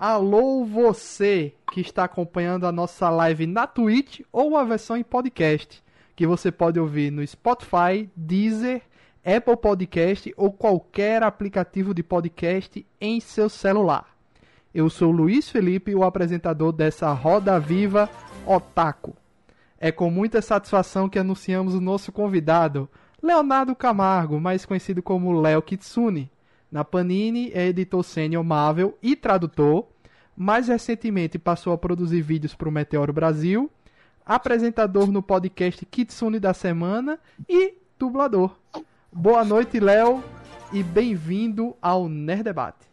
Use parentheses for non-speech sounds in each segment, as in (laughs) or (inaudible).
Alô você que está acompanhando a nossa live na Twitch ou a versão em podcast, que você pode ouvir no Spotify, Deezer, Apple Podcast ou qualquer aplicativo de podcast em seu celular. Eu sou Luiz Felipe, o apresentador dessa Roda Viva Otaku. É com muita satisfação que anunciamos o nosso convidado, Leonardo Camargo, mais conhecido como Léo Kitsune. Na Panini é editor sênior Marvel e tradutor. Mais recentemente passou a produzir vídeos para o Meteoro Brasil, apresentador no podcast Kitsune da Semana e dublador. Boa noite, Léo, e bem-vindo ao Nerd Debate.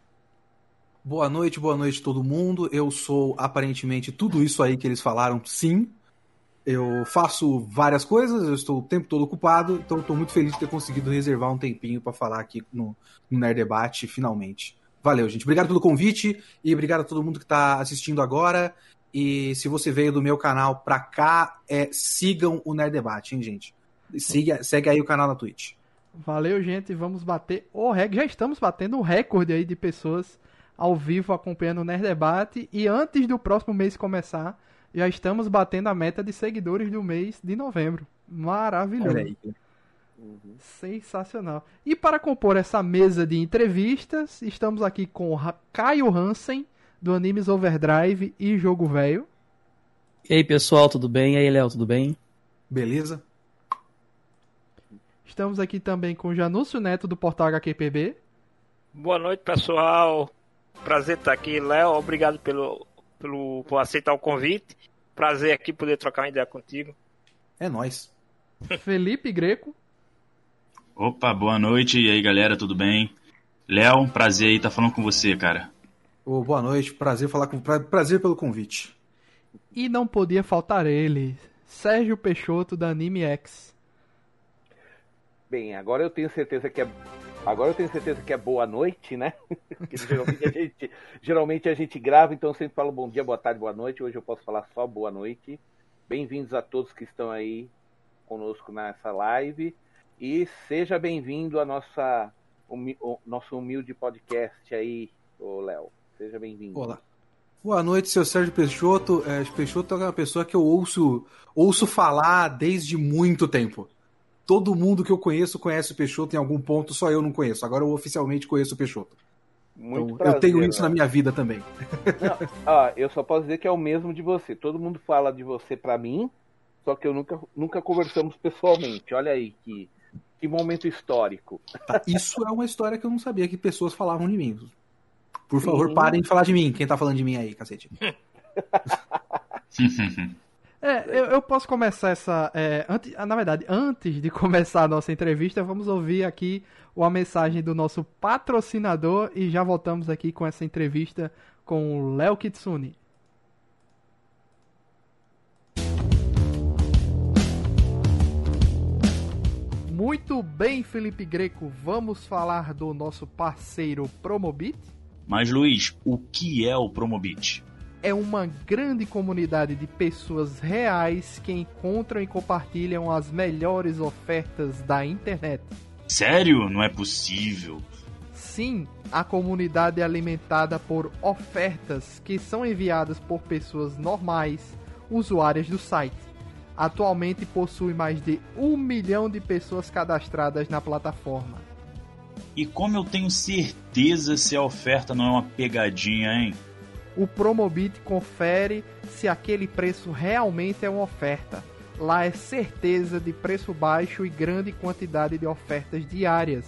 Boa noite, boa noite todo mundo. Eu sou aparentemente tudo isso aí que eles falaram, sim. Eu faço várias coisas, eu estou o tempo todo ocupado, então estou muito feliz de ter conseguido reservar um tempinho para falar aqui no, no Nerd Debate, finalmente. Valeu, gente. Obrigado pelo convite e obrigado a todo mundo que está assistindo agora. E se você veio do meu canal pra cá, é, sigam o Nerd Debate, hein, gente? Siga, segue aí o canal na Twitch. Valeu, gente. Vamos bater o recorde. Já estamos batendo um recorde aí de pessoas ao vivo acompanhando o Nerd Debate. E antes do próximo mês começar, já estamos batendo a meta de seguidores do mês de novembro. Maravilhoso. Uhum. Sensacional. E para compor essa mesa de entrevistas, estamos aqui com Caio Hansen, do Animes Overdrive e Jogo Velho. E aí, pessoal, tudo bem? E aí, Léo, tudo bem? Beleza? Estamos aqui também com Janúcio Neto, do portal HQPB. Boa noite, pessoal. Prazer estar aqui, Léo. Obrigado pelo, pelo, por aceitar o convite. Prazer aqui poder trocar uma ideia contigo. É nós. (laughs) Felipe Greco. Opa, boa noite. E aí, galera, tudo bem? Léo, prazer aí estar tá falando com você, cara. Oh, boa noite, prazer falar com prazer pelo convite. E não podia faltar ele, Sérgio Peixoto da Anime X. Bem, agora eu tenho certeza que é agora eu tenho certeza que é boa noite, né? (laughs) Porque geralmente a gente geralmente a gente grava, então eu sempre falo bom dia, boa tarde, boa noite. Hoje eu posso falar só boa noite. Bem-vindos a todos que estão aí conosco nessa live e seja bem-vindo a nossa o nosso humilde podcast aí, Léo. Seja bem-vindo. Olá. Boa noite, seu Sérgio Peixoto. É, Peixoto é uma pessoa que eu ouço, ouço falar desde muito tempo. Todo mundo que eu conheço conhece o Peixoto em algum ponto, só eu não conheço. Agora eu oficialmente conheço o Peixoto. Muito então, prazer, eu tenho isso né? na minha vida também. Não, ó, eu só posso dizer que é o mesmo de você. Todo mundo fala de você para mim, só que eu nunca, nunca conversamos pessoalmente. Olha aí que, que momento histórico. Tá, isso é uma história que eu não sabia que pessoas falavam de mim. Por favor, Sim. parem de falar de mim. Quem tá falando de mim aí, cacete? (laughs) É, eu, eu, posso começar essa. É, antes, na verdade, antes de (laughs) começar a nossa entrevista, vamos ouvir aqui uma mensagem do nosso patrocinador e já voltamos aqui com essa entrevista com o Léo Kitsune. Muito bem, Felipe Greco, vamos falar do nosso parceiro Promobit? Mas Luiz, o que é o Promobit? É uma grande comunidade de pessoas reais que encontram e compartilham as melhores ofertas da internet. Sério? Não é possível. Sim, a comunidade é alimentada por ofertas que são enviadas por pessoas normais, usuárias do site. Atualmente possui mais de um milhão de pessoas cadastradas na plataforma. E como eu tenho certeza se a oferta não é uma pegadinha, hein? O Promobit confere se aquele preço realmente é uma oferta. Lá é certeza de preço baixo e grande quantidade de ofertas diárias.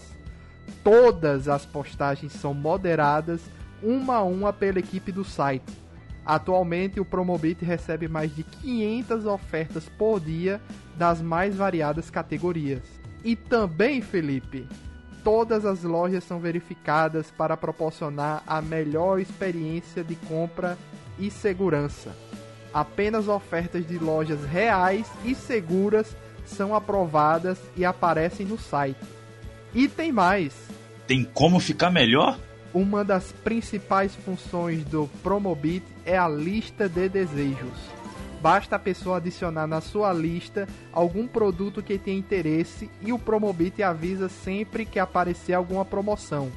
Todas as postagens são moderadas uma a uma pela equipe do site. Atualmente, o Promobit recebe mais de 500 ofertas por dia das mais variadas categorias. E também, Felipe, todas as lojas são verificadas para proporcionar a melhor experiência de compra e segurança. Apenas ofertas de lojas reais e seguras são aprovadas e aparecem no site. E tem mais. Tem como ficar melhor? Uma das principais funções do Promobit é a lista de desejos Basta a pessoa adicionar na sua lista algum produto que tenha interesse e o Promobit avisa sempre que aparecer alguma promoção.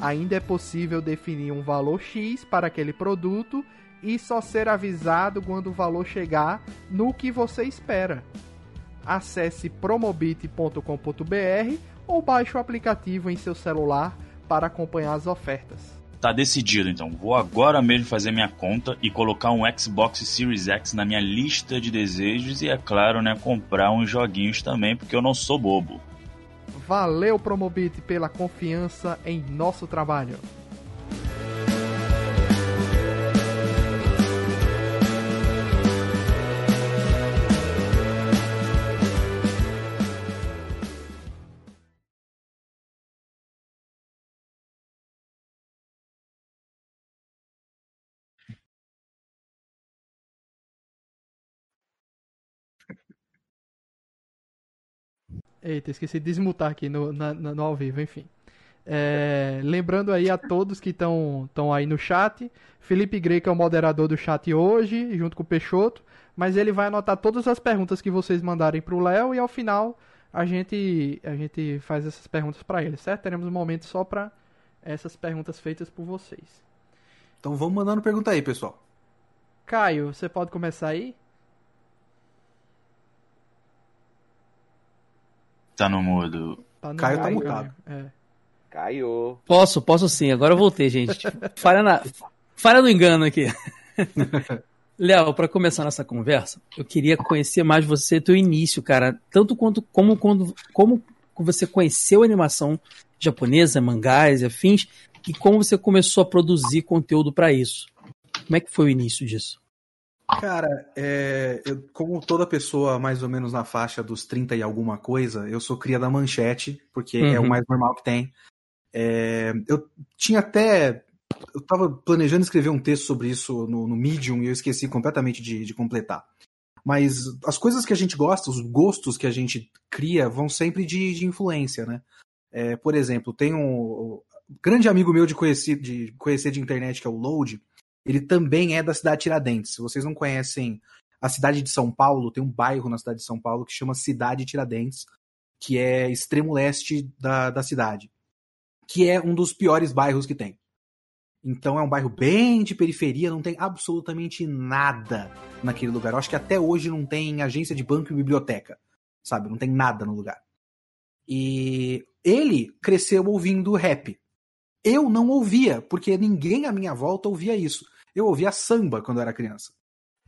Ainda é possível definir um valor X para aquele produto e só ser avisado quando o valor chegar no que você espera. Acesse promobit.com.br ou baixe o aplicativo em seu celular para acompanhar as ofertas. Tá decidido, então. Vou agora mesmo fazer minha conta e colocar um Xbox Series X na minha lista de desejos e, é claro, né, comprar uns joguinhos também, porque eu não sou bobo. Valeu, Promobit, pela confiança em nosso trabalho. Eita, esqueci de desmutar aqui no, na, no ao vivo, enfim. É, lembrando aí a todos que estão aí no chat, Felipe Greco é o moderador do chat hoje, junto com o Peixoto, mas ele vai anotar todas as perguntas que vocês mandarem para o Léo e ao final a gente, a gente faz essas perguntas para ele, certo? Teremos um momento só para essas perguntas feitas por vocês. Então vamos mandando pergunta aí, pessoal. Caio, você pode começar aí? Tá no mudo. Tá no Caio tá Caio, mutado. É. Caiu. Posso, posso sim. Agora eu voltei, gente. (laughs) Falha, na... Falha no engano aqui. (laughs) Léo, para começar nossa conversa, eu queria conhecer mais você, teu início, cara. Tanto quanto como quando como você conheceu a animação japonesa, mangás e afins, e como você começou a produzir conteúdo para isso. Como é que foi o início disso? Cara, é, eu, como toda pessoa mais ou menos na faixa dos 30 e alguma coisa, eu sou cria da manchete, porque é o Uhum. mais normal que tem. É, eu tinha até. Eu tava planejando escrever um texto sobre isso no, no Medium e eu esqueci completamente de, de completar. Mas as coisas que a gente gosta, os gostos que a gente cria, vão sempre de, de influência, né? É, por exemplo, tem um grande amigo meu de conhecer, de conhecer de internet, que é o Load, ele também é da cidade de Tiradentes. Se vocês não conhecem a cidade de São Paulo, tem um bairro na cidade de São Paulo que chama Cidade Tiradentes, que é extremo leste da, da cidade, que é um dos piores bairros que tem. Então é um bairro bem de periferia, não tem absolutamente nada naquele lugar. Eu acho que até hoje não tem agência de banco e biblioteca, sabe? Não tem nada no lugar. E ele cresceu ouvindo rap. Eu não ouvia, porque ninguém à minha volta ouvia isso. Eu ouvia samba quando eu era criança.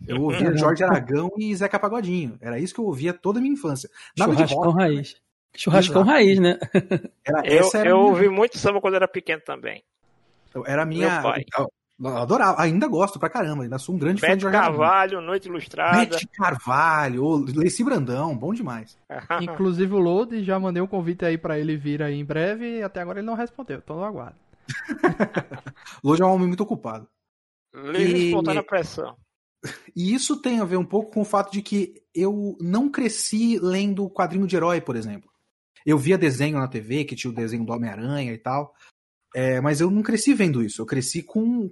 Eu (laughs) ouvia Jorge Aragão e Zeca Pagodinho. Era isso que eu ouvia toda a minha infância. Nada de Churrascão rock, raiz. Churrascão Exato. raiz, né? Era, Eu, essa era, eu minha, ouvi muito samba quando era pequeno também. era a minha. Meu pai. Eu, eu adorava, ainda gosto pra caramba, ainda sou um grande fã de Jorge Aragão. Carvalho, Noite Ilustrada. Bete Carvalho, Leci Brandão, bom demais. (laughs) Inclusive o Load, já mandei um convite aí pra ele vir aí em breve e até agora ele não respondeu, tô no aguardo. (laughs) Hoje é um homem muito ocupado. Livre E- espontânea pressão. E isso tem a ver um pouco com o fato de que eu não cresci lendo quadrinho de herói, por exemplo. Eu via desenho na TV, que tinha o desenho do Homem-Aranha e tal, é, mas eu não cresci vendo isso. Eu cresci com.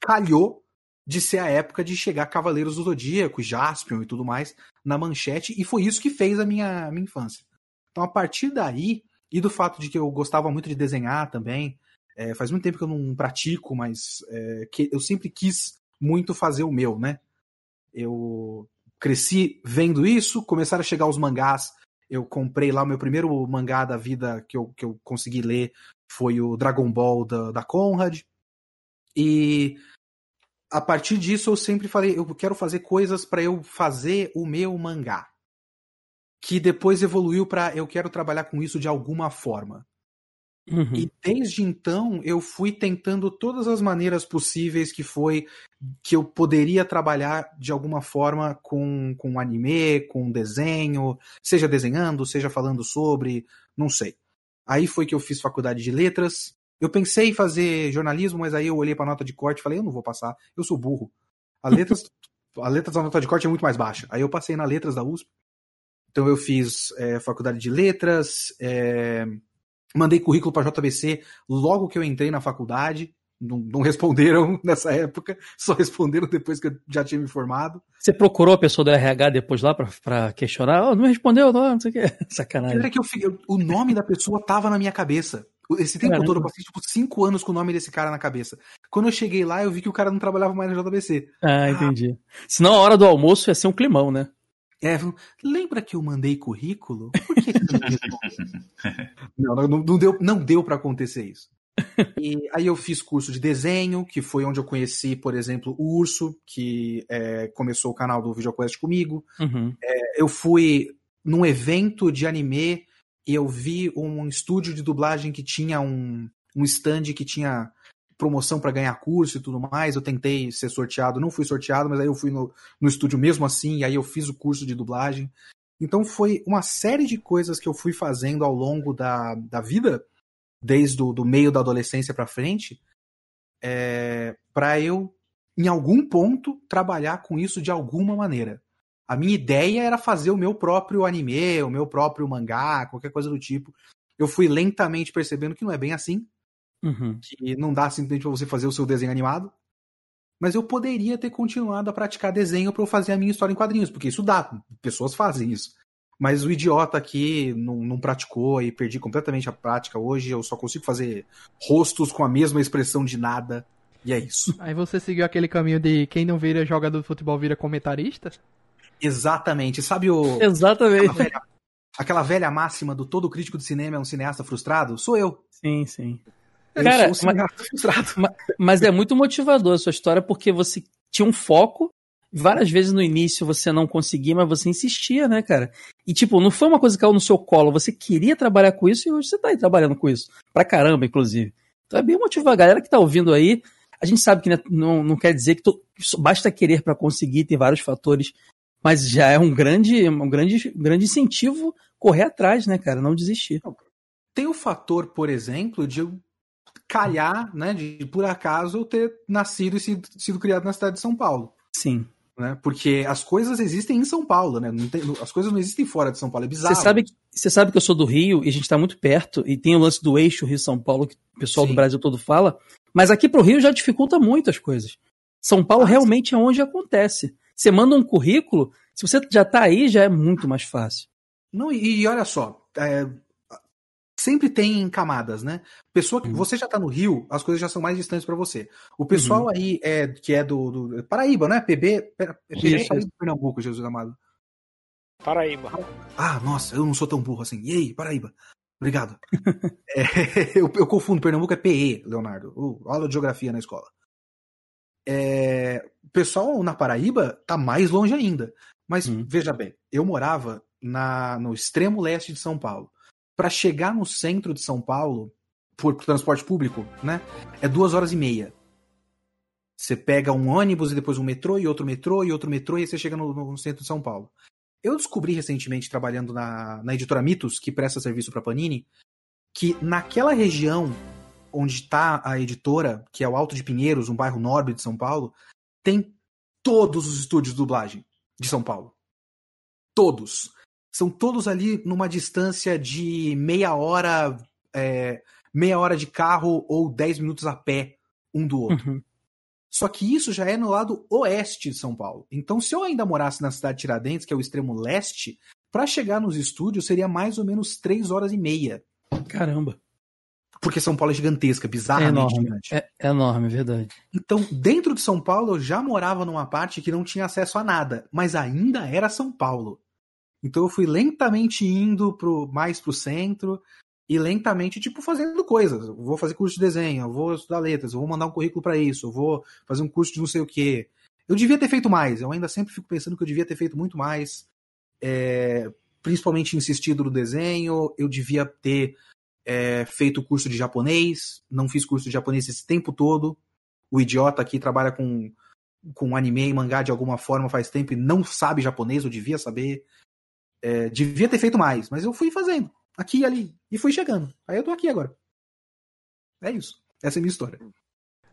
calhou de ser a época de chegar Cavaleiros do Zodíaco, Jaspion e tudo mais na manchete, e foi isso que fez a minha, a minha infância. Então, a partir daí, e do fato de que eu gostava muito de desenhar também, é, faz muito tempo que eu não pratico, mas é, que eu sempre quis muito fazer o meu, né? Eu cresci vendo isso, começaram a chegar os mangás. Eu comprei lá o meu primeiro mangá da vida que eu, que eu consegui ler foi o Dragon Ball da, da Conrad. E a partir disso eu sempre falei, eu quero fazer coisas para eu fazer o meu mangá. Que depois evoluiu para eu quero trabalhar com isso de alguma forma. Uhum. E desde então eu fui tentando todas as maneiras possíveis que foi que eu poderia trabalhar de alguma forma com, com anime, com desenho, seja desenhando, seja falando sobre, não sei. Aí foi que eu fiz faculdade de letras. Eu pensei em fazer jornalismo, mas aí eu olhei para nota de corte e falei, eu não vou passar, eu sou burro. A letras, (laughs) a letras da nota de corte é muito mais baixa. Aí eu passei na letras da USP. Então eu fiz é, faculdade de letras, é, mandei currículo para JBC logo que eu entrei na faculdade. Não, não, responderam (laughs) nessa época, só responderam depois que eu já tinha me formado. Você procurou a pessoa do RH depois lá pra questionar? Oh, não respondeu, não, não sei o que. (laughs) Sacanagem. Era que eu, eu, o nome da pessoa tava na minha cabeça. Esse tempo Caramba. todo eu passei tipo cinco anos com o nome desse cara na cabeça. Quando eu cheguei lá, eu vi que o cara não trabalhava mais na JBC. Ah, entendi. Senão a hora do almoço ia ser um climão, né? É, falou, lembra que eu mandei currículo? Por que que você não respondeu?" (laughs) não, não, não deu, não deu para acontecer isso. E aí eu fiz curso de desenho, que foi onde eu conheci, por exemplo, o Urso, que é, começou o canal do VideoQuest comigo. Uhum. Eu fui num evento de anime e eu vi um estúdio de dublagem que tinha um, um stand que tinha promoção para ganhar curso e tudo mais. Eu tentei ser sorteado, não fui sorteado, mas aí eu fui no, no estúdio mesmo assim, e aí eu fiz o curso de dublagem. Então foi uma série de coisas que eu fui fazendo ao longo da, da vida, desde o do meio da adolescência para frente, é, para eu, em algum ponto, trabalhar com isso de alguma maneira. A minha ideia era fazer o meu próprio anime, o meu próprio mangá, qualquer coisa do tipo. Eu fui lentamente percebendo que não é bem assim, Uhum. que não dá simplesmente pra você fazer o seu desenho animado. Mas eu poderia ter continuado a praticar desenho para eu fazer a minha história em quadrinhos, porque isso dá, pessoas fazem isso. Mas o idiota aqui não, não praticou e perdi completamente a prática hoje. Eu só consigo fazer rostos com a mesma expressão de nada. E é isso. Aí você seguiu aquele caminho de quem não vira jogador de futebol vira comentarista? Exatamente. Sabe o. (laughs) Aquela Exatamente. velha, aquela velha máxima do todo crítico de cinema é um cineasta frustrado? Sou eu. Sim, sim. Eu Cara, sou um frustrado. Mas é muito motivador a sua história porque você tinha um foco. Várias vezes no início você não conseguia, mas você insistia, né, cara? E, tipo, não foi uma coisa que caiu no seu colo. Você queria trabalhar com isso e hoje você tá aí trabalhando com isso. Pra caramba, inclusive. Então é bem motivador. A galera que tá ouvindo aí, a gente sabe que né, não, não quer dizer que to- basta querer pra conseguir, tem vários fatores. Mas já é um grande, um grande, grande incentivo correr atrás, né, cara? Não desistir. Tem o fator, por exemplo, de eu calhar, né, de por acaso eu ter nascido e sido, sido criado na cidade de São Paulo. Sim. Né? Porque as coisas existem em São Paulo, né? Tem- as coisas não existem fora de São Paulo. É bizarro. Você sabe, que- você sabe que eu sou do Rio e a gente tá muito perto, e tem o lance do eixo Rio-São Paulo, que o pessoal Sim. do Brasil todo fala, mas aqui pro Rio já dificulta muito as coisas. São Paulo Ah, realmente é onde acontece. Você manda um currículo, se você já tá aí, já é muito mais fácil. Não, e, e olha só, é, sempre tem camadas, né? Pessoa que Uhum. você já tá no Rio, as coisas já são mais distantes pra você. O pessoal Uhum. aí é que é do, do- Paraíba, né? PB, pera, é PB Isso. Paraíba, Pernambuco, Jesus amado. Paraíba. Ah, nossa, eu não sou tão burro assim. E aí, Paraíba? Obrigado. (laughs) É, (laughs) eu, eu confundo, Pernambuco é PE, Leonardo. Uh, aula de geografia na escola. É, o pessoal na Paraíba tá mais longe ainda. Mas Hum. veja bem, eu morava na, no extremo leste de São Paulo. Para chegar no centro de São Paulo, por transporte público, né? É duas horas e meia. Você pega um ônibus e depois um metrô e outro metrô e outro metrô e aí você chega no, no centro de São Paulo. Eu descobri recentemente, trabalhando na, na editora Mitos, que presta serviço para Panini, que naquela região onde está a editora, que é o Alto de Pinheiros, um bairro nobre de São Paulo, tem todos os estúdios de dublagem de São Paulo. Todos. São todos ali numa distância de meia hora, é, meia hora de carro ou dez minutos a pé um do outro. Uhum. Só que isso já é no lado oeste de São Paulo. Então, se eu ainda morasse na cidade de Tiradentes, que é o extremo leste, para chegar nos estúdios seria mais ou menos três horas e meia. Caramba. Porque São Paulo é gigantesca, É bizarramente enorme. gigante. É, é enorme, é verdade. Então, dentro de São Paulo, eu já morava numa parte que não tinha acesso a nada, mas ainda era São Paulo. Então eu fui lentamente indo pro, mais pro centro e lentamente, tipo, fazendo coisas. Eu vou fazer curso de desenho, vou estudar letras, vou mandar um currículo para isso, vou fazer um curso de não sei o quê. Eu devia ter feito mais, eu ainda sempre fico pensando que eu devia ter feito muito mais. É, principalmente insistido no desenho, eu devia ter é, feito curso de japonês, não fiz curso de japonês esse tempo todo. O idiota aqui trabalha com, com anime e mangá de alguma forma faz tempo e não sabe japonês, eu devia saber. É, devia ter feito mais, mas eu fui fazendo, aqui e ali, e fui chegando. Aí eu tô aqui agora. É isso. Essa é a minha história.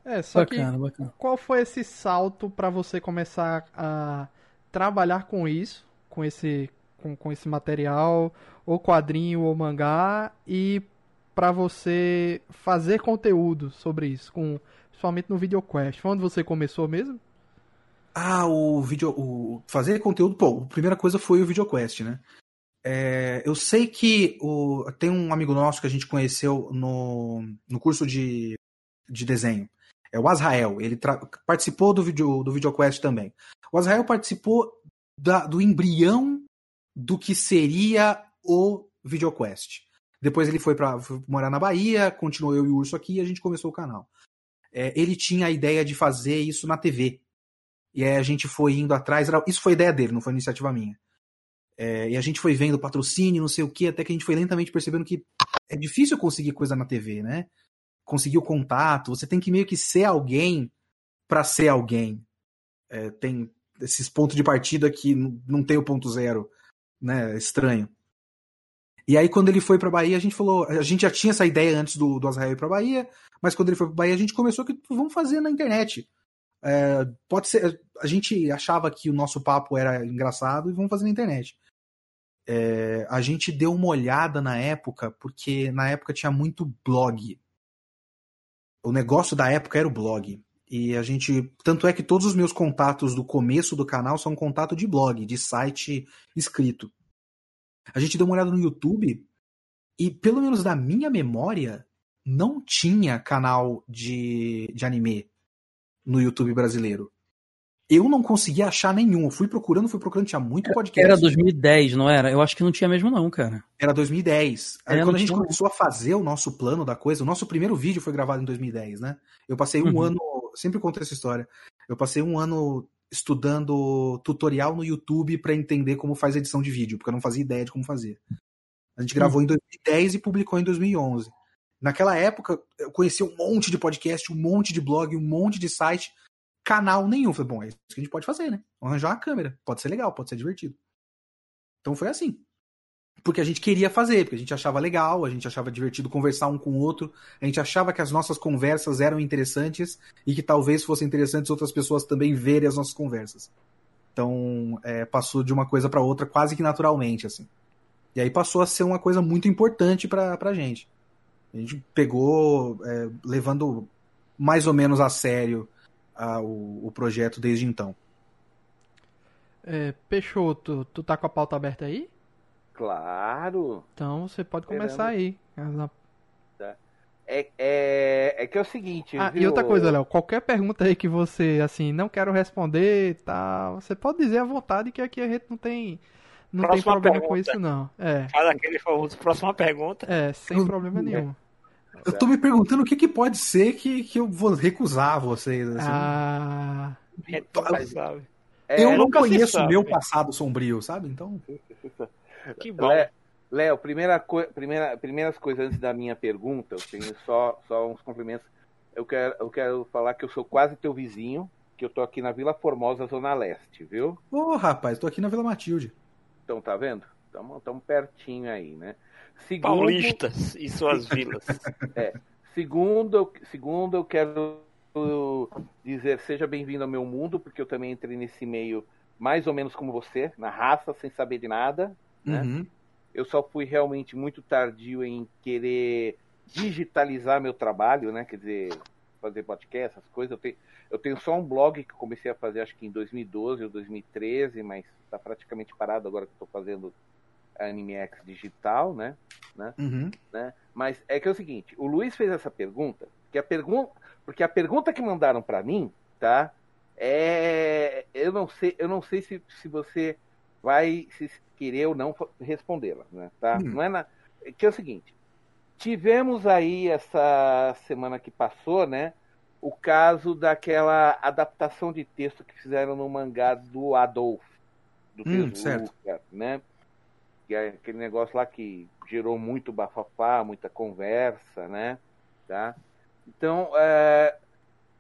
É, só que Bacana, bacana. qual foi esse salto pra você começar a trabalhar com isso, com esse com, com esse material, ou quadrinho ou mangá e pra você fazer conteúdo sobre isso, com principalmente no VideoQuest. Foi onde você começou mesmo? Ah, o vídeo. O fazer conteúdo. Pô, a primeira coisa foi o VideoQuest, né? É, eu sei que o, tem um amigo nosso que a gente conheceu no, no curso de, de desenho. É o Azrael. Ele participou do, video, do VideoQuest também. O Azrael participou da, do embrião do que seria o VideoQuest. Depois ele foi para morar na Bahia, continuou eu e o Urso aqui e a gente começou o canal. É, ele tinha a ideia de fazer isso na TV. E aí a gente foi indo atrás. Era, isso foi ideia dele, não foi iniciativa minha. É, e a gente foi vendo patrocínio, não sei o que, até que a gente foi lentamente percebendo que é difícil conseguir coisa na TV, né? Conseguir o contato, você tem que meio que ser alguém para ser alguém. É, tem esses pontos de partida que não tem o ponto zero, né? É estranho. E aí, quando ele foi pra Bahia, a gente falou. A gente já tinha essa ideia antes do, do Azrael ir pra Bahia, mas quando ele foi pra Bahia, a gente começou que vamos fazer na internet. É, pode ser. A gente achava que o nosso papo era engraçado e vamos fazer na internet. É, a gente deu uma olhada na época, porque na época tinha muito blog. O negócio da época era o blog. E a gente. Tanto é que todos os meus contatos do começo do canal são contato de blog, de site escrito. A gente deu uma olhada no YouTube e, pelo menos da minha memória, não tinha canal de, de anime no YouTube brasileiro. Eu não conseguia achar nenhum. Eu fui procurando, fui procurando, tinha muito podcast. Era 2010, não era? Eu acho que não tinha mesmo, não, cara. Era 2010. Aí, é, quando a gente começou a fazer o nosso plano da coisa, o nosso primeiro vídeo foi gravado em 2010, né? Eu passei um uhum. ano, sempre conto essa história. Eu passei um ano estudando tutorial no YouTube para entender como faz edição de vídeo, porque eu não fazia ideia de como fazer. A gente gravou uhum. em 2010 e publicou em 2011. Naquela época, eu conheci um monte de podcast, um monte de blog, um monte de site, canal nenhum. Falei, bom, é isso que a gente pode fazer, né? Arranjar uma câmera. Pode ser legal, pode ser divertido. Então foi assim. Porque a gente queria fazer, porque a gente achava legal, a gente achava divertido conversar um com o outro, a gente achava que as nossas conversas eram interessantes e que talvez fossem interessantes outras pessoas também verem as nossas conversas. Então, é, passou de uma coisa para outra quase que naturalmente, assim. E aí passou a ser uma coisa muito importante pra, pra gente. A gente pegou é, levando mais ou menos a sério a, o, o, projeto desde então. É, Peixoto, tu tá com a pauta aberta aí? Claro. Então você pode começar aí. Tá. É, é, é que é o seguinte. Ah, viu? e outra coisa, Léo, qualquer pergunta aí que você, assim, não quero responder tal, você pode dizer à vontade que aqui a gente não tem. Não próxima tem problema pergunta. com isso, não. É. Faz aquele famoso próxima pergunta. É, sem problema nenhum. Eu tô me perguntando o que, que pode ser que, que eu vou recusar vocês. Assim. Ah. É, eu não conheço o meu passado sombrio, sabe? Então. Que (laughs) bom. Léo, primeira co primeira, primeiras coisas antes da minha pergunta, eu tenho só, só uns cumprimentos. Eu quero, eu quero falar que eu sou quase teu vizinho, que eu tô aqui na Vila Formosa, Zona Leste, viu? Ô, oh, rapaz, tô aqui na Vila Matilde. Então, tá vendo? Estamos pertinho aí, né? Segundo, Paulistas e suas vilas. (laughs) É. Segundo, segundo, eu quero dizer seja bem-vindo ao meu mundo, porque eu também entrei nesse meio mais ou menos como você, na raça, sem saber de nada. Né? Uhum. Eu só fui realmente muito tardio em querer digitalizar meu trabalho, né? Quer dizer, fazer podcast, essas coisas. Eu tenho, eu tenho só um blog que comecei a fazer, acho que em 2012 ou 2013, mas está praticamente parado agora que estou fazendo AnimeX digital, né? né? Uhum. né? Mas é que é o seguinte, o Luiz fez essa pergunta, que a pergunta, porque a pergunta que mandaram para mim, tá? É, eu não sei, eu não sei se, se você vai se querer ou não respondê-la, né? Tá? Uhum. Não é na, que é o seguinte, tivemos aí essa semana que passou, né? O caso daquela adaptação de texto que fizeram no mangá do Adolf, do hum, Tezuka, né? Que é aquele negócio lá que gerou muito bafafá, muita conversa, né? Tá? Então, é,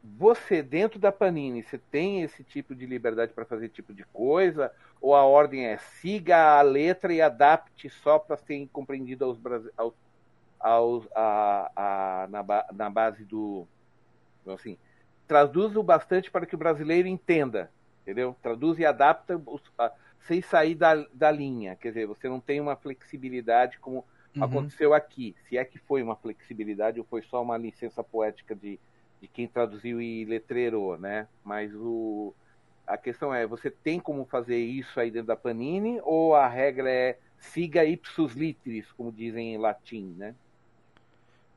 você dentro da Panini, você tem esse tipo de liberdade para fazer tipo de coisa? Ou a ordem é siga a letra e adapte só para ser compreendido aos, aos, aos a, a, na, na base do assim traduz o bastante para que o brasileiro entenda, entendeu? Traduz e adapta os, sem sair da, da linha. Quer dizer, você não tem uma flexibilidade como uhum. aconteceu aqui. Se é que foi uma flexibilidade ou foi só uma licença poética de, de quem traduziu e letreirou, né? Mas o, a questão é, você tem como fazer isso aí dentro da Panini ou a regra é siga ipsus literis, como dizem em latim, né?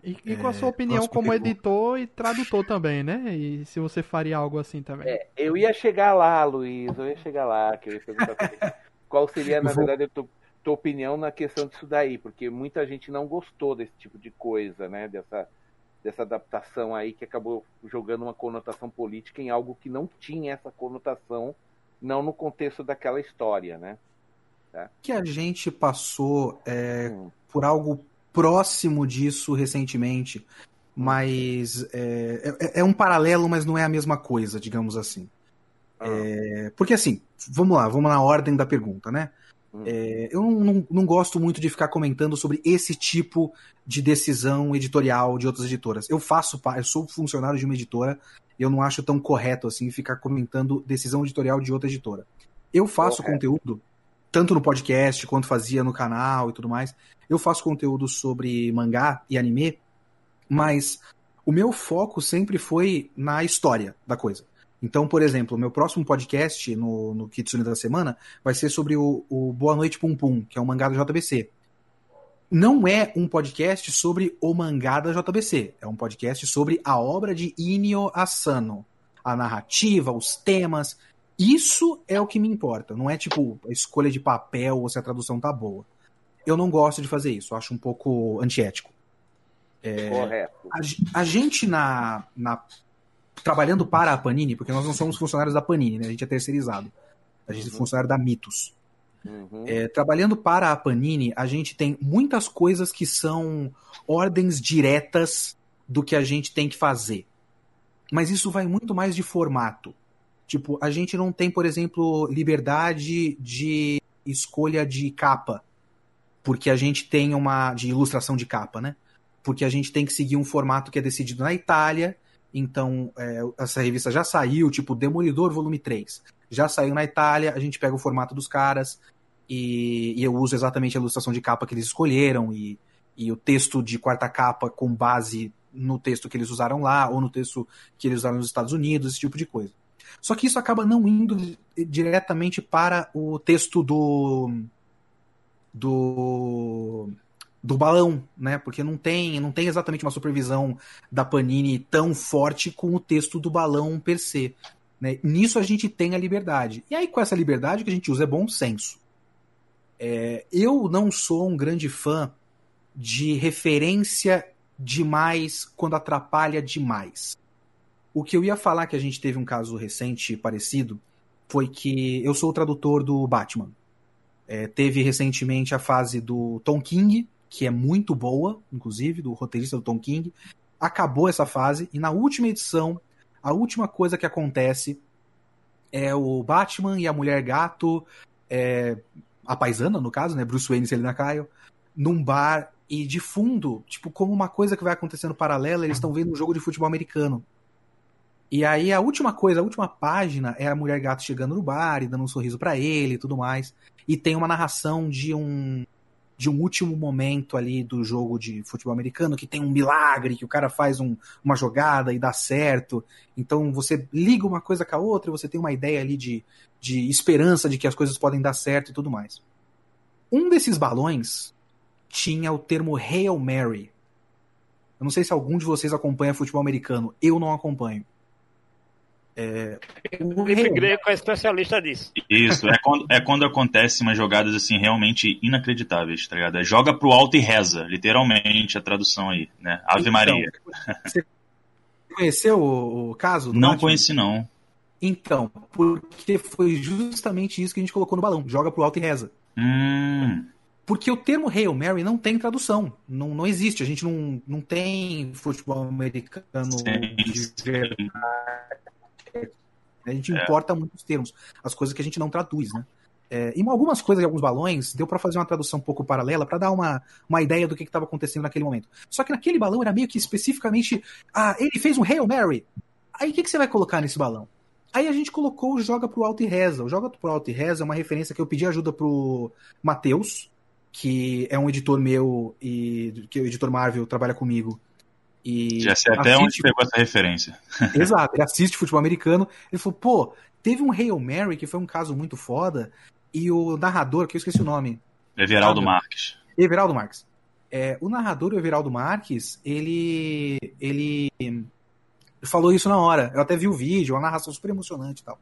E, e com a sua opinião como editor e tradutor também, né? E se você faria algo assim também. É, eu ia chegar lá, Luiz, eu ia chegar lá, que eu ia perguntar pra você (laughs) qual seria, na verdade, a tua, tua opinião na questão disso daí, porque muita gente não gostou desse tipo de coisa, né? Dessa, dessa adaptação aí que acabou jogando uma conotação política em algo que não tinha essa conotação, não no contexto daquela história, né? Que a gente passou é, Hum. por algo próximo disso recentemente, mas é, é- é um paralelo, mas não é a mesma coisa, digamos assim. Ah, É, porque assim, vamos lá, vamos na ordem da pergunta, né? Hum. É, eu não, não- não gosto muito de ficar comentando sobre esse tipo de decisão editorial de outras editoras. Eu faço, eu sou funcionário de uma editora, e eu não acho tão correto assim ficar comentando decisão editorial de outra editora. Eu faço Correto. conteúdo, tanto no podcast quanto fazia no canal e tudo mais. Eu faço conteúdo sobre mangá e anime, mas o meu foco sempre foi na história da coisa. Então, por exemplo, meu próximo podcast no, no Kitsune da Semana vai ser sobre o, o Boa Noite Pum Pum, que é um mangá da JBC. Não é um podcast sobre o mangá da JBC, é um podcast sobre a obra de Inio Asano. A narrativa, os temas. Isso é o que me importa. Não é tipo a escolha de papel ou se a tradução tá boa. Eu não gosto de fazer isso, acho um pouco antiético. Correto. A, a gente na, na trabalhando para a Panini, porque nós não somos funcionários da Panini, né? A gente é terceirizado. A gente é Uhum. funcionário da Mitos. Uhum. É, trabalhando para a Panini, a gente tem muitas coisas que são ordens diretas do que a gente tem que fazer. Mas isso vai muito mais de formato. Tipo, a gente não tem, por exemplo, liberdade de escolha de capa. Porque a gente tem uma. de ilustração de capa, né? Porque a gente tem que seguir um formato que é decidido na Itália. Então, é, essa revista já saiu, tipo Demolidor Volume 3. Já saiu na Itália, a gente pega o formato dos caras, e, e eu uso exatamente a ilustração de capa que eles escolheram e, e o texto de quarta capa com base no texto que eles usaram lá ou no texto que eles usaram nos Estados Unidos, esse tipo de coisa. Só que isso acaba não indo diretamente para o texto do do do balão, né? Porque não tem não tem exatamente uma supervisão da Panini tão forte com o texto do balão per se. Né? Nisso a gente tem a liberdade. E aí, com essa liberdade, o que a gente usa é bom senso. É, eu não sou um grande fã de referência demais quando atrapalha demais. O que eu ia falar que a gente teve um caso recente parecido foi que eu sou o tradutor do Batman. É, teve recentemente a fase do Tom King, que é muito boa, inclusive, do roteirista do Tom King. Acabou essa fase e na última edição a última coisa que acontece é o Batman e a Mulher Gato, é, a paisana, no caso, né? Bruce Wayne e Selina Kyle, num bar e de fundo, tipo, como uma coisa que vai acontecendo paralela, eles estão vendo um jogo de futebol americano. E aí a última coisa, a última página é a Mulher Gato chegando no bar e dando um sorriso para ele e tudo mais. E tem uma narração de um de um último momento ali do jogo de futebol americano, que tem um milagre, que o cara faz um, uma jogada e dá certo. Então você liga uma coisa com a outra e você tem uma ideia ali de, de esperança de que as coisas podem dar certo e tudo mais. Um desses balões tinha o termo Hail Mary. Eu não sei se algum de vocês acompanha futebol americano. Eu não acompanho. É, Felipe Hail Greco é especialista disso. Isso, é quando, é quando acontece umas jogadas assim realmente inacreditáveis, tá ligado? É joga pro alto e reza, literalmente a tradução aí, né? Ave Então, Maria. Você conheceu o, o caso? Não Batman? conheci não. Então, porque foi justamente isso que a gente colocou no balão. Joga pro alto e reza. Hum, Porque o termo Hail Mary não tem tradução. Não, não existe. A gente não, não tem futebol americano sim, de sim. verdade. A gente É. importa muitos termos. As coisas que a gente não traduz, né? É, e algumas coisas e alguns balões deu pra fazer uma tradução um pouco paralela pra dar uma, uma ideia do que estava acontecendo naquele momento. Só que naquele balão era meio que especificamente. Ah, ele fez um Hail Mary. Aí o que, que você vai colocar nesse balão? Aí a gente colocou o Joga pro Alto e Reza. O Joga pro Alto e Reza é uma referência que eu pedi ajuda pro Matheus, que é um editor meu e que o editor Marvel trabalha comigo. E já sei até onde pegou essa referência. (laughs) Exato, ele assiste futebol americano. Ele falou, pô, teve um Hail Mary que foi um caso muito foda. E o narrador, que eu esqueci o nome, Everaldo Ah, Marques. Everaldo Marques. É, o narrador, o Everaldo Marques, ele, ele falou isso na hora. Eu até vi o vídeo, uma narração super emocionante e tal.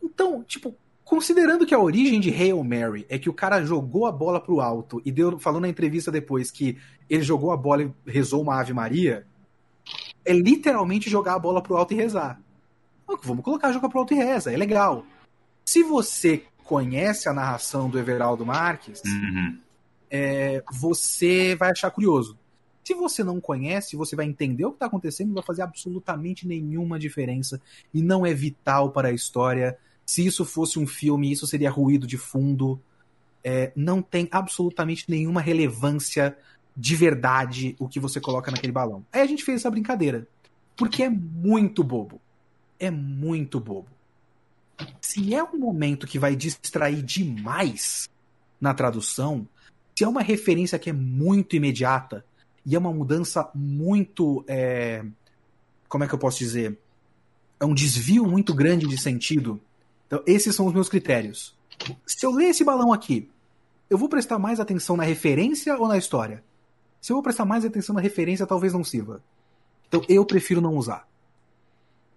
Então, tipo, considerando que a origem de Hail Mary é que o cara jogou a bola pro alto e deu, falou na entrevista depois que ele jogou a bola e rezou uma Ave Maria, é literalmente jogar a bola pro alto e rezar. Vamos colocar jogar pro alto e reza, é legal. Se você conhece a narração do Everaldo Marques, Uhum. é, você vai achar curioso. Se você não conhece, você vai entender o que está acontecendo e não vai fazer absolutamente nenhuma diferença. E não é vital para a história. Se isso fosse um filme, isso seria ruído de fundo. É, não tem absolutamente nenhuma relevância de verdade o que você coloca naquele balão. Aí a gente fez essa brincadeira. Porque é muito bobo. É muito bobo. Se é um momento que vai distrair demais na tradução, se é uma referência que é muito imediata e é uma mudança muito. é, como é que eu posso dizer? É um desvio muito grande de sentido. Então, esses são os meus critérios. Se eu ler esse balão aqui, eu vou prestar mais atenção na referência ou na história? Se eu vou prestar mais atenção na referência, talvez não sirva. Então, eu prefiro não usar.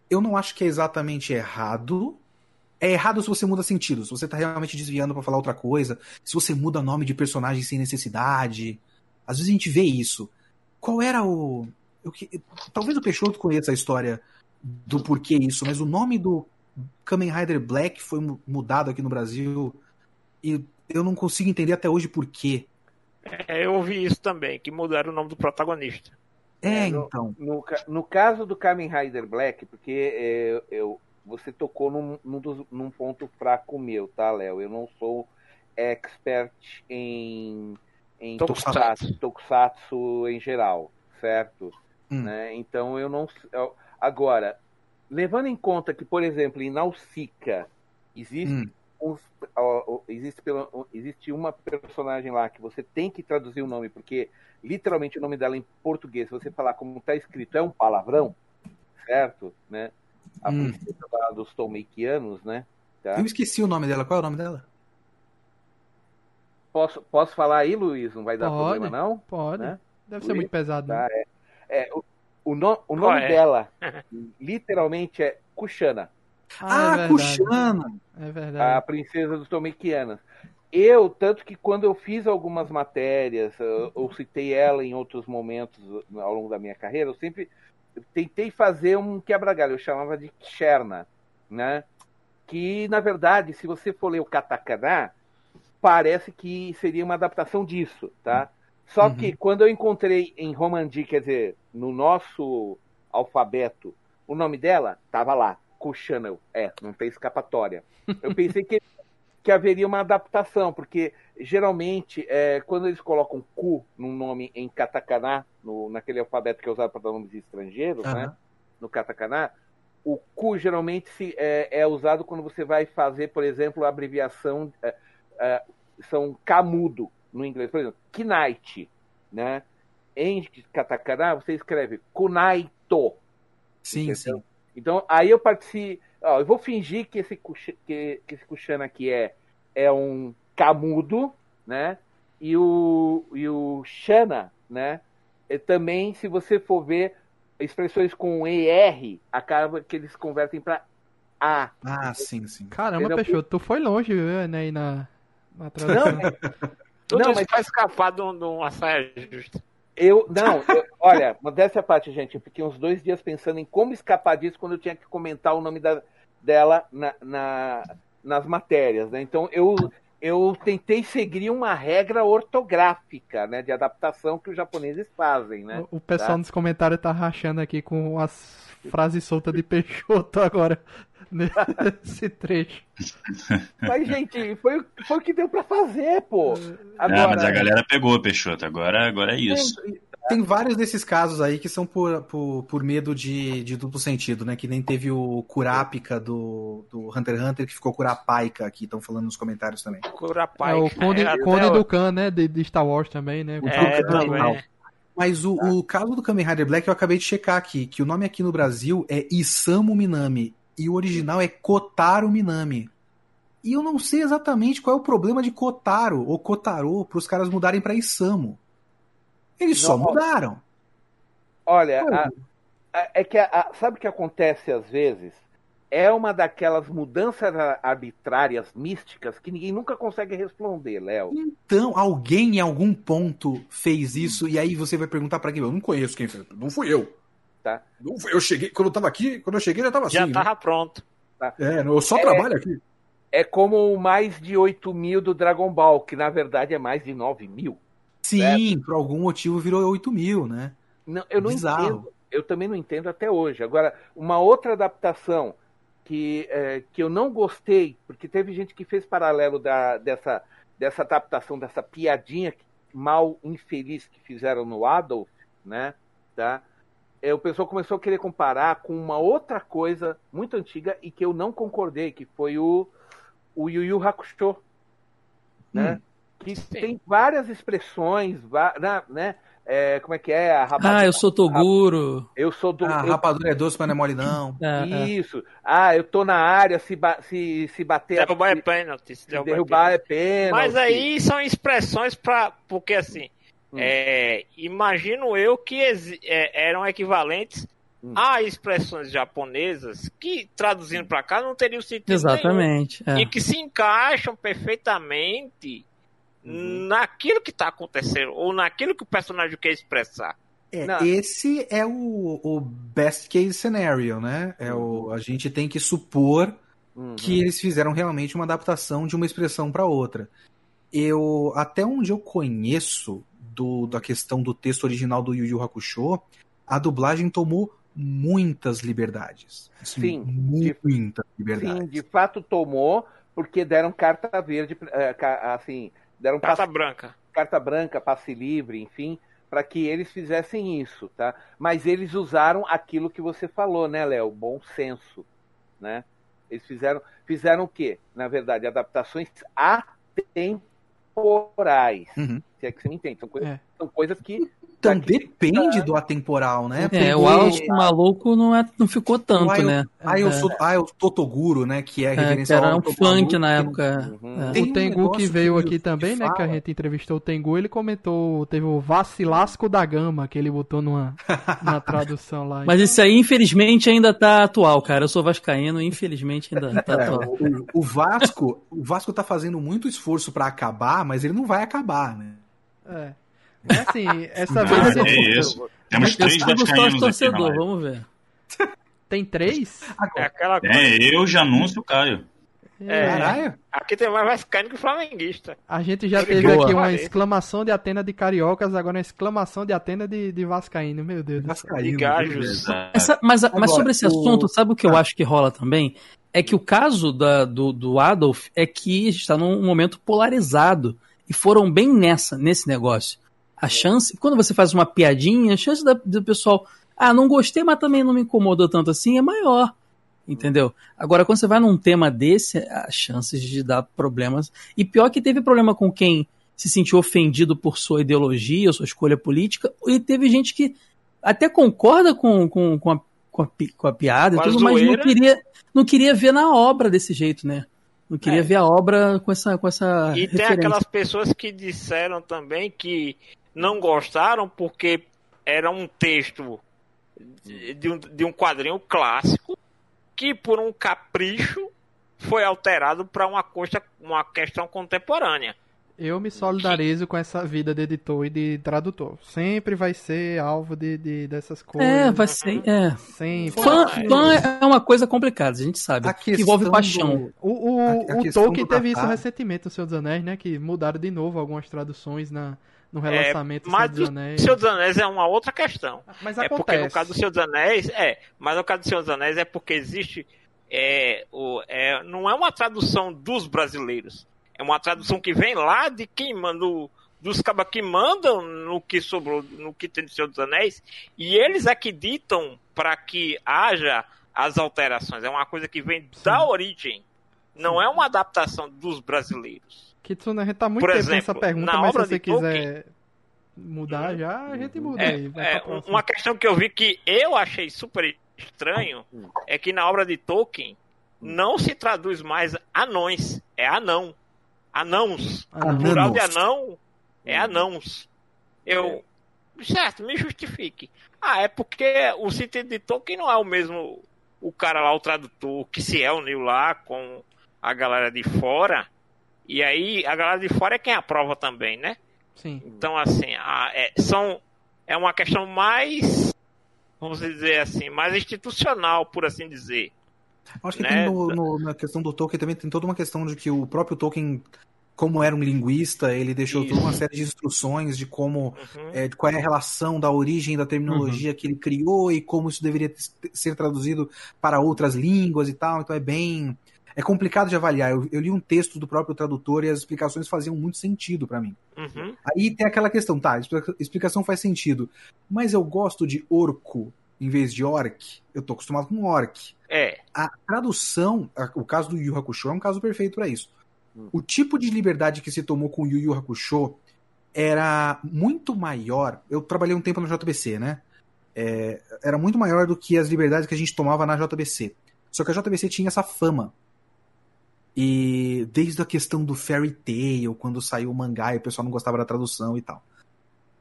Eu não acho que é exatamente errado. É errado se você muda sentido, se você tá realmente desviando pra falar outra coisa, se você muda nome de personagem sem necessidade. Às vezes a gente vê isso. Qual era o. que- talvez o Peixoto conheça a história do porquê isso, mas o nome do Kamen Rider Black foi mu- mudado aqui no Brasil e eu não consigo entender até hoje por quê. É, eu ouvi isso também, que mudaram o nome do protagonista. É, É, no- então. No, no caso do Kamen Rider Black, porque é, eu, você tocou num, num, dos- num ponto fraco meu, tá, Léo? Eu não sou expert em, em Tokusatsu. tokusatsu, tokusatsu em geral, certo? Hum. Né? Então eu não. eu- agora, levando em conta que, por exemplo, em Nausicaa existe Hum. uns- ó, ó, existe, pelo- existe uma personagem lá que você tem que traduzir o nome, porque literalmente o nome dela em português, se você falar como está escrito, é um palavrão, certo? Né? A Hum. princesa lá dos Tolmeikianos, né? Tá? Eu esqueci o nome dela. Qual é o nome dela? Posso, posso falar aí, Luiz? Não vai dar Pode. problema, não? Pode. Né? Deve ser Luiz? muito pesado, né? Tá, é, é, o, o, no- o nome é? dela, (laughs) literalmente, é Kushana, Ah, é verdade. Kushana! É a verdade. princesa dos Tolmeikianas. Eu, tanto que quando eu fiz algumas matérias, eu, eu citei ela em outros momentos ao longo da minha carreira, eu sempre tentei fazer um quebra-galho, eu chamava de Cherna, né? Que, na verdade, se você for ler o katakana, parece que seria uma adaptação disso, tá? Só Uhum. que quando eu encontrei em Romandi, quer dizer, no nosso alfabeto, o nome dela tava lá, Kushana. É, não tem escapatória. (laughs) Eu pensei que, que haveria uma adaptação, porque geralmente, é, quando eles colocam Ku num nome em katakana, no, naquele alfabeto que é usado para dar nomes estrangeiros, né? Aham. no katakana, o ku geralmente se, é, é usado quando você vai fazer, por exemplo, a abreviação é, é, são camudo no inglês, por exemplo, knight, né? Em katakana você escreve kunaito. Sim, Entendeu? sim. Então aí eu participo, ó, eu vou fingir que esse que, que esse Kushana aqui é é um camudo, né? E o e o Shana, né? É também, se você for ver expressões com ER, acaba que eles convertem para A. Ah, sim, sim. Caramba, Entendeu? Peixoto, tu foi longe, né, aí na, na tradução. Tudo Não, isso mas- pra escapar de um- de uma saia justa. Eu, não, eu- olha, modéstia à parte, gente, eu fiquei uns dois dias pensando em como escapar disso quando eu tinha que comentar o nome da- dela na, na- nas matérias, né? Então eu, eu tentei seguir uma regra ortográfica, né, de adaptação que os japoneses fazem, né? O o pessoal Tá. nos comentários tá rachando aqui com as frases soltas de Peixoto agora. (laughs) Nesse trecho. (laughs) Mas, gente, foi, o- foi o que deu pra fazer, pô. Ah, mas a galera pegou, Peixoto. Agora, agora é isso. Tem vários desses casos aí que são por, por, por medo de, de duplo sentido, né? Que nem teve o Kurapika do, do Hunter x Hunter que ficou Kurapaika aqui, estão falando nos comentários também. Curapai. É o Conde, até Conde do Khan, né, de, de Star Wars também, né? O É. Mas o, o caso do Kamen Rider Black eu acabei de checar aqui, que o nome aqui no Brasil é Isamu Minami e o original é Kotaro Minami. E eu não sei exatamente qual é o problema de Kotaro ou Kotaro para os caras mudarem para Isamu. Eles só Não, mudaram. Olha, a- a- é que a- sabe o que acontece às vezes? É uma daquelas mudanças arbitrárias, místicas, que ninguém nunca consegue responder, Léo. Então, alguém em algum ponto fez isso e aí você vai perguntar para quem? Eu não conheço quem fez. Não fui eu. Tá. Eu cheguei, quando eu tava aqui, quando eu cheguei já tava Já assim. tava pronto. né? É, eu só É. trabalho aqui. É como o mais de 8 mil do Dragon Ball, que na verdade é mais de 9 mil. Sim, por algum motivo virou 8 mil, né? Não, eu não Bizarro. entendo. Eu também não entendo até hoje. Agora, uma outra adaptação que, é, que eu não gostei, porque teve gente que fez paralelo da, dessa, dessa adaptação, dessa piadinha mal infeliz que fizeram no Adolf, né? Tá? É, o pessoal começou a querer comparar com uma outra coisa muito antiga e que eu não concordei, que foi o, o Yu Yu Hakusho, né? Hum. Que tem várias expressões, né? né? É, como é que é? A rapadura- Ah, eu sou Toguro. eu sou do. Ah, eu- rapadura é doce, mas não é mole não. É, (laughs) é. Isso. Ah, eu tô na área, se, ba- se, se bater. Derrubar é pênalti. se se derrubar é derrubar é pênalti. Mas aí são expressões para porque assim, Hum. é, imagino eu que é, eram equivalentes Hum. a expressões japonesas que traduzindo para cá não teriam sentido nenhum, Exatamente. é. e que se encaixam perfeitamente Uhum. naquilo que está acontecendo ou naquilo que o personagem quer expressar. É, Não. esse é o, o best case scenario, né? É o, a gente tem que supor Uhum. que eles fizeram realmente uma adaptação de uma expressão para outra. Eu até onde eu conheço do, da questão do texto original do Yu Yu Hakusho, a dublagem tomou muitas liberdades. Assim, Sim, muitas liberdades. Sim, de fato tomou, porque deram carta verde, eh, assim, deram Carta passe- branca. carta branca, passe livre, enfim, para que eles fizessem isso, tá? Mas eles usaram aquilo que você falou, né, Léo? Bom senso, né? Eles fizeram, fizeram o quê? Na verdade, adaptações atemporais. Uhum. Se é que você me entende. São, coisas- É. são coisas que. Então depende do atemporal, né? É, o Alice maluco não, é, não ficou tanto, né? Ah, eu É. sou, ah, eu Totoguro, né? Que é É, que referência era ao um funk na época. Uhum. é. O um Tengu negócio que veio que aqui eu- também, que né? Que a fala. gente entrevistou o Tengu, ele comentou, teve o Vacilasco da Gama, que ele botou numa, numa (laughs) tradução lá. Mas isso aí, infelizmente, ainda tá atual, cara. Eu sou vascaíno, infelizmente ainda (laughs) tá É, atual. o, o Vasco, o Vasco tá fazendo muito esforço pra acabar, mas ele não vai acabar, né? É. É assim, essa vez a é isso. Temos três vascaínos aqui na torcedores, live. vamos ver. tem três. É aquela coisa. É, eu já anuncio o Caio. É. Caralho. Aqui tem mais vascaíno que flamenguista. A gente já Boa. teve aqui uma exclamação de Atena de cariocas, agora uma exclamação de Atena de, de vascaíno, meu Deus. Vascaíno, De gajos. Essa- mas, mas Agora, sobre esse o- assunto, sabe o que eu acho que rola também? É que o caso da- do, do Adolf é que a gente está num momento polarizado. E foram bem nessa, nesse negócio. A chance, quando você faz uma piadinha, a chance da- do pessoal, ah, não gostei, mas também não me incomodou tanto assim, é maior. Entendeu? Agora, quando você vai num tema desse, as chances de dar problemas. E pior que teve problema com quem se sentiu ofendido por sua ideologia, sua escolha política, e teve gente que até concorda com, com, com, a, com, a, com a piada Com a tudo, mas não queria, não queria ver na obra desse jeito, né? Não queria É. ver a obra com essa, com essa E tem referência. aquelas pessoas que disseram também que não gostaram porque era um texto de, de um, de um quadrinho clássico que por um capricho foi alterado para uma, costa- uma questão contemporânea. Eu me solidarizo com essa vida de editor e de tradutor. Sempre vai ser alvo de, de- dessas coisas. É, vai ser. É. Sempre. Fã, é. fã é uma coisa complicada, a gente sabe. A Que envolve paixão. do- O, o, A- a o Tolkien teve isso recentemente no Senhor dos Anéis, né? Que mudaram de novo algumas traduções na, no relançamento do Senhor É, Mas dos o Anéis. Senhor dos Anéis é uma outra questão. Mas É porque acontece. no caso do Senhor dos Anéis, é, mas no caso do Senhor dos Anéis é porque existe, é, o, é, não é uma tradução dos brasileiros, é uma tradução que vem lá de quem manda, o- dos cabas que mandam no que sobrou, no que tem do Senhor dos Anéis, e eles é que ditam para que haja as alterações, é uma coisa que vem da origem, não é uma adaptação dos brasileiros. Kitsune, a gente tá muito Por tempo exemplo, nessa pergunta, na mas se você quiser mudar já, a gente muda aí. É, vai é, uma questão que eu vi que eu achei super estranho é que na obra de Tolkien não se traduz mais anões, é anão. Anãos. Anão. O plural de anão é anãos. Eu. Certo, me justifique. Ah, é porque o sentido de Tolkien não é o mesmo. O cara lá, o tradutor, que se reuniu lá com a galera de fora. E aí, a galera de fora é quem aprova também, né? Sim. Então, assim, a- é, são, é uma questão mais, vamos dizer assim, mais institucional, por assim dizer. Acho que né? tem no- no- na questão do Tolkien também tem toda uma questão de que o próprio Tolkien, como era um linguista, ele deixou toda uma Isso. série de instruções de como Uhum. é, de qual é a relação da origem da terminologia que ele criou e como isso deveria ser traduzido para outras línguas e tal. Então é bem. É complicado de avaliar. Eu, eu li um texto do próprio tradutor e as explicações faziam muito sentido para mim. Uhum. Aí tem aquela questão, tá, explicação faz sentido, mas eu gosto de orco em vez de orc. Eu tô acostumado com orc. É, A tradução, o caso do Yu Hakusho é um caso perfeito para isso. Hum. O tipo de liberdade que se tomou com o Yu Yu Hakusho era muito maior. Eu trabalhei um tempo na JBC, né? É, era muito maior do que as liberdades que a gente tomava na JBC. Só que a JBC tinha essa fama. E desde a questão do fairy tale, quando saiu o mangá e o pessoal não gostava da tradução e tal.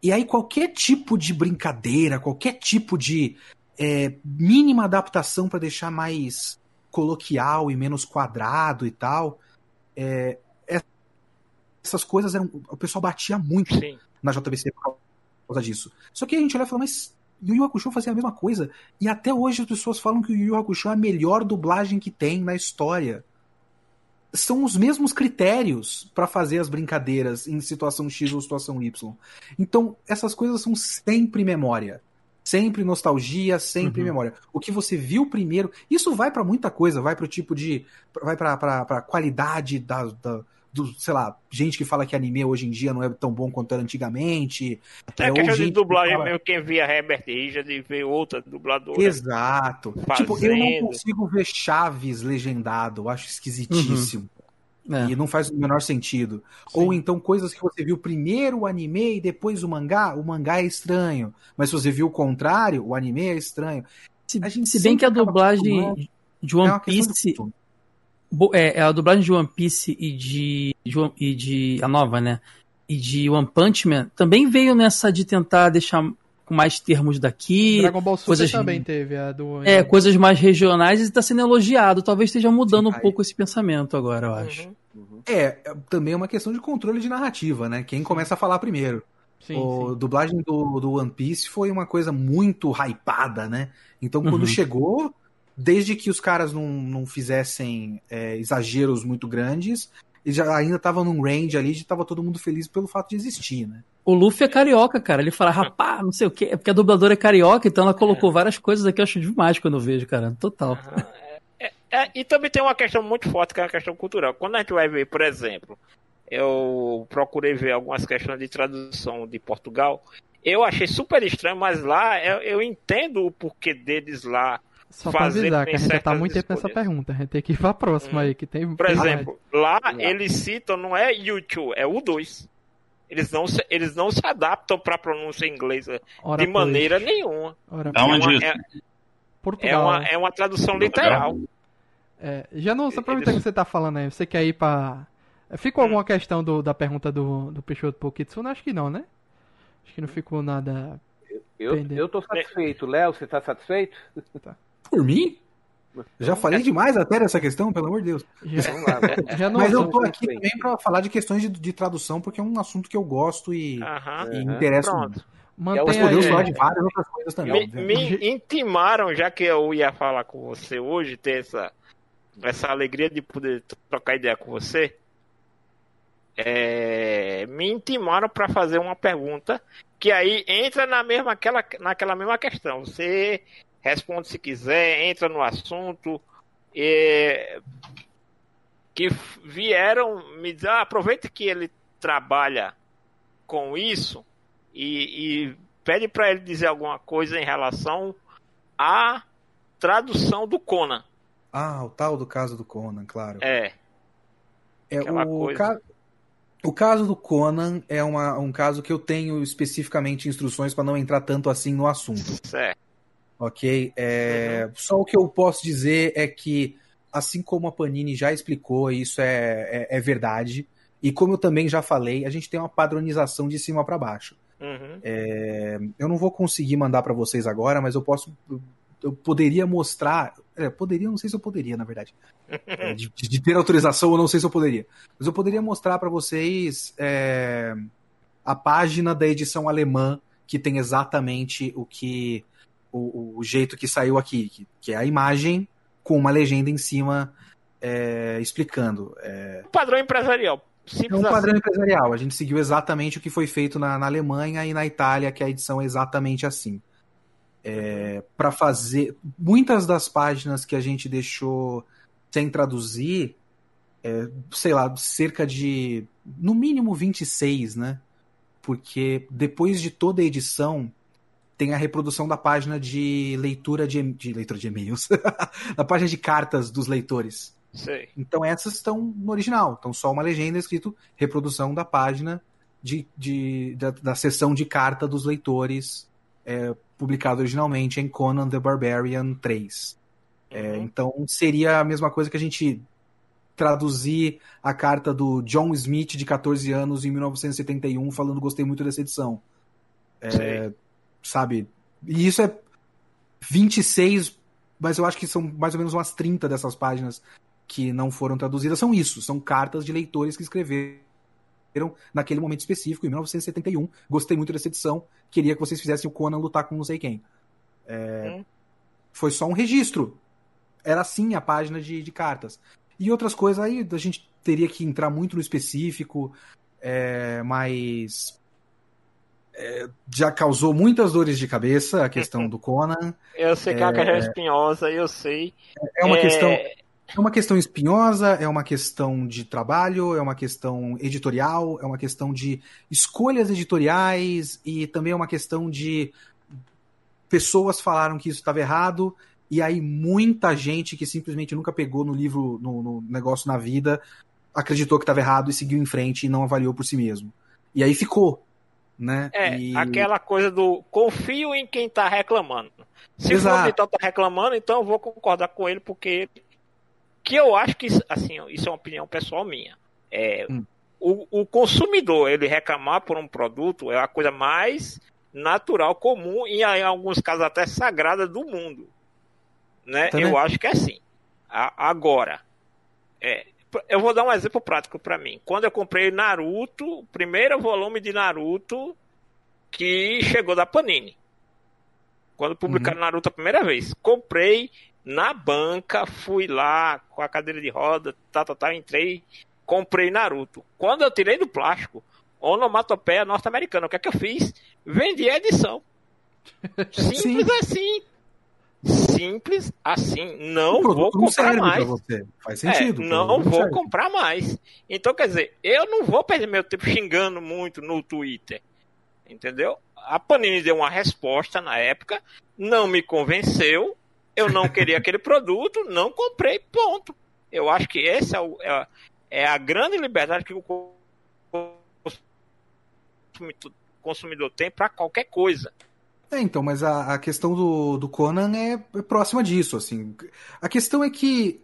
E aí qualquer tipo de brincadeira, qualquer tipo de é, mínima adaptação para deixar mais coloquial e menos quadrado e tal, é, essas coisas eram. O pessoal batia muito sim. na JBC por causa disso. Só que a gente olha e fala, mas Yu Yu Hakusho fazia a mesma coisa. E até hoje as pessoas falam que o Yu Yu Hakusho é a melhor dublagem que tem na história. São os mesmos critérios para fazer as brincadeiras em situação X ou situação Y. Então, essas coisas são sempre memória. Sempre nostalgia, sempre Uhum. memória. O que você viu primeiro, isso vai para muita coisa, vai para o tipo de. vai para a qualidade da, da- do, sei lá, gente que fala que anime hoje em dia não é tão bom quanto era antigamente. É ou questão de que dublagem fala- mesmo, quem via Herbert Richards e vê outra dubladora. Exato. Tipo, eu não Fazendo. consigo ver Chaves legendado, eu acho esquisitíssimo. É. E não faz o menor sentido. Ou então coisas que você viu primeiro o anime e depois o mangá, o mangá é estranho. Mas se você viu o contrário, o anime é estranho. Se, A gente se bem que a dublagem de é One de Piece. É, é a dublagem de One Piece e de, de One- e de. A nova, né? E de One Punch Man também veio nessa de tentar deixar com mais termos daqui. Dragon Ball Super coisas- também teve a do. É, coisas mais regionais e está sendo elogiado. Talvez esteja mudando Sim, um pouco esse pensamento agora, eu acho. Uhum. Uhum. É, é também é uma questão de controle de narrativa, né? Quem começa a falar primeiro. Sim, o sim. dublagem do, do One Piece foi uma coisa muito hypada, né? Então, quando Uhum. chegou, desde que os caras não, não fizessem é, exageros muito grandes, ele já ainda tava num range ali de tava todo mundo feliz pelo fato de existir, né? O Luffy é carioca, cara. Ele fala, rapá, não sei o quê. É porque a dubladora é carioca, então ela colocou várias coisas aqui, eu acho demais quando eu vejo, cara. Total. Aham. É, é, e também tem uma questão muito forte que é a questão cultural. Quando a gente vai ver, por exemplo, eu procurei ver algumas questões de tradução de Portugal. Eu achei super estranho, mas lá eu, eu entendo o porquê deles lá. Só pra fazer avisar que a gente já tá muito tempo nessa pergunta. A gente tem que ir pra próxima Hum. aí, que tem. Por exemplo, lá eles citam, não é U2, é U2. Eles não se, eles não se adaptam para a pronúncia inglesa Ora, de pois. maneira nenhuma. Ora, é, uma, é, é uma, é uma tradução literal. É, já não, só Eles- aproveitando que você tá falando aí, você quer ir pra. Ficou alguma questão do, da pergunta do, do Peixoto Pokitsune? Acho que não, né? Acho que não ficou nada. Eu, eu tô satisfeito. Léo, você tá satisfeito? Por mim? Já falei demais até dessa questão, pelo amor de Deus. Já, não. Mas eu tô aqui também pra falar de questões de, de tradução, porque é um assunto que eu gosto e, Aham. e interessa Pronto. muito. É Mas Mantenha podemos aí. falar de várias outras coisas também. Me, me intimaram, já que eu ia falar com você hoje, ter essa, essa alegria de poder trocar ideia com você. é, me intimaram para fazer uma pergunta que aí entra na mesma, aquela, naquela mesma questão. Você responde se quiser, entra no assunto. é, que vieram me dizer, ah, aproveita que ele trabalha com isso e, e pede para ele dizer alguma coisa em relação à tradução do Conan. Ah, o tal do caso do Conan, claro. É, É, o, ca- o caso do Conan é uma- um caso que eu tenho especificamente instruções para não entrar tanto assim no assunto, certo. Ok? É, Só o que eu posso dizer é que assim como a Panini já explicou, isso é, é, é verdade. E como eu também já falei, a gente tem uma padronização de cima para baixo. Uhum. É, eu não vou conseguir mandar para vocês agora, mas eu posso. Eu poderia mostrar. É, poderia, não sei se eu poderia, na verdade. (laughs) É, de, de, ter autorização, eu não sei se eu poderia. Mas eu poderia mostrar para vocês a página da edição alemã que tem exatamente o que. O, o jeito que saiu aqui, que, que, é a imagem com uma legenda em cima é, explicando. É, padrão empresarial. Simples é um padrão assim. empresarial. A gente seguiu exatamente o que foi feito na, na Alemanha e na Itália, que a edição é exatamente assim. É, para fazer. Muitas das páginas que a gente deixou sem traduzir, é, sei lá, cerca de. No mínimo 26, né? Porque depois de toda a edição, tem a reprodução da página de leitura de, de leitura de e-mails, (laughs) da página de cartas dos leitores. Sei. Então essas estão no original, então só uma legenda escrito reprodução da página de, de da, da seção de carta dos leitores é, publicado originalmente em Conan the Barbarian 3. É, uhum. então seria a mesma coisa que a gente traduzir a carta do John Smith de 14 anos em 1971 falando gostei muito dessa edição. É, sabe? E isso é 26, mas eu acho que são mais ou menos umas 30 dessas páginas que não foram traduzidas são isso, são cartas de leitores que escreveram naquele momento específico, em 1971. Gostei muito dessa edição, queria que vocês fizessem o Conan lutar com não sei quem. É, hum. Foi só um registro. Era assim a página de, de, cartas. E outras coisas aí a gente teria que entrar muito no específico, é, mas é, já causou muitas dores de cabeça a questão do Conan. Eu sei que é uma questão espinhosa, eu sei. É uma questão é uma questão espinhosa, é uma questão de trabalho, é uma questão editorial, é uma questão de escolhas editoriais e também é uma questão de pessoas falaram que isso estava errado e aí muita gente que simplesmente nunca pegou no livro, no, no negócio na vida, acreditou que estava errado e seguiu em frente e não avaliou por si mesmo. E aí ficou, né? É, e... aquela coisa do confio em quem está reclamando. Se Exato. o editor está reclamando, então eu vou concordar com ele porque que eu acho que, assim, isso é uma opinião pessoal minha. É, hum. o, o consumidor, ele reclamar por um produto é a coisa mais natural, comum e em alguns casos até sagrada do mundo. Né? Tá eu acho que é assim. A, agora, é, eu vou dar um exemplo prático para mim. Quando eu comprei Naruto, o primeiro volume de Naruto que chegou da Panini. Quando publicaram uhum. Naruto a primeira vez. Comprei na banca, fui lá com a cadeira de roda, tá, tá, tá, entrei, comprei Naruto. Quando eu tirei do plástico, onomatopeia norte-americana, o que é que eu fiz? Vendi a edição. (laughs) Simples Sim. assim. Simples assim. Não vou comprar mais. Faz sentido. É, não vou serve. comprar mais. Então, quer dizer, eu não vou perder meu tempo xingando muito no Twitter. Entendeu? A Panini deu uma resposta na época, não me convenceu, eu não queria (laughs) aquele produto, não comprei, ponto. Eu acho que essa é, é, a, é a grande liberdade que o consumidor tem para qualquer coisa. É, então, mas a, a questão do, do Conan é, é, próxima disso, assim. A questão é que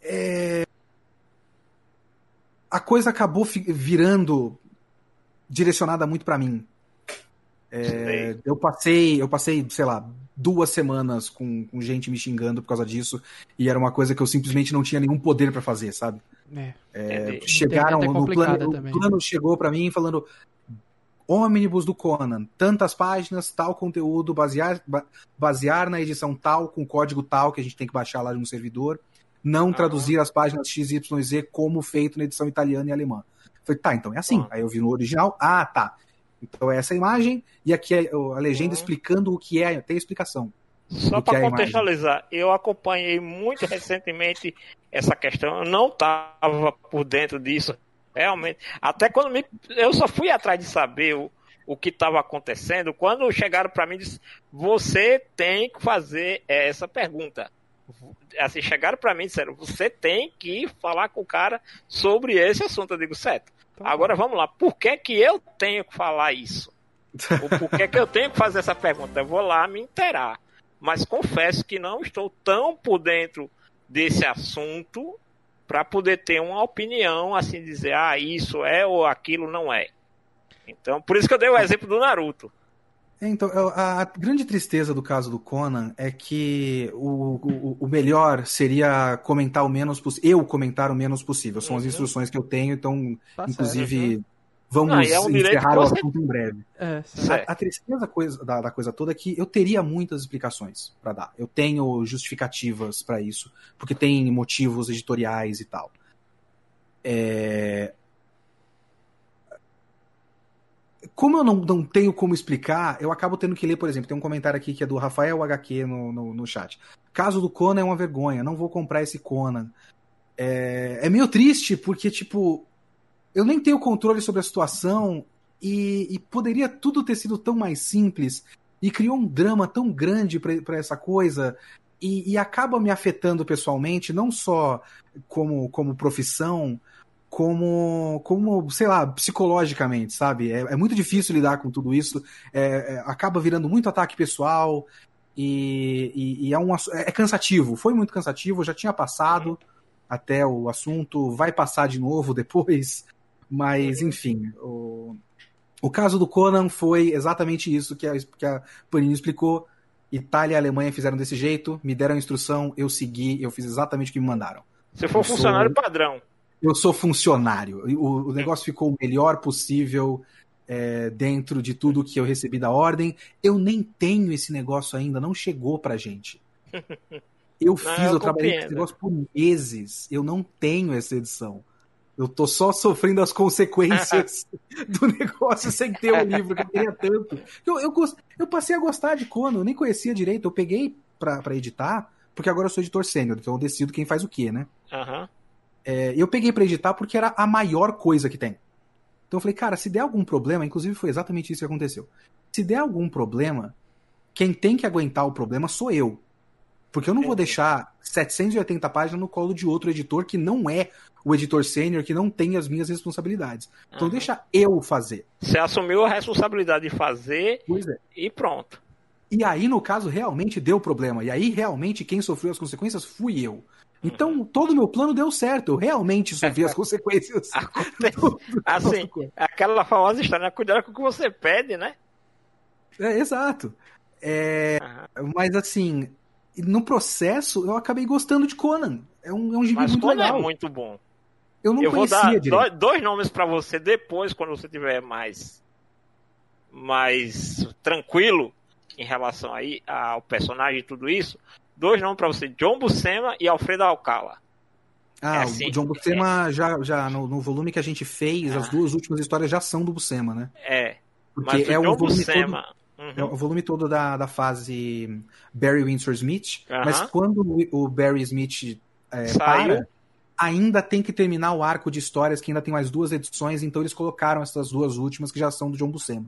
é, a coisa acabou virando direcionada muito para mim. É, eu passei, eu passei, sei lá, duas semanas com, com, gente me xingando por causa disso, e era uma coisa que eu simplesmente não tinha nenhum poder para fazer, sabe? É. É, chegaram no plano, o plano chegou para mim falando ônibus do Conan, tantas páginas, tal conteúdo, basear, basear na edição tal, com código tal que a gente tem que baixar lá de um servidor, não ah, traduzir as páginas XYZ como feito na edição italiana e alemã. Falei, tá, então é assim. Ah. Aí eu vi no original, ah, tá. Então é essa imagem e aqui é a legenda explicando o que é, tem explicação. Só para é contextualizar, eu acompanhei muito recentemente essa questão, eu não estava por dentro disso, realmente. Até quando me, eu só fui atrás de saber o, o que estava acontecendo, quando chegaram para mim e disseram, você tem que fazer essa pergunta. Assim, chegaram para mim e disseram, você tem que falar com o cara sobre esse assunto. Eu digo, certo. Tá Agora vamos lá, por que que eu tenho que falar isso? por que que eu tenho que fazer essa pergunta? Eu vou lá me inteirar. Mas confesso que não estou tão por dentro desse assunto para poder ter uma opinião, assim, dizer, ah, isso é ou aquilo não é. Então, por isso que eu dei o exemplo do Naruto. É, então, a, grande tristeza do caso do Conan é que o, o, o melhor seria comentar o menos possível. Eu comentar o menos possível. São as Uhum. instruções que eu tenho, então, Tá inclusive, vamos e é um encerrar o você- assunto em breve. É. A, a tristeza coisa, da, da coisa toda é que eu teria muitas explicações para dar. Eu tenho justificativas para isso, porque tem motivos editoriais e tal. É... Como eu não, não tenho como explicar, eu acabo tendo que ler, por exemplo, tem um comentário aqui que é do Rafael HQ no, no, no chat. Caso do Conan é uma vergonha, não vou comprar esse Conan. É, é meio triste, porque, tipo, eu nem tenho controle sobre a situação e, e poderia tudo ter sido tão mais simples e criou um drama tão grande para essa coisa e, e acaba me afetando pessoalmente, não só como, como profissão, como, como, sei lá, psicologicamente, sabe? É, é muito difícil lidar com tudo isso, é, é, acaba virando muito ataque pessoal e, e, e é, um, ass- é cansativo, foi muito cansativo, já tinha passado até o assunto, vai passar de novo depois, mas enfim, o, o caso do Conan foi exatamente isso que a, que a Panini explicou. Itália e Alemanha fizeram desse jeito, me deram a instrução, eu segui, eu fiz exatamente o que me mandaram. For Eu sou- funcionário padrão. Eu sou funcionário. O, o negócio ficou o melhor possível é, dentro de tudo que eu recebi da ordem. Eu nem tenho esse negócio ainda, não chegou pra gente. (laughs) Eu fiz, eu eu, trabalhei com esse negócio por meses. Eu não tenho essa edição. Eu tô só sofrendo as consequências (laughs) do negócio sem ter o livro que eu queria tanto. Eu, eu, eu passei a gostar de Conan, eu nem conhecia direito. Eu peguei pra, pra editar, porque agora eu sou editor sênior, então eu decido quem faz o quê, né? Aham. É, eu peguei pra editar porque era a maior coisa que tem. Então eu falei, cara, se der algum problema, inclusive foi exatamente isso que aconteceu. Se der algum problema, quem tem que aguentar o problema sou eu. Porque eu não vou Entendi. deixar 780 páginas no colo de outro editor que não é o editor sênior, que não tem as minhas responsabilidades. Então Aham. deixa eu fazer. Você assumiu a responsabilidade de fazer é. e pronto. E aí, no caso, realmente deu problema. E aí, realmente, quem sofreu as consequências fui eu. Então, todo o meu plano deu certo. Eu realmente sofri as (laughs) consequências. Acontece. (laughs) do- do- Assim, do- aquela famosa história, né? cuidado com o que você pede, né? É, exato. É, Aham. mas assim, no processo eu acabei gostando de Conan. É um, é um gibi Mas muito quando legal. é muito bom. Eu não Eu vou dar direito. do- dois nomes pra você depois, quando você tiver mais mais tranquilo em relação aí ao personagem e tudo isso. Dois nomes pra você, John Buscema e Alfredo Alcala. Ah, é o assim, John Buscema já, já no, no volume que a gente fez, as Ah. duas últimas histórias já são do Buscema, né? É, Porque mas o é o John volume todo, Buscema. é Uhum. o volume todo da, da fase Barry Windsor Smith. Aham. Mas quando o Barry Smith é, para, ainda tem que terminar o arco de histórias, que ainda tem mais duas edições, então eles colocaram essas duas últimas que já são do John Buscema.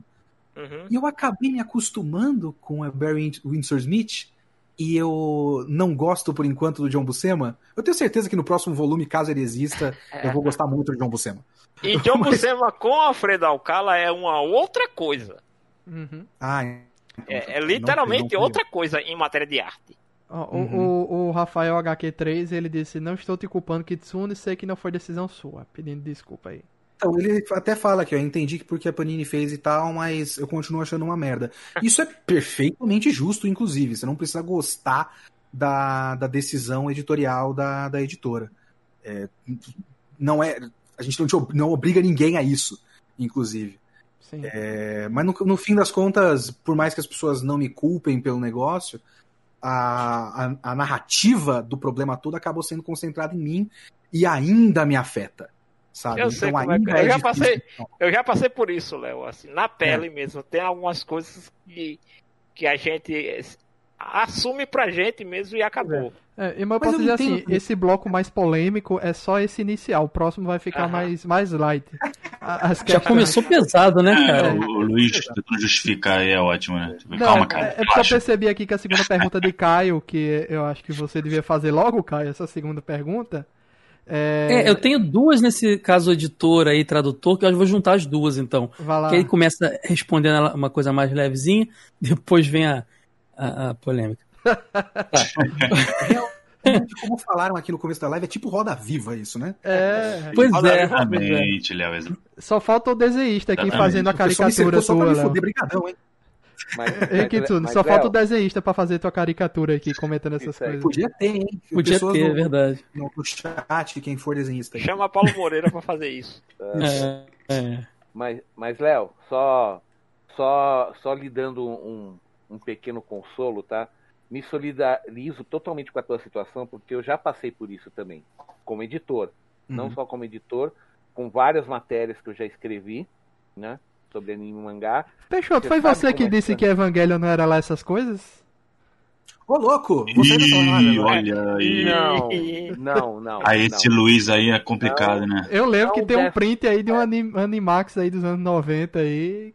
Uhum. E eu acabei me acostumando com a Barry Windsor Smith e eu não gosto por enquanto do John Buscema. Eu tenho certeza que no próximo volume, caso ele exista, eu vou gostar muito do John Buscema. E John (laughs) Mas- Buscema com Alfredo Alcala é uma outra coisa. Uhum. Ah, então, É, é não- literalmente não- outra coisa em matéria de arte. O- Uhum. o, o Rafael HQ3, ele disse, não estou te culpando, Kitsune, sei que não foi decisão sua. Pedindo desculpa aí. Então, ele até fala que eu entendi que porque a Panini fez e tal, mas eu continuo achando uma merda. (laughs) Isso é perfeitamente justo, inclusive. Você não precisa gostar da, da decisão editorial da, da editora. É, não é. A gente não, te não obriga ninguém a isso, inclusive. É, mas no, no fim das contas, por mais que as pessoas não me culpem pelo negócio, a, a, a narrativa do problema todo acabou sendo concentrada em mim e ainda me afeta. Sabe? Eu como é ainda eu já difícil. passei- Eu já passei por isso, Léo, assim, na pele mesmo. Tem algumas coisas que, que a gente assume pra gente mesmo e acabou. É, e- mas eu Mas posso eu dizer assim, esse bloco mais polêmico é só esse inicial. O próximo vai ficar mais, mais light. (laughs) As Já questões- começou pesado, né, É, cara? o, o Luiz tentando justificar aí é ótimo, né? Tipo, Não, Calma, é, cara. é porque eu percebi aqui que a segunda pergunta de Caio, que eu acho que você devia fazer logo, Caio, essa segunda pergunta. É, É, eu tenho duas nesse caso editor aí, tradutor, que eu acho que vou juntar as duas, então. Vai lá. Que aí começa respondendo uma coisa mais levezinha, depois vem a, a, a polêmica. (laughs) Tá. como falaram aqui no começo da live, é tipo roda viva isso, né? É. Pois é, é. Exatamente, Léo. Só falta o desenhista aqui Exatamente. fazendo a caricatura só pra tua, me foder, brigadão, hein? Mas, (laughs) mas, só Léo, falta o desenhista pra fazer tua caricatura aqui, comentando essas coisas. Podia ter, hein? Podia Pessoas ter, é no, verdade. no, no chat, quem for desenhista. aí. Chama Paulo Moreira pra fazer isso. É, é. Mas, mas Léo, só, só, só lhe dando um, um pequeno consolo, tá? Me solidarizo totalmente com a tua situação, porque eu já passei por isso também, como editor. Não Uhum. só como editor, com várias matérias que eu já escrevi, né? Sobre anime e mangá. Peixoto, Você foi você que é que disse é? que Evangelho não era lá essas coisas? Ô, louco! Você Ih, não né? olha aí. Não, (laughs) não, não. Aí não. esse Luiz aí é complicado, né? Eu lembro Não que tem um print aí de um anim- Animax aí dos anos 90 aí.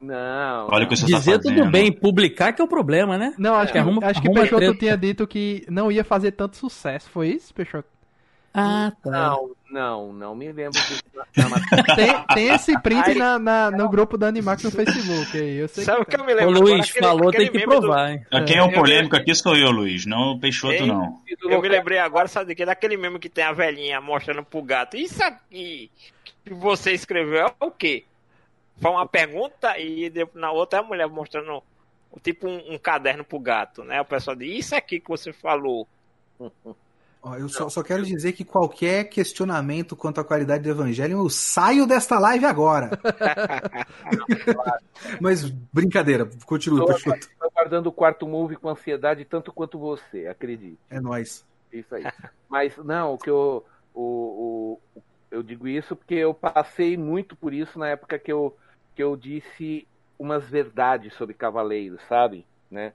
Não. Olha o que você tá Dizer fazendo. tudo bem, publicar que é o problema, né? Não, acho É, que, arruma- acho que Peixoto treta. tinha dito que não ia fazer tanto sucesso. Foi isso, Peixoto? Ah, tá. Não, não, não me lembro disso (laughs) matéria. Tem, tem esse print Aí- na, na- no grupo da Animax no Facebook aí. Eu sei Sabe o que que eu me Ô lembro? Luiz, agora? Aquele- falou, aquele tem que meme do- provar, hein? Quem é o polêmico aqui sou eu, Luiz. Não o Peixoto, Ei. não. Eu me lembrei agora, sabe quê? Daquele mesmo que tem a velhinha mostrando pro gato. Isso aqui que você escreveu é o quê? Foi uma pergunta e na outra é a mulher mostrando tipo um, um caderno pro gato, né? O pessoal diz, isso aqui que você falou. (laughs) Ó, eu só, só quero dizer que qualquer questionamento quanto à qualidade do Evangelho, eu saio desta live agora. (laughs) Mas brincadeira, continua. Estou aguardando o quarto move com ansiedade tanto quanto você, acredite. É nóis. Isso aí. Mas não, o que eu. O, o- eu digo isso porque eu passei muito por isso na época que eu, que eu disse umas verdades sobre cavaleiros, sabe? Né?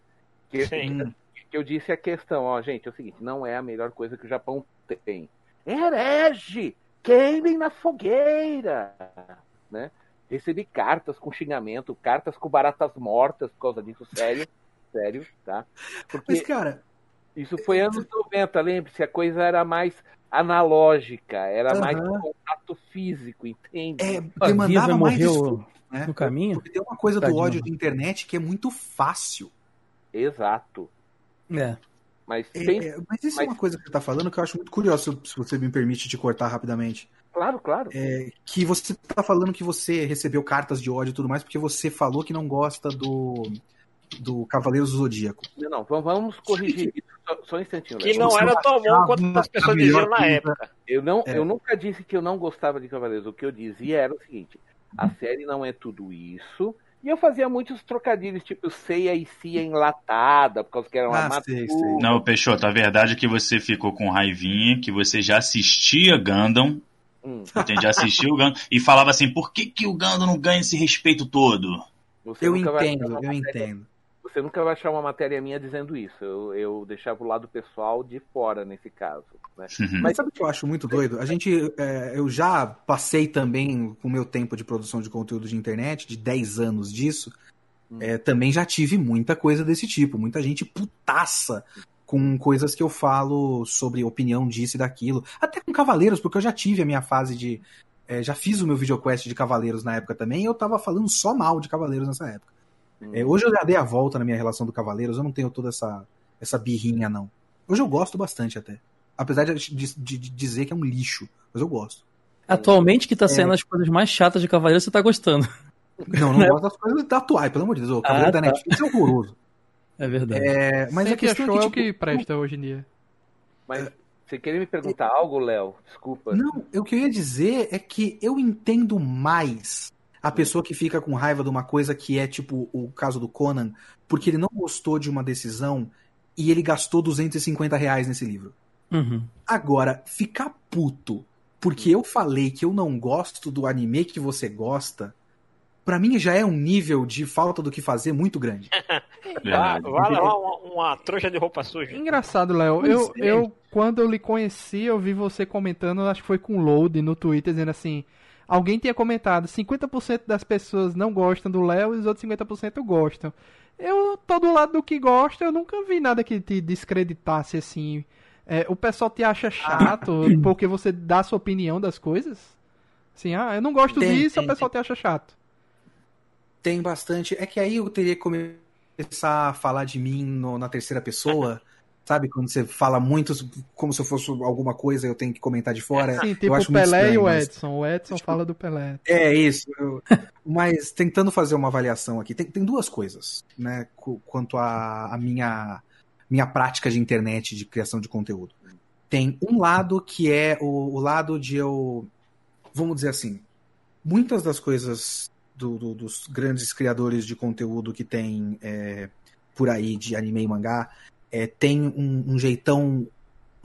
Que, Sim. que eu disse a questão, ó, gente, é o seguinte, não é a melhor coisa que o Japão tem. Herege! Queimem na fogueira! Né? Recebi cartas com xingamento, cartas com baratas mortas por causa disso, sério, (laughs) sério, tá? Porque Mas, cara, isso foi anos 90, lembre-se, a coisa era mais analógica, era mais Aham. contato físico, entende? é, demandava mais morreu né? no caminho? Porque tem uma coisa do Tadinho. ódio de internet que é muito fácil. Exato. É. Mas É, tem. é, mas isso é mas- uma coisa que você tá falando que eu acho muito curioso, se você me permite te cortar rapidamente. Claro, claro. É, que você tá falando que você recebeu cartas de ódio e tudo mais porque você falou que não gosta do, do Cavaleiros do Zodíaco. Não, não, vamos- corrigir isso. Só, só um instantinho, Que não era tão bom quanto as pessoas diziam na coisa- época. Eu, não, É. eu nunca disse que eu não gostava de Cavaleiros. O que eu dizia era o seguinte: a série não é tudo isso. E eu fazia muitos trocadilhos, tipo Seiya e Cia enlatada, por causa que era uma Ah, sei, sei. Não, Peixoto, a verdade é que você ficou com raivinha, que você já assistia Gundam, Hum, entende? já assistia o Gundam, e falava assim, por que, que o Gundam não ganha esse respeito todo? você Eu entendo, eu entendo. Você nunca vai achar uma matéria minha dizendo isso. Eu, eu deixava o lado pessoal de fora nesse caso. Né? Mas sabe o que eu acho muito doido? A gente, é, eu já passei também com o meu tempo de produção de conteúdo de internet, de 10 anos disso. Hum. é, também já tive muita coisa desse tipo. Muita gente putaça com coisas que eu falo sobre opinião disso e daquilo. Até com Cavaleiros, porque eu já tive a minha fase de. é, já fiz o meu videoquest de Cavaleiros na época também, e eu tava falando só mal de Cavaleiros nessa época. Hum. É, hoje eu já dei a volta na minha relação do Cavaleiros, eu não tenho toda essa, essa birrinha, não. Hoje eu gosto bastante até. Apesar de, de- de dizer que é um lixo, mas eu gosto. Atualmente que tá É. saindo as coisas mais chatas de Cavaleiro, você tá gostando. Não, não gosto das coisas da atuais, pelo amor de Deus. O Cavaleiro Ah, da tá. Netflix é horroroso. É verdade. É, mas a Sempre questão achou é é que, o tipo, que presta hoje em dia. Mas você queria me perguntar algo, Léo? Desculpa. Não, o que eu ia dizer é que eu entendo mais a pessoa que fica com raiva de uma coisa que é tipo o caso do Conan, porque ele não gostou de uma decisão e ele gastou 250 reais nesse livro. Uhum. Agora, ficar puto porque eu falei que eu não gosto do anime que você gosta, pra mim já é um nível de falta do que fazer muito grande. (laughs) Vai, Verdade. vai levar uma, uma trouxa de roupa suja. Engraçado, Léo. Eu, é. eu, quando eu lhe conheci, eu vi você comentando, acho que foi com load no Twitter, dizendo assim. Alguém tinha comentado, 50% das pessoas não gostam do Léo e os outros 50% gostam. Eu tô do lado do que gosta, eu nunca vi nada que te descreditasse assim. É, o pessoal te acha chato (coughs) porque você dá a sua opinião das coisas? Assim, ah, eu não gosto Tem, disso, tem, o pessoal te acha chato. Tem bastante. É que aí eu teria que começar a falar de mim no- na terceira pessoa. Sabe? Quando você fala muito como se eu fosse alguma coisa eu tenho que comentar de fora. Sim, tipo o Pelé e estranho, o mas- Edson. O Edson fala do Pelé. É isso. eu- Mas tentando fazer uma avaliação aqui, tem, tem duas coisas, né? Quanto à à minha, minha prática de internet, de criação de conteúdo. Tem um lado que é o, o lado de eu. Vamos dizer assim. Muitas das coisas do- do- dos grandes criadores de conteúdo que tem é, por aí de anime e mangá é, tem um, um jeitão.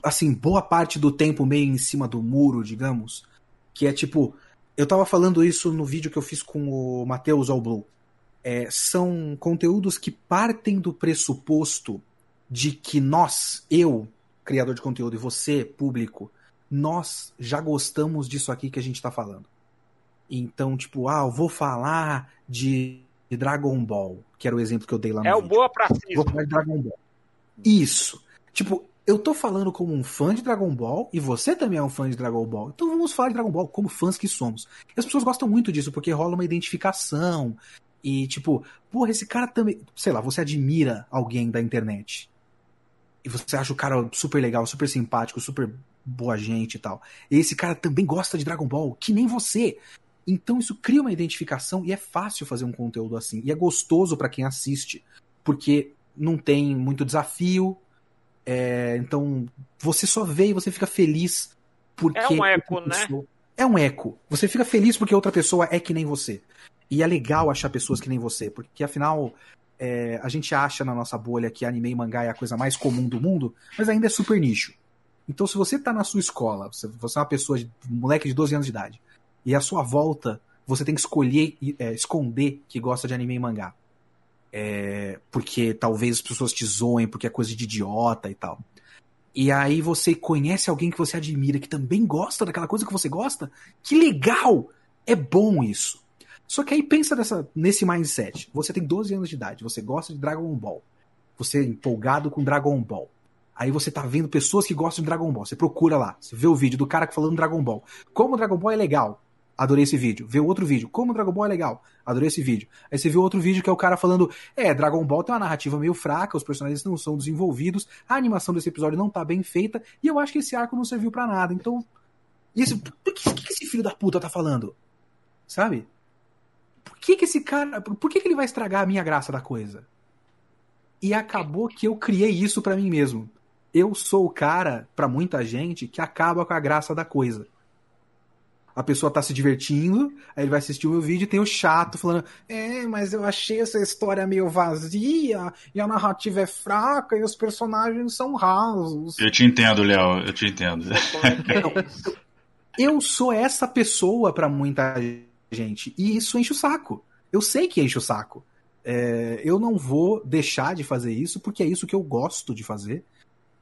Assim, boa parte do tempo meio em cima do muro, digamos. Que é tipo. Eu tava falando isso no vídeo que eu fiz com o Matheus All. É, são conteúdos que partem do pressuposto de que nós, eu, criador de conteúdo, e você, público, nós já gostamos disso aqui que a gente tá falando. Então, tipo, ah, eu vou falar de Dragon Ball, que era o exemplo que eu dei lá no É o vídeo. boa Vou pracismo. falar de Dragon Ball. Isso. Tipo, eu tô falando como um fã de Dragon Ball e você também é um fã de Dragon Ball. Então vamos falar de Dragon Ball como fãs que somos. E as pessoas gostam muito disso porque rola uma identificação. E tipo, porra, esse cara também. Sei lá, você admira alguém da internet. E você acha o cara super legal, super simpático, super boa gente e tal. E esse cara também gosta de Dragon Ball, que nem você. Então isso cria uma identificação e é fácil fazer um conteúdo assim. E é gostoso pra quem assiste, porque não tem muito desafio. é, então você só vê e você fica feliz porque É um eco, né? pessoa- É um eco. Você fica feliz porque outra pessoa é que nem você. E é legal achar pessoas que nem você, porque afinal é, a gente acha na nossa bolha que anime e mangá é a coisa mais comum do mundo, mas ainda é super nicho. Então, se você tá na sua escola, você, é uma pessoa, de, um moleque de 12 anos de idade, e à sua volta você tem que escolher, e, é, esconder que gosta de anime e mangá. É, porque talvez as pessoas te zoem, porque é coisa de idiota e tal. E aí você conhece alguém que você admira, que também gosta daquela coisa que você gosta. Que legal! É bom isso. Só que aí pensa nessa, nesse mindset. Você tem 12 anos de idade, você gosta de Dragon Ball. Você é empolgado com Dragon Ball. Aí você tá vendo pessoas que gostam de Dragon Ball. Você procura lá, você vê o vídeo do cara falando Dragon Ball. Como Dragon Ball é legal. Adorei esse vídeo. Vê outro vídeo. Como Dragon Ball é legal. Adorei esse vídeo. Aí você vê outro vídeo que é o cara falando: É, Dragon Ball tem uma narrativa meio fraca, os personagens não são desenvolvidos, a animação desse episódio não tá bem feita, e eu acho que esse arco não serviu pra nada. Então. Esse, por que, que esse filho da puta tá falando? Sabe? Por que, que esse cara. Por que, que ele vai estragar a minha graça da coisa? E acabou que eu criei isso pra mim mesmo. Eu sou o cara, pra muita gente, que acaba com a graça da coisa. A pessoa tá se divertindo, aí ele vai assistir o meu vídeo e tem o chato falando: É, mas eu achei essa história meio vazia, e a narrativa é fraca, e os personagens são rasos. Eu te entendo, Léo, eu te entendo. Isso? Eu sou essa pessoa pra muita gente, e isso enche o saco. Eu sei que enche o saco. É, eu não vou deixar de fazer isso, porque é isso que eu gosto de fazer.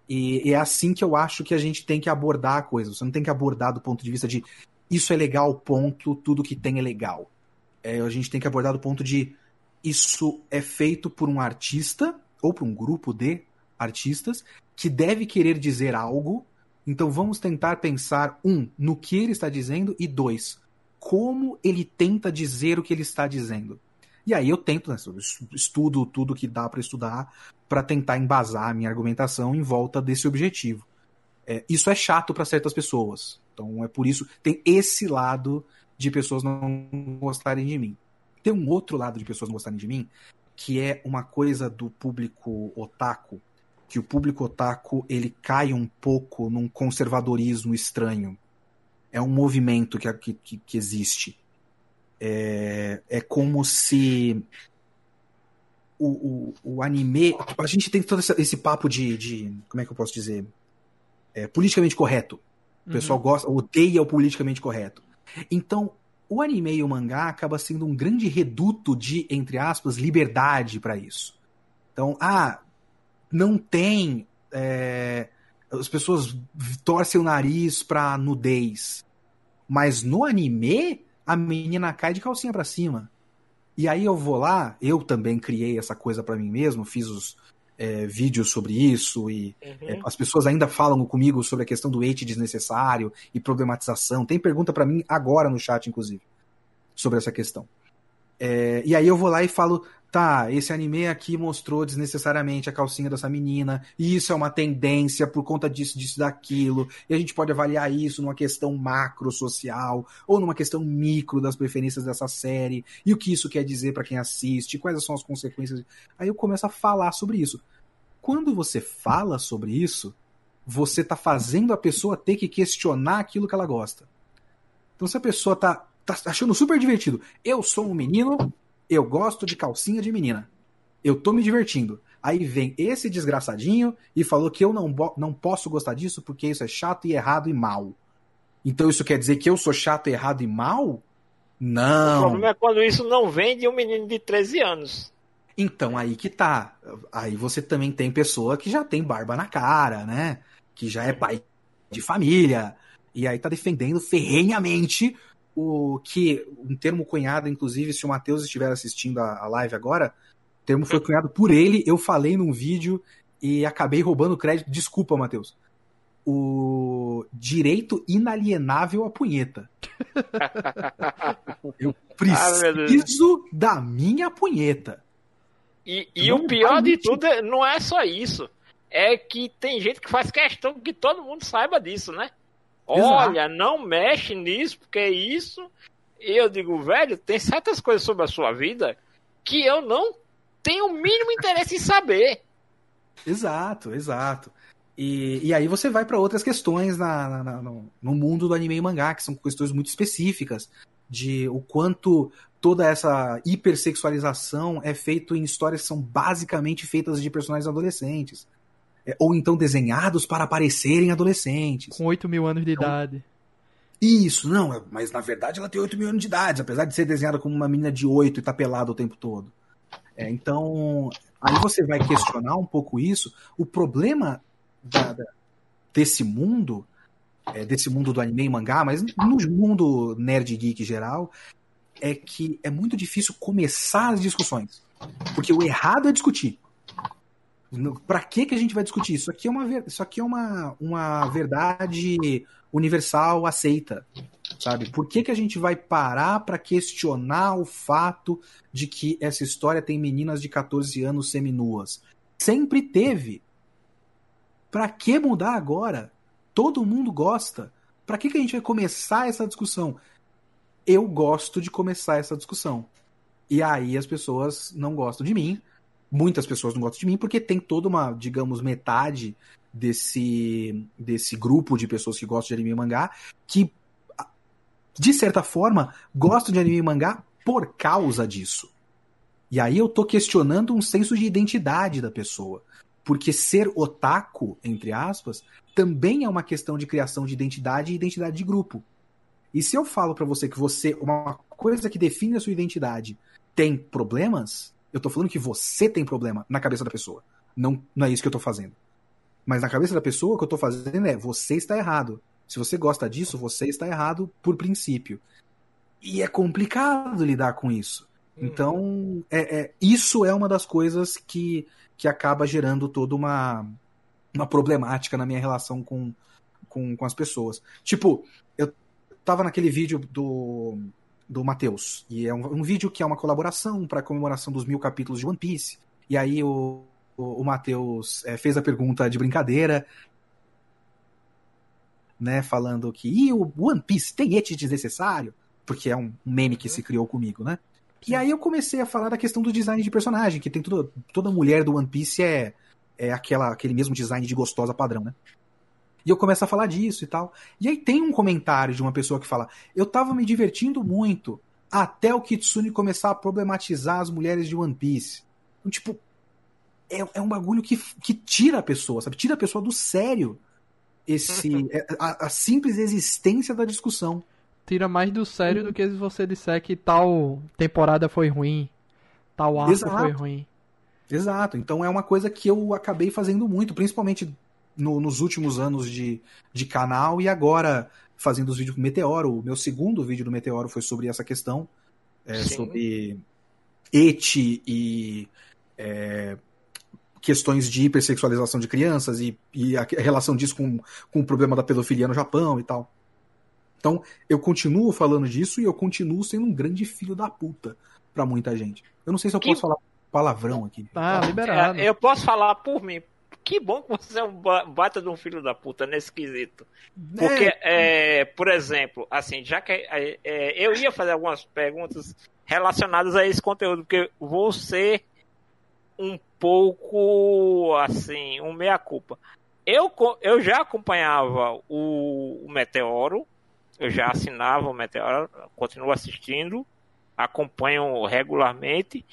E é assim que eu acho que a gente tem que abordar a coisa. Você não tem que abordar do ponto de vista de isso é legal, ponto, tudo que tem é legal. É, a gente tem que abordar do ponto de isso é feito por um artista ou por um grupo de artistas que deve querer dizer algo. Então vamos tentar pensar, um, no que ele está dizendo, e dois, como ele tenta dizer o que ele está dizendo. E aí eu tento, né, estudo tudo que dá para estudar para tentar embasar a minha argumentação em volta desse objetivo. É, isso é chato para certas pessoas. Então é por isso tem esse lado de pessoas não gostarem de mim. Tem um outro lado de pessoas não gostarem de mim, que é uma coisa do público otaku, que o público otaku ele cai um pouco num conservadorismo estranho. É um movimento que, que, que existe. É, é como se o, o, o anime. A gente tem todo esse, papo de, de. Como é que eu posso dizer? É, politicamente correto. O pessoal gosta, odeia o politicamente correto. Então, o anime e o mangá acaba sendo um grande reduto de, entre aspas, liberdade para isso. Então, ah, não tem. É, as pessoas torcem o nariz pra nudez. Mas no anime, a menina cai de calcinha para cima. E aí eu vou lá, eu também criei essa coisa para mim mesmo, fiz os é, vídeos sobre isso e Uhum. é, as pessoas ainda falam comigo sobre a questão do hate desnecessário e problematização. Tem pergunta para mim agora no chat, inclusive, sobre essa questão. É, e aí eu vou lá e falo, tá, esse anime aqui mostrou desnecessariamente a calcinha dessa menina, e isso é uma tendência por conta disso, disso, daquilo, e a gente pode avaliar isso numa questão macro social, ou numa questão micro das preferências dessa série, e o que isso quer dizer para quem assiste, quais são as consequências. Aí eu começo a falar sobre isso. Quando você fala sobre isso, você tá fazendo a pessoa ter que questionar aquilo que ela gosta. Então, se a pessoa tá, tá achando super divertido, eu sou um menino, eu gosto de calcinha de menina. Eu tô me divertindo. Aí vem esse desgraçadinho e falou que eu não, não posso gostar disso porque isso é chato e errado e mal. Então isso quer dizer que eu sou chato, errado e mal? Não. O problema é quando isso não vem de um menino de 13 anos. Então aí que tá. Aí você também tem pessoa que já tem barba na cara, né? Que já é pai de família. E aí tá defendendo ferrenhamente o que um termo cunhado, inclusive, se o Matheus estiver assistindo a, a live agora, o termo foi cunhado por ele, eu falei num vídeo e acabei roubando crédito. Desculpa, Matheus. O direito inalienável à punheta. (laughs) eu preciso ah, da minha punheta. E, e o pior de tudo é, não é só isso. É que tem gente que faz questão que todo mundo saiba disso, né? Olha, Exato. não mexe nisso, porque é isso. E eu digo, velho, tem certas coisas sobre a sua vida que eu não tenho o mínimo interesse em saber. Exato, exato. E, e aí você vai para outras questões na, na, no, no mundo do anime e mangá, que são questões muito específicas, de o quanto toda essa hipersexualização é feito em histórias que são basicamente feitas de personagens adolescentes. É, ou então desenhados para parecerem adolescentes. Com 8 mil anos de então, idade. Isso, não, é, mas na verdade ela tem 8 mil anos de idade, apesar de ser desenhada como uma menina de 8 e tá pelada o tempo todo. É, então, aí você vai questionar um pouco isso. O problema da, da, desse mundo, é, desse mundo do anime e mangá, mas no mundo nerd geek geral, é que é muito difícil começar as discussões. Porque o errado é discutir. Para que que a gente vai discutir isso? Aqui é uma isso aqui é uma, uma verdade universal aceita, sabe? Por que que a gente vai parar para questionar o fato de que essa história tem meninas de 14 anos seminuas? Sempre teve. Para que mudar agora? Todo mundo gosta. Para que que a gente vai começar essa discussão? Eu gosto de começar essa discussão. E aí as pessoas não gostam de mim, muitas pessoas não gostam de mim porque tem toda uma, digamos, metade desse, desse grupo de pessoas que gostam de anime e mangá que, de certa forma, gostam de anime e mangá por causa disso. E aí eu tô questionando um senso de identidade da pessoa. Porque ser otaku, entre aspas, também é uma questão de criação de identidade e identidade de grupo. E se eu falo para você que você, uma coisa que define a sua identidade, tem problemas, eu tô falando que você tem problema na cabeça da pessoa. Não, não é isso que eu tô fazendo. Mas na cabeça da pessoa, o que eu tô fazendo é você está errado. Se você gosta disso, você está errado por princípio. E é complicado lidar com isso. Hum. Então, é, é, isso é uma das coisas que, que acaba gerando toda uma, uma problemática na minha relação com, com, com as pessoas. Tipo, eu tava naquele vídeo do do Matheus. E é um, um, vídeo que é uma colaboração para comemoração dos mil capítulos de One Piece. E aí o, o, o Matheus é, fez a pergunta de brincadeira, né, falando que e o One Piece tem ete desnecessário? Porque é um meme que se criou comigo, né? E aí eu comecei a falar da questão do design de personagem, que tem tudo, toda mulher do One Piece é, é aquela, aquele mesmo design de gostosa padrão, né? E eu começo a falar disso e tal. E aí tem um comentário de uma pessoa que fala: Eu tava me divertindo muito até o Kitsune começar a problematizar as mulheres de One Piece. Então, tipo, é, é um bagulho que, que tira a pessoa, sabe? Tira a pessoa do sério esse (laughs) é, a, a, simples existência da discussão. Tira mais do sério do que se você disser que tal temporada foi ruim, tal arco Exato. foi ruim. Exato. Então é uma coisa que eu acabei fazendo muito, principalmente no, nos últimos anos de, de canal e agora fazendo os vídeos com Meteoro. O meu segundo vídeo do Meteoro foi sobre essa questão, é, sobre eti e é, questões de hipersexualização de crianças e, e, a relação disso com, com o problema da pedofilia no Japão e tal. Então, eu continuo falando disso e eu continuo sendo um grande filho da puta para muita gente. Eu não sei se eu posso falar palavrão aqui. Tá liberado. É, eu posso falar por mim. Que bom que você é um ba- bata de um filho da puta nesse quesito. Porque, é, por exemplo, assim, já que é, é, eu ia fazer algumas perguntas relacionadas a esse conteúdo, porque vou ser um pouco, assim, um meia-culpa. Eu, eu já acompanhava o, o Meteoro, eu já assinava o Meteoro, continuo assistindo, acompanho regularmente,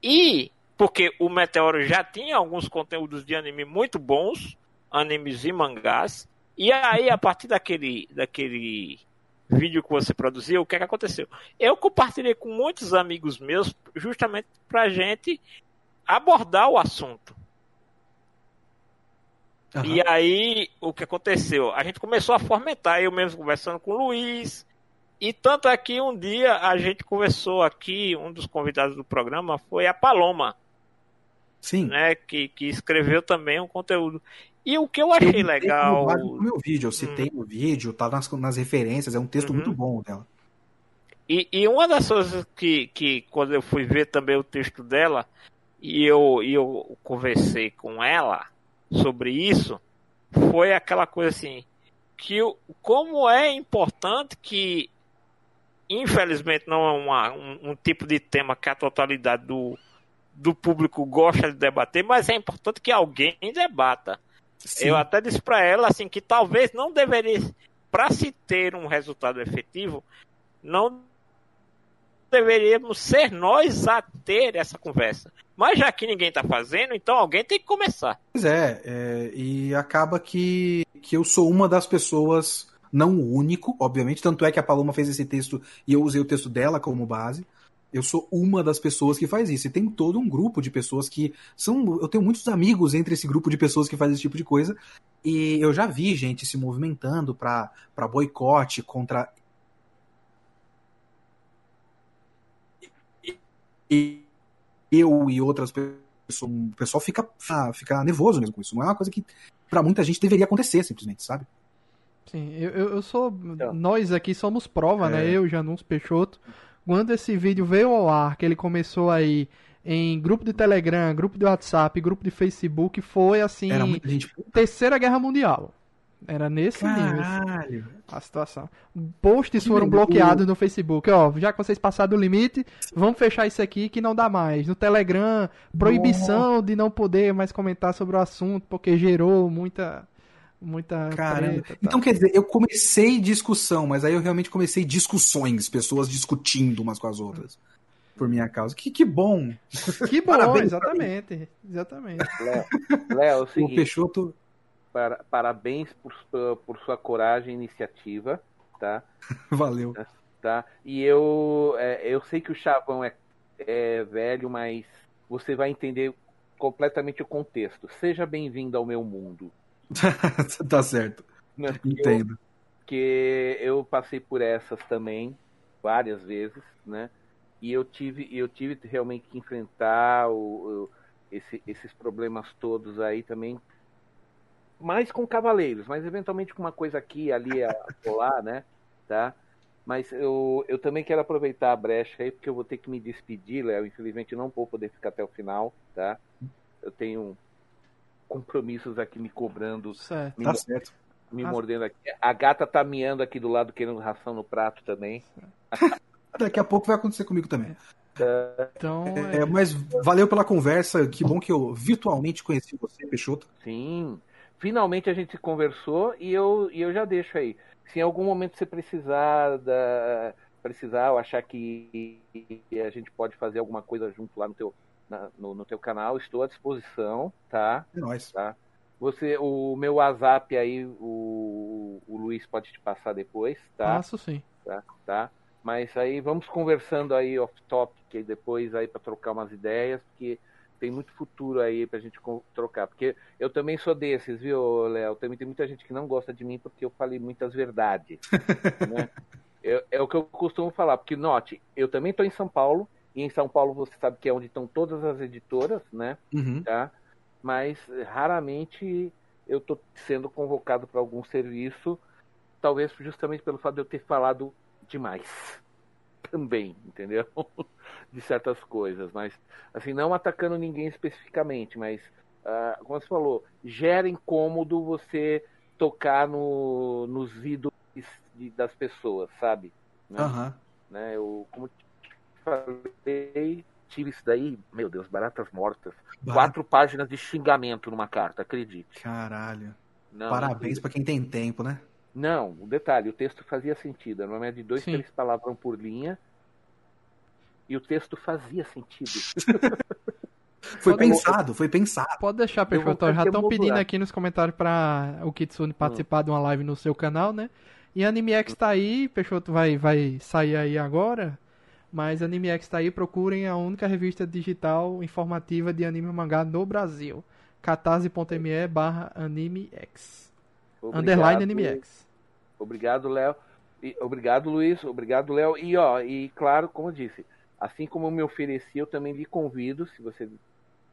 e porque o Meteoro já tinha alguns conteúdos de anime muito bons, animes e mangás, e aí a partir daquele, daquele vídeo que você produziu, o que, é que aconteceu? Eu compartilhei com muitos amigos meus, justamente pra gente abordar o assunto. Aham. E aí, o que aconteceu? A gente começou a fomentar, eu mesmo conversando com o Luiz. E tanto aqui, um dia, a gente conversou aqui, um dos convidados do programa foi a Paloma, Sim. né? Que, que escreveu também um conteúdo. E o que eu achei legal. No meu vídeo, eu citei no vídeo, tá nas, nas referências, é um texto Uhum. muito bom dela. E, e uma das coisas que, que, quando eu fui ver também o texto dela, e eu, e eu conversei com ela sobre isso, foi aquela coisa assim, que como é importante que, infelizmente, não é uma- um, um tipo de tema que a totalidade do, do público gosta de debater, mas é importante que alguém debata. Sim. Eu até disse para ela assim que talvez não deveria, para se ter um resultado efetivo, não deveríamos ser nós a ter essa conversa. Mas já que ninguém está fazendo, então alguém tem que começar. Pois é, é, e acaba que, que eu sou uma das pessoas, não o único, obviamente, tanto é que a Paloma fez esse texto e eu usei o texto dela como base. Eu sou uma das pessoas que faz isso. E tem todo um grupo de pessoas que são. Eu tenho muitos amigos entre esse grupo de pessoas que faz esse tipo de coisa. E eu já vi gente se movimentando para boicote contra. E eu e outras pessoas. O pessoal fica, fica nervoso mesmo com isso. Não é uma coisa que para muita gente deveria acontecer, simplesmente, sabe? Sim, eu, eu, sou. Então. Nós aqui somos prova, né? É. Eu, Janus Peixoto. Quando esse vídeo veio ao ar, que ele começou aí em grupo de Telegram, grupo de WhatsApp, grupo de Facebook, foi assim. Era muita gente. Terceira Guerra Mundial. Era nesse nível assim, Caralho. a situação. Posts Que foram bloqueados no Facebook. Ó, já que vocês passaram do limite, vamos fechar isso aqui que não dá mais. No Telegram, proibição de não poder mais comentar sobre o assunto, porque gerou muita. Muita Caramba. tá? Então, quer dizer, eu comecei discussão, mas aí eu realmente comecei discussões, pessoas discutindo umas com as outras. Por minha causa. Que, que bom. Que (laughs) bom, Parabéns exatamente. Exatamente. Léo, Léo, é o O seguinte, Peixoto. para- parabéns por, sua- por sua coragem e iniciativa, tá? (laughs) Valeu. tá? E eu, é, eu sei que o Chavão é, é velho, mas você vai entender completamente o contexto. Seja bem-vindo ao meu mundo. (laughs) tá certo. Entendo. Porque eu passei por essas também várias vezes, né? E eu tive, eu tive realmente que enfrentar o, o- esse- esses problemas todos aí também, mais com cavaleiros, mas eventualmente com uma coisa aqui, ali, colar, né? Tá? Mas eu, eu também quero aproveitar a brecha aí, porque eu vou ter que me despedir, Léo. Infelizmente eu não vou poder ficar até o final, tá? Eu tenho compromissos aqui me cobrando, Certo. me, Tá certo. me Ah. mordendo aqui. A gata tá miando aqui do lado, querendo ração no prato também. (laughs) Daqui a pouco vai acontecer comigo também. Então, É, mas valeu pela conversa. Que bom que eu virtualmente conheci você, Peixoto. Sim. Finalmente a gente conversou e eu, e eu já deixo aí. Se em algum momento você precisar da precisar ou achar que a gente pode fazer alguma coisa junto lá no teu, na- no, no teu canal, estou à disposição, tá? É nóis. Você, o meu WhatsApp aí, o, o Luiz pode te passar depois, tá? passo sim. tá? Mas aí vamos conversando aí off topic aí depois aí para trocar umas ideias, porque tem muito futuro aí pra gente trocar. Porque eu também sou desses, viu, Léo? Também tem muita gente que não gosta de mim porque eu falei muitas verdades. (laughs) né? Eu- é o que eu costumo falar, porque note, eu também estou em São Paulo, e em São Paulo você sabe que é onde estão todas as editoras, né? Uhum. tá? Mas raramente eu estou sendo convocado para algum serviço, talvez justamente pelo fato de eu ter falado demais. (laughs) também, entendeu? (laughs) De certas coisas, mas assim, não atacando ninguém especificamente, mas uh, como você falou, gera incômodo você tocar no, nos ídolos das pessoas, sabe? Né? Uhum. né? Eu, como falei, tive isso daí, meu Deus, baratas mortas. Quatro páginas de xingamento numa carta, acredite. Caralho. Não, Parabéns para quem tem tempo, né? Não, o um detalhe, o texto fazia sentido. Normalmente de dois, Sim. três palavras por linha. E o texto fazia sentido. (laughs) foi pensado, foi pensado. Pode deixar, Peixoto. Já estão pedindo aqui nos comentários para o Kitsune participar hum. de uma live no seu canal, né? E Anime X tá aí, Peixoto vai, vai sair aí agora. Mas Anime X tá aí, procurem a única revista digital informativa de anime e mangá no Brasil. catarse.me barra AnimeX. Underline AnimeX. Obrigado, Léo. Obrigado, Luiz. Obrigado, Léo. E, ó, e claro, como eu disse, assim como eu me ofereci, eu também lhe convido, se você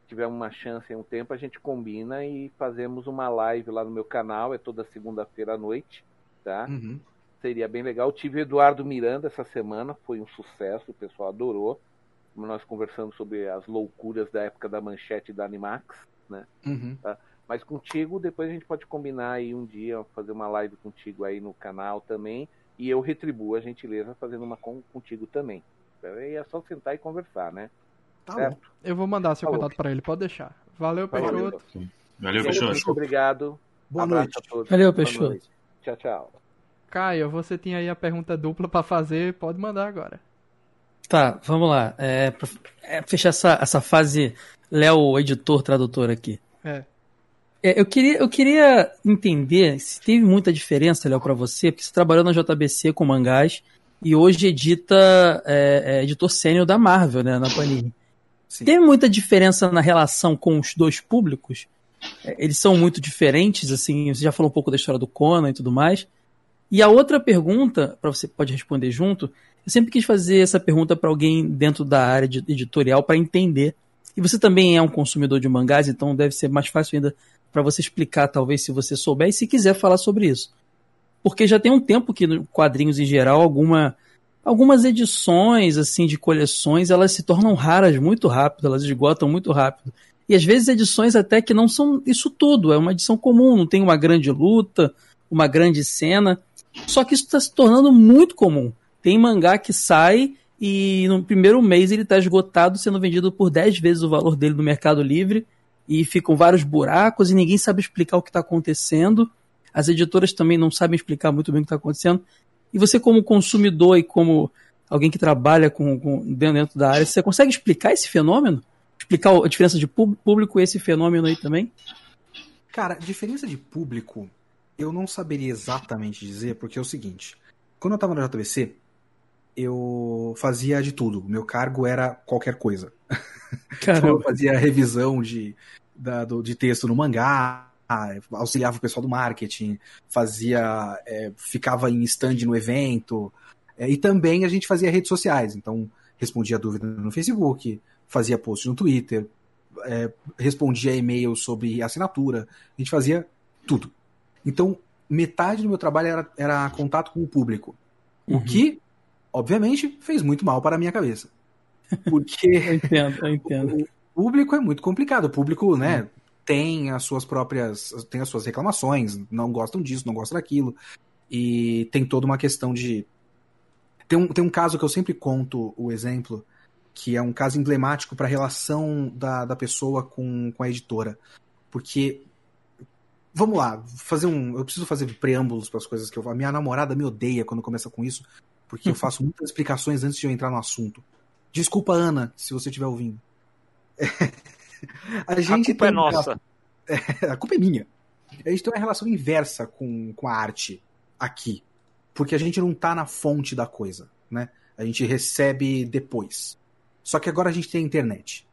tiver uma chance e um tempo, a gente combina e fazemos uma live lá no meu canal, é toda segunda-feira à noite, tá? Uhum. Seria bem legal. Eu tive Eduardo Miranda essa semana, foi um sucesso, o pessoal adorou. Nós conversamos sobre as loucuras da época da manchete da Animax, né? Uhum. Tá? Mas contigo, depois a gente pode combinar aí um dia, fazer uma live contigo aí no canal também. E eu retribuo a gentileza fazendo uma com, contigo também. Aí é só sentar e conversar, né? Tá certo? bom. Eu vou mandar seu Falou. contato para ele, pode deixar. Valeu, Peixoto. Valeu, Peixoto. Muito obrigado. Boa Abraço noite. a todos. Valeu, Peixoto. Tchau, tchau. Caio, você tinha aí a pergunta dupla para fazer, pode mandar agora. Tá, vamos lá. É, pra, é, fechar essa, essa fase Léo, editor, tradutor aqui. É. é. eu, queria, eu queria entender se teve muita diferença, Léo, para você, porque você trabalhou na JBC com mangás e hoje edita é, é editor sênior da Marvel, né, na Panini. Sim. Teve muita diferença na relação com os dois públicos? É, eles são muito diferentes, assim, você já falou um pouco da história do Conan e tudo mais. E a outra pergunta, para você pode responder junto, eu sempre quis fazer essa pergunta para alguém dentro da área de editorial para entender. E você também é um consumidor de mangás, então deve ser mais fácil ainda para você explicar, talvez, se você souber e se quiser falar sobre isso. Porque já tem um tempo que no quadrinhos em geral, alguma, algumas edições assim de coleções, elas se tornam raras muito rápido, elas esgotam muito rápido. E às vezes edições até que não são isso tudo, é uma edição comum, não tem uma grande luta, uma grande cena. Só que isso está se tornando muito comum. Tem mangá que sai e no primeiro mês ele está esgotado, sendo vendido por 10 vezes o valor dele no Mercado Livre. E ficam vários buracos e ninguém sabe explicar o que está acontecendo. As editoras também não sabem explicar muito bem o que está acontecendo. E você, como consumidor e como alguém que trabalha com, com, dentro da área, você consegue explicar esse fenômeno? Explicar a diferença de público e esse fenômeno aí também? Cara, diferença de público eu não saberia exatamente dizer, porque é o seguinte: quando eu estava na JBC, eu fazia de tudo. Meu cargo era qualquer coisa. (laughs) então eu fazia revisão de, da, do, de texto no mangá, auxiliava o pessoal do marketing, fazia. É, ficava em stand no evento. É, e também a gente fazia redes sociais. Então, respondia dúvida no Facebook, fazia post no Twitter, é, respondia e-mail sobre assinatura. A gente fazia tudo. Então, metade do meu trabalho era, era contato com o público. Uhum. O que, obviamente, fez muito mal para a minha cabeça. Porque (laughs) eu entendo, eu entendo. o público é muito complicado. O público, né, uhum. tem as suas próprias. tem as suas reclamações, não gostam disso, não gostam daquilo. E tem toda uma questão de. Tem um, tem um caso que eu sempre conto o exemplo, que é um caso emblemático para a relação da, da pessoa com, com a editora. Porque Vamos lá, fazer um. Eu preciso fazer preâmbulos para as coisas que eu. A minha namorada me odeia quando começa com isso, porque eu (laughs) faço muitas explicações antes de eu entrar no assunto. Desculpa, Ana, se você estiver ouvindo. (laughs) a gente a culpa é nossa. (laughs) A culpa é minha. A gente tem uma relação inversa com, com a arte aqui. Porque a gente não tá na fonte da coisa, né? A gente recebe depois. Só que agora a gente tem a internet.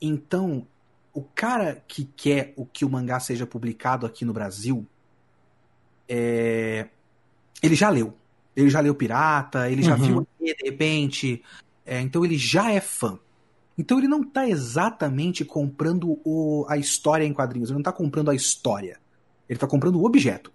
Então, o cara que quer o que o mangá seja publicado aqui no Brasil, é... ele já leu. Ele já leu Pirata, ele já uhum. viu de repente. É, então ele já é fã. Então ele não está exatamente comprando o, a história em quadrinhos, ele não está comprando a história. Ele está comprando o objeto.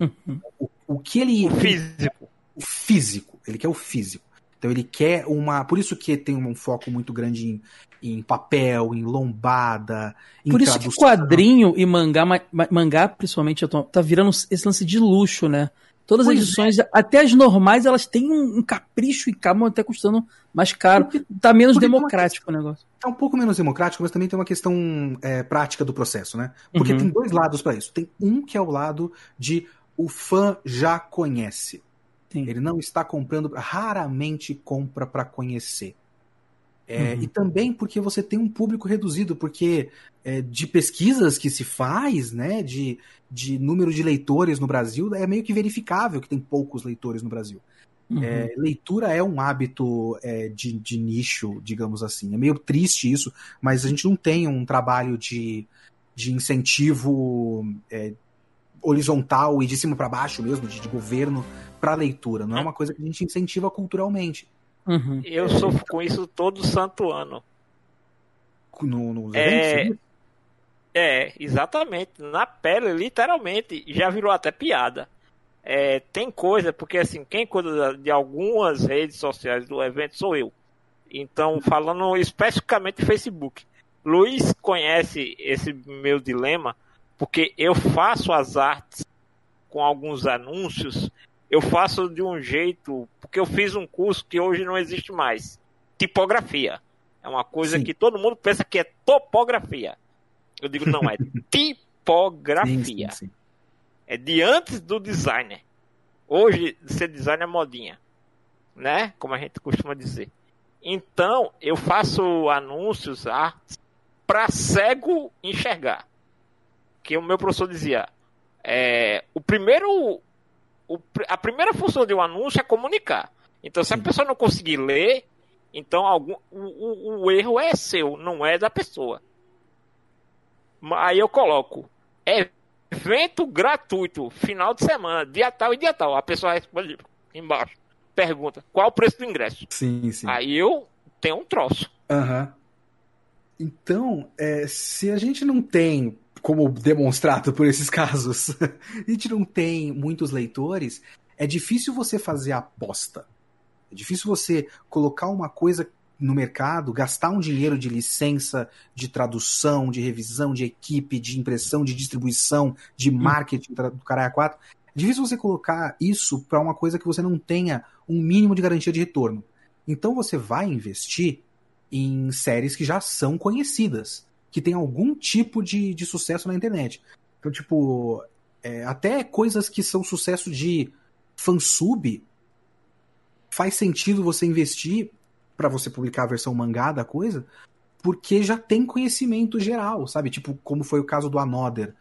Uhum. O, o, que ele. O físico. O físico. Ele quer o físico. Então ele quer uma. Por isso que tem um foco muito grande em, em papel, em lombada. Em Por isso que quadrinho e mangá, mangá principalmente, tá virando esse lance de luxo, né? Todas as é. edições, é. até as normais, elas têm um, um, capricho e acabam até custando mais caro. Porque, tá menos democrático uma, o negócio. Tá um pouco menos democrático, mas também tem uma questão é, prática do processo, né? Porque uhum. tem dois lados para isso. Tem um que é o lado de o fã já conhece. Sim. Ele não está comprando, raramente compra para conhecer. É, uhum. E também porque você tem um público reduzido, porque é, de pesquisas que se faz, né, de, de número de leitores no Brasil, é meio que verificável que tem poucos leitores no Brasil. Uhum. É, leitura é um hábito é, de, de nicho, digamos assim. É meio triste isso, mas a gente não tem um trabalho de, de incentivo é, horizontal e de cima para baixo mesmo, de, de governo, para leitura. Não é uma coisa que a gente incentiva culturalmente. Uhum. Eu sofro com isso todo santo ano. No, nos é... É, exatamente. Na pele, literalmente. Já virou até piada. É, tem coisa, porque assim, quem cuida de algumas redes sociais do evento sou eu. Então, falando especificamente do Facebook. Luiz conhece esse meu dilema, porque eu faço as artes com alguns anúncios eu faço de um jeito, porque eu fiz um curso que hoje não existe mais. Tipografia. É uma coisa sim. que todo mundo pensa que é topografia. Eu digo, não, é (laughs) tipografia. Sim, sim, é de antes do designer. Hoje, ser designer é modinha. Né? Como a gente costuma dizer. Então, eu faço anúncios, artes, para cego enxergar. Que o meu professor dizia, é, o primeiro o, a primeira função de um anúncio é comunicar. Então, se a pessoa não conseguir ler, então algum, o, o, o erro é seu, não é da pessoa. Aí eu coloco evento gratuito, final de semana, dia tal e dia tal. A pessoa responde embaixo, pergunta qual o preço do ingresso. Sim, sim. Aí eu tenho um troço. Aham. Uhum. Então, é, se a gente não tem como demonstrado por esses (laughs) casos, a gente não tem muitos leitores, é difícil você fazer a aposta. É difícil você colocar uma coisa no mercado, gastar um dinheiro de licença, de tradução, de revisão, de equipe, de impressão, de distribuição, de hum. marketing do Caralho 4. É difícil você colocar isso para uma coisa que você não tenha um mínimo de garantia de retorno. Então você vai investir em séries que já são conhecidas que tem algum tipo de, de sucesso na internet. Então, tipo, é, até coisas que são sucesso de fansub, faz sentido você investir para você publicar a versão mangá da coisa, porque já tem conhecimento geral, sabe? Tipo, como foi o caso do Another,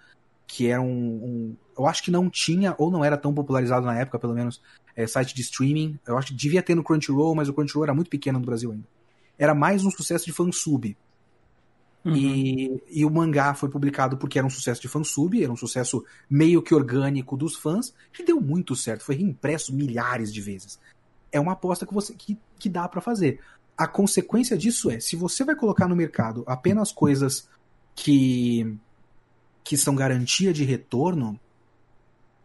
que era um, um, Eu acho que não tinha, ou não era tão popularizado na época, pelo menos, é, site de streaming. Eu acho que devia ter no Crunchyroll, mas o Crunchyroll era muito pequeno no Brasil ainda. Era mais um sucesso de fansub. Uhum. E, e, o mangá foi publicado porque era um sucesso de fansub, era um sucesso meio que orgânico dos fãs, que deu muito certo, foi reimpresso milhares de vezes. É uma aposta que, você, que, que dá para fazer. A consequência disso é, se você vai colocar no mercado apenas coisas que, que são garantia de retorno,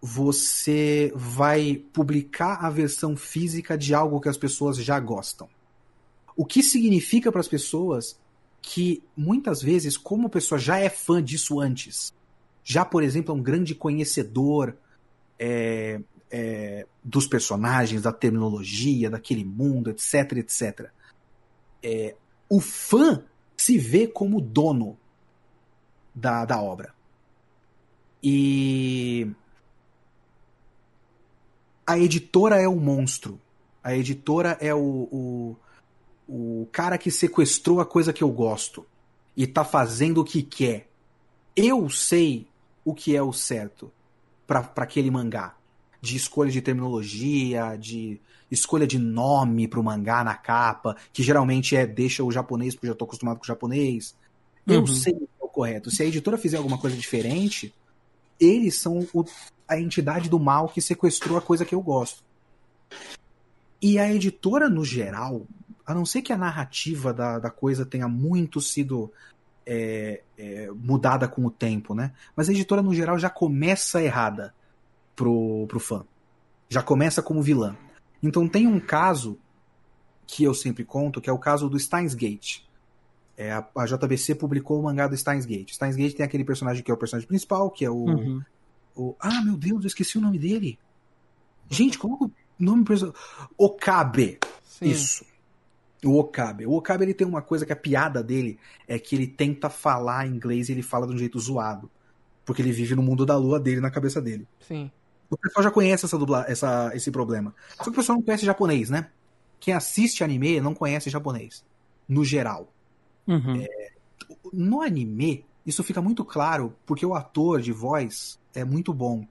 você vai publicar a versão física de algo que as pessoas já gostam. O que significa para as pessoas que muitas vezes, como a pessoa já é fã disso antes, já, por exemplo, é um grande conhecedor é, é, dos personagens, da terminologia, daquele mundo, etc, etc. É, o fã se vê como dono da, da obra. E a editora é o monstro. A editora é o, o o cara que sequestrou a coisa que eu gosto e tá fazendo o que quer. Eu sei o que é o certo para aquele mangá. De escolha de terminologia, de escolha de nome pro mangá na capa, que geralmente é deixa o japonês, porque eu já tô acostumado com o japonês. Eu uhum. sei o que é o correto. Se a editora fizer alguma coisa diferente, eles são o, a entidade do mal que sequestrou a coisa que eu gosto. E a editora, no geral, a não ser que a narrativa da, da coisa tenha muito sido é, é, mudada com o tempo, né? Mas a editora, no geral, já começa errada pro, pro fã. Já começa como vilã. Então tem um caso que eu sempre conto, que é o caso do Steins Gate. É, a, a JBC publicou o mangá do Steins Gate. Steins Gate tem aquele personagem que é o personagem principal, que é o, Uhum. o- Ah, meu Deus, eu esqueci o nome dele. Gente, como que o nome do Okabe. Sim. Isso. O Okabe. O Okabe ele tem uma coisa que a piada dele é que ele tenta falar inglês e ele fala de um jeito zoado. Porque ele vive no mundo da lua dele na cabeça dele. Sim. O pessoal já conhece essa dubla, essa, esse problema. Só que o pessoal não conhece japonês, né? Quem assiste anime não conhece japonês. No geral. Uhum. No anime, isso fica muito claro porque o ator de voz é muito bom.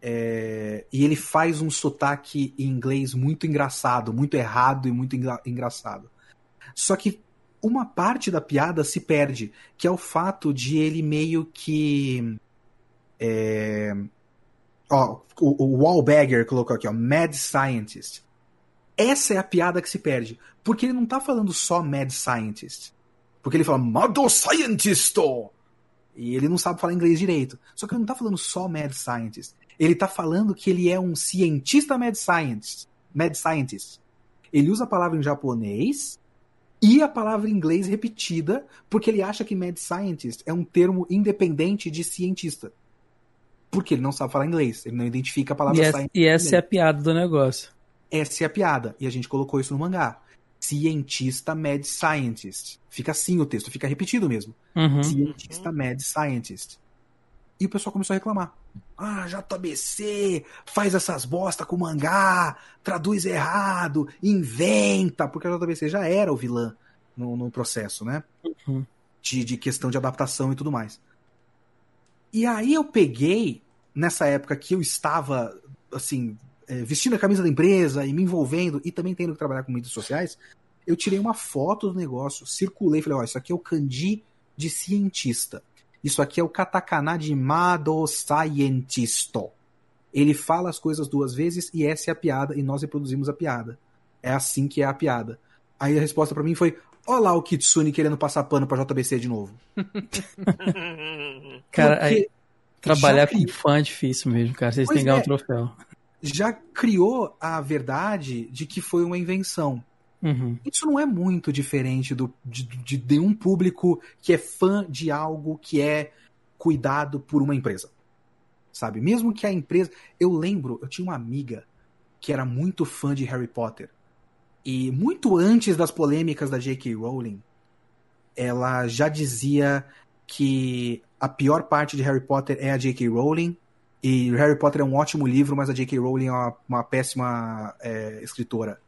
É, E ele faz um sotaque em inglês muito engraçado, muito errado e muito engra- engraçado. Só que uma parte da piada se perde, que é o fato de ele meio que. é, Ó, o, o Wallbagger colocou aqui, ó, Mad Scientist. Essa é a piada que se perde. Porque ele não tá falando só Mad Scientist. Porque ele fala Mad Scientist! E ele não sabe falar inglês direito. Só que ele não tá falando só Mad Scientist. Ele tá falando que ele é um cientista Mad Scientist. Mad Scientist. Ele usa a palavra em japonês e a palavra em inglês repetida, porque ele acha que Mad Scientist é um termo independente de cientista. Porque ele não sabe falar inglês, ele não identifica a palavra E, essa, scientist. e essa é a piada do negócio. Essa é a piada. E a gente colocou isso no mangá. Cientista Mad Scientist. Fica assim o texto, fica repetido mesmo. Uhum. Cientista Mad Scientist. E o pessoal começou a reclamar. Ah, JBC, faz essas bosta com mangá, traduz errado, inventa, porque a JBC já era o vilã no, no processo, né? Uhum. De, de questão de adaptação e tudo mais. E aí eu peguei, nessa época que eu estava, assim, é, vestindo a camisa da empresa e me envolvendo e também tendo que trabalhar com mídias sociais, eu tirei uma foto do negócio, circulei, falei, ó, isso aqui é o kanji de cientista. Isso aqui é o katakana de Mado Scientisto. Ele fala as coisas duas vezes e essa é a piada e nós reproduzimos a piada. É assim que é a piada. Aí a resposta pra mim foi: Olha lá o Kitsune querendo passar pano pra JBC de novo. (laughs) Cara, aí, trabalhar já com fã é difícil mesmo, cara. Vocês Pois têm que ganhar é. um troféu. já criou a verdade de que foi uma invenção. Uhum. Isso não é muito diferente do, de, de, de um público que é fã de algo que é cuidado por uma empresa. Sabe? Mesmo que a empresa. Eu lembro, eu tinha uma amiga que era muito fã de Harry Potter. E muito antes das polêmicas da J.K. Rowling, ela já dizia que a pior parte de Harry Potter é a J.K. Rowling. E Harry Potter é um ótimo livro, mas a J.K. Rowling é uma, uma péssima é, escritora